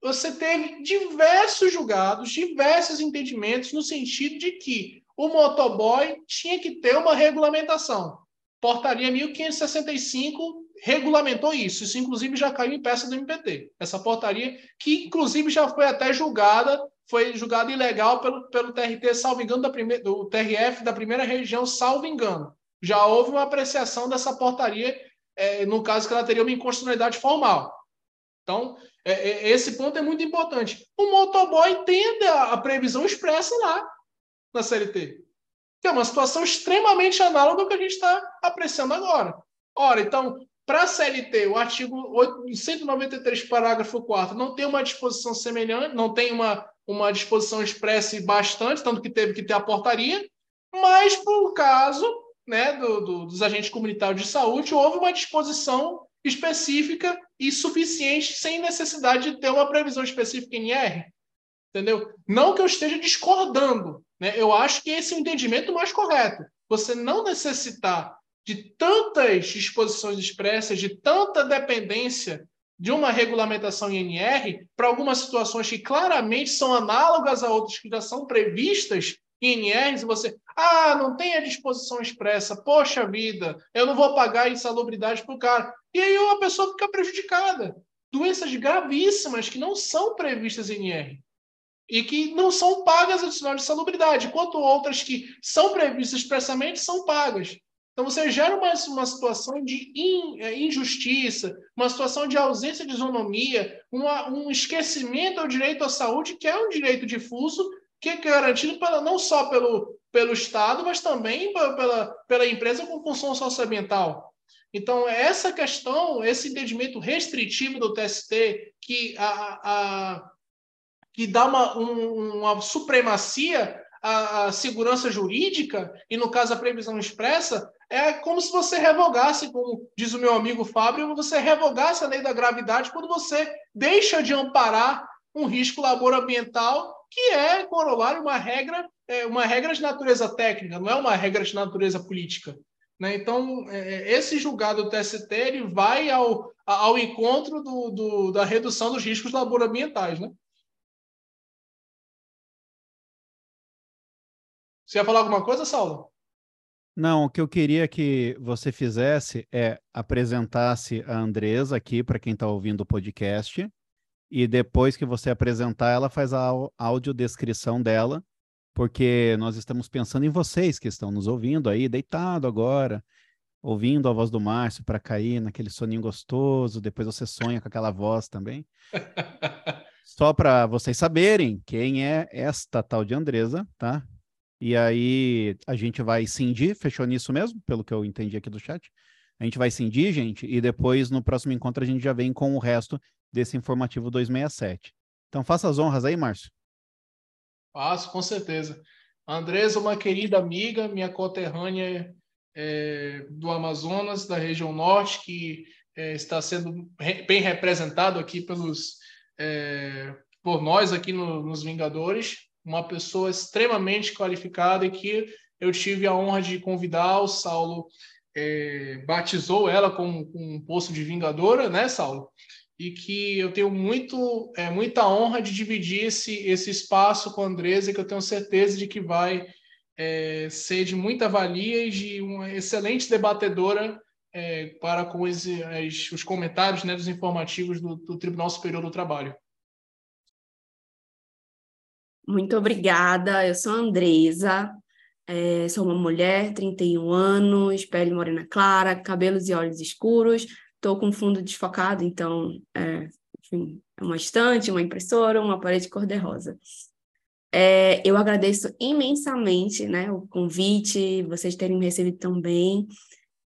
C: você teve diversos julgados, diversos entendimentos no sentido de que o motoboy tinha que ter uma regulamentação. Portaria 1565 regulamentou isso. Isso, inclusive, já caiu em peça do MPT. Essa portaria, que, inclusive, já foi até julgada, foi julgada ilegal pelo, pelo TRT, salvo engano, da primeira, do TRF da primeira região, salvo engano. Já houve uma apreciação dessa portaria, é, no caso que ela teria uma inconstitucionalidade formal. Então, é, é, esse ponto é muito importante. O motoboy tem a, a previsão expressa lá na CLT. Que é uma situação extremamente análoga ao que a gente está apreciando agora. Ora, então, para a CLT, o artigo 193, parágrafo 4, não tem uma disposição semelhante, não tem uma, uma disposição expressa bastante, tanto que teve que ter a portaria, mas por caso né, do, do, dos agentes comunitários de saúde, houve uma disposição específica e suficiente, sem necessidade de ter uma previsão específica em IR. Entendeu? Não que eu esteja discordando, né? Eu acho que esse é o entendimento mais correto. Você não necessitar de tantas disposições expressas, de tanta dependência de uma regulamentação INR para algumas situações que claramente são análogas a outras que já são previstas em INRs, e você, ah, não tem a disposição expressa, poxa vida, eu não vou pagar insalubridade para o cara. E aí a pessoa fica prejudicada. Doenças gravíssimas que não são previstas em INR e que não são pagas adicional de salubridade, enquanto outras que são previstas expressamente são pagas. Então você gera uma, uma situação de in, é, injustiça, uma situação de ausência de isonomia, uma, um esquecimento ao direito à saúde, que é um direito difuso, que é garantido pela, não só pelo, pelo Estado, mas também pela, pela empresa com função socioambiental. Então, essa questão, esse entendimento restritivo do TST, que a, a que dá uma, um, uma supremacia à, à, segurança jurídica, e no caso a previsão expressa, é como se você revogasse, como diz o meu amigo Fábio, você revogasse a lei da gravidade quando você deixa de amparar um risco laboral-ambiental que é corolário uma regra, é, uma regra de natureza técnica, não é uma regra de natureza política. Né? Então, é, esse julgado do TST ele vai ao, ao encontro do, do, da redução dos riscos laboral-ambientais. Né? Você ia falar alguma coisa, Saulo?
A: Não, o que eu queria que você fizesse é apresentasse a Andresa aqui para quem está ouvindo o podcast e depois que você apresentar, ela faz a audiodescrição dela, porque nós estamos pensando em vocês que estão nos ouvindo aí, deitado agora, ouvindo a voz do Márcio para cair naquele soninho gostoso, depois você sonha com aquela voz também. (laughs) Só para vocês saberem quem é esta tal de Andresa, tá? E aí a gente vai cindir, fechou nisso mesmo, pelo que eu entendi aqui do chat. A gente vai cindir, gente, e depois no próximo encontro a gente já vem com o resto desse informativo 267. Então faça as honras aí, Márcio.
C: Faço, com certeza. Andresa, uma querida amiga, minha conterrânea é, do Amazonas, da região norte, que é, está sendo bem representado aqui pelos, é, por nós aqui no, nos Vingadores uma pessoa extremamente qualificada e que eu tive a honra de convidar. O Saulo é, batizou ela com, com um posto de vingadora, né, Saulo? E que eu tenho muito, é, muita honra de dividir esse, esse espaço com a Andresa, que eu tenho certeza de que vai é, ser de muita valia e de uma excelente debatedora é, para com os, as, os comentários né, dos informativos do, do Tribunal Superior do Trabalho.
I: Muito obrigada. Eu sou a Andresa, é, sou uma mulher, 31 anos, pele morena clara, cabelos e olhos escuros. Estou com fundo desfocado, então, é, enfim, é uma estante, uma impressora, uma parede cor-de-rosa. É, eu agradeço imensamente né, o convite, vocês terem me recebido tão bem.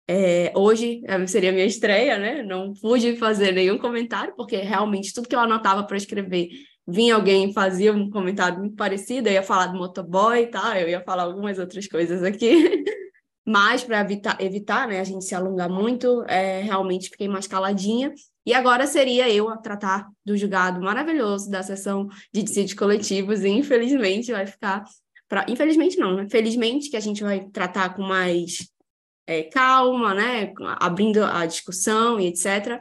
I: É, hoje é, seria a minha estreia, né? Não pude fazer nenhum comentário, porque realmente tudo que eu anotava para escrever, vinha alguém e fazia um comentário muito parecido, eu ia falar do motoboy, tá? Eu ia falar algumas outras coisas aqui. (laughs) Mas para evitar, evitar né, a gente se alongar muito, é, realmente fiquei mais caladinha. E agora seria eu a tratar do julgado maravilhoso da sessão de dissídios coletivos, e infelizmente vai ficar. Pra... Infelizmente não, né? Felizmente que a gente vai tratar com mais é, calma, né? Abrindo a discussão e etc.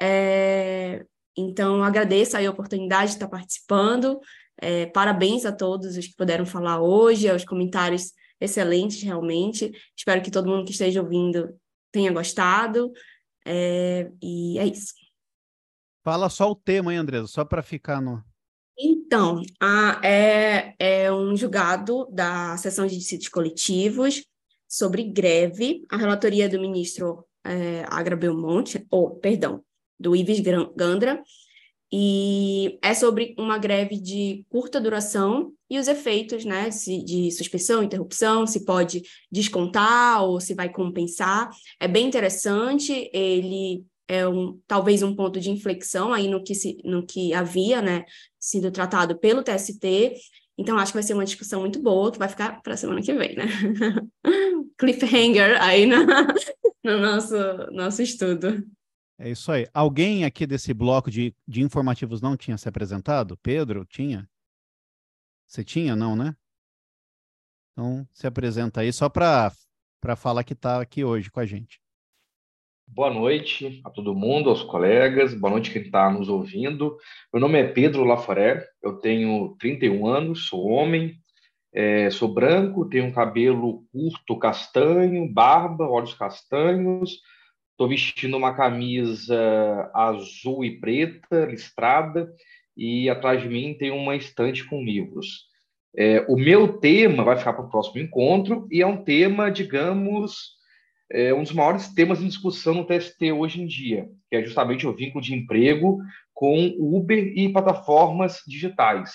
I: É, então, agradeço a oportunidade de estar participando. É, parabéns a todos os que puderam falar hoje, aos comentários excelentes, realmente. Espero que todo mundo que esteja ouvindo tenha gostado. É, e é isso.
A: Fala só o tema, hein, Andresa? Só para ficar no.
I: Então, a, é, é um julgado da seção de dissídios coletivos sobre greve, a relatoria do ministro é, Agra Belmonte, ou, perdão, do Ives Gandra, e é sobre uma greve de curta duração e os efeitos, né, de suspensão, interrupção, se pode descontar ou se vai compensar. É bem interessante, ele é um, talvez um ponto de inflexão aí no que, se, no que havia, né, sido tratado pelo TST, então, acho que vai ser uma discussão muito boa, que vai ficar para a semana que vem, né? (laughs) Cliffhanger aí no, no nosso, nosso estudo.
A: É isso aí. Alguém aqui desse bloco de, de informativos não tinha se apresentado? Pedro, tinha? Você tinha, não, né? Então, se apresenta aí só para falar que está aqui hoje com a gente.
J: Boa noite a todo mundo, aos colegas, boa noite quem está nos ouvindo. Meu nome é Pedro Laforé, eu tenho 31 anos, sou homem, é, sou branco, tenho um cabelo curto, castanho, barba, olhos castanhos, estou vestindo uma camisa azul e preta, listrada, e atrás de mim tem uma estante com livros. É, o meu tema vai ficar para o próximo encontro, e é um tema, digamos, é um dos maiores temas em discussão no TST hoje em dia, que é justamente o vínculo de emprego com Uber e plataformas digitais.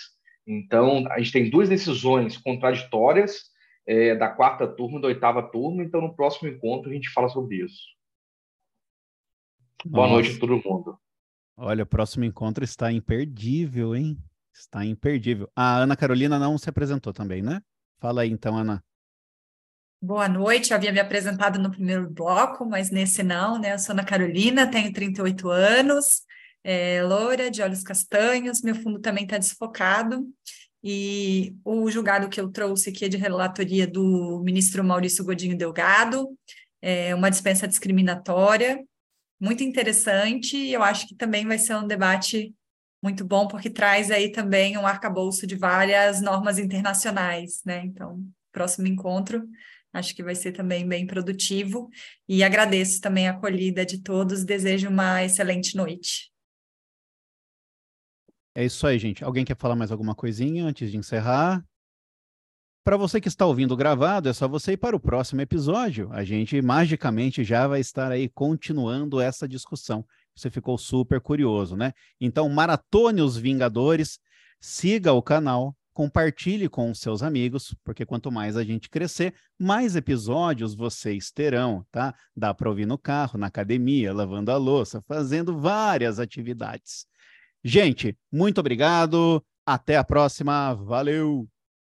J: Então, a gente tem duas decisões contraditórias é, da quarta turma e da oitava turma, então no próximo encontro a gente fala sobre isso. Nossa. Boa noite a todo mundo.
A: Olha, o próximo encontro está imperdível, hein? Está imperdível. A Ana Carolina não se apresentou também, né? Fala aí então, Ana.
H: Boa noite, eu havia me apresentado no primeiro bloco, mas nesse não, né? Eu sou Ana Carolina, tenho 38 anos, é, loura, de olhos castanhos, meu fundo também está desfocado, e o julgado que eu trouxe aqui é de relatoria do ministro Maurício Godinho Delgado, é uma dispensa discriminatória, muito interessante, e eu acho que também vai ser um debate muito bom, porque traz aí também um arcabouço de várias normas internacionais, né? Então, próximo encontro Acho que vai ser também bem produtivo. E agradeço também a acolhida de todos. Desejo uma excelente noite.
A: É isso aí, gente. Alguém quer falar mais alguma coisinha antes de encerrar? Para você que está ouvindo gravado, é só você ir para o próximo episódio. A gente magicamente já vai estar aí continuando essa discussão. Você ficou super curioso, né? Então, maratone os Vingadores, siga o canal, compartilhe com seus amigos, porque quanto mais a gente crescer, mais episódios vocês terão, tá? Dá para ouvir no carro, na academia, lavando a louça, fazendo várias atividades. Gente, muito obrigado. Até a próxima. Valeu!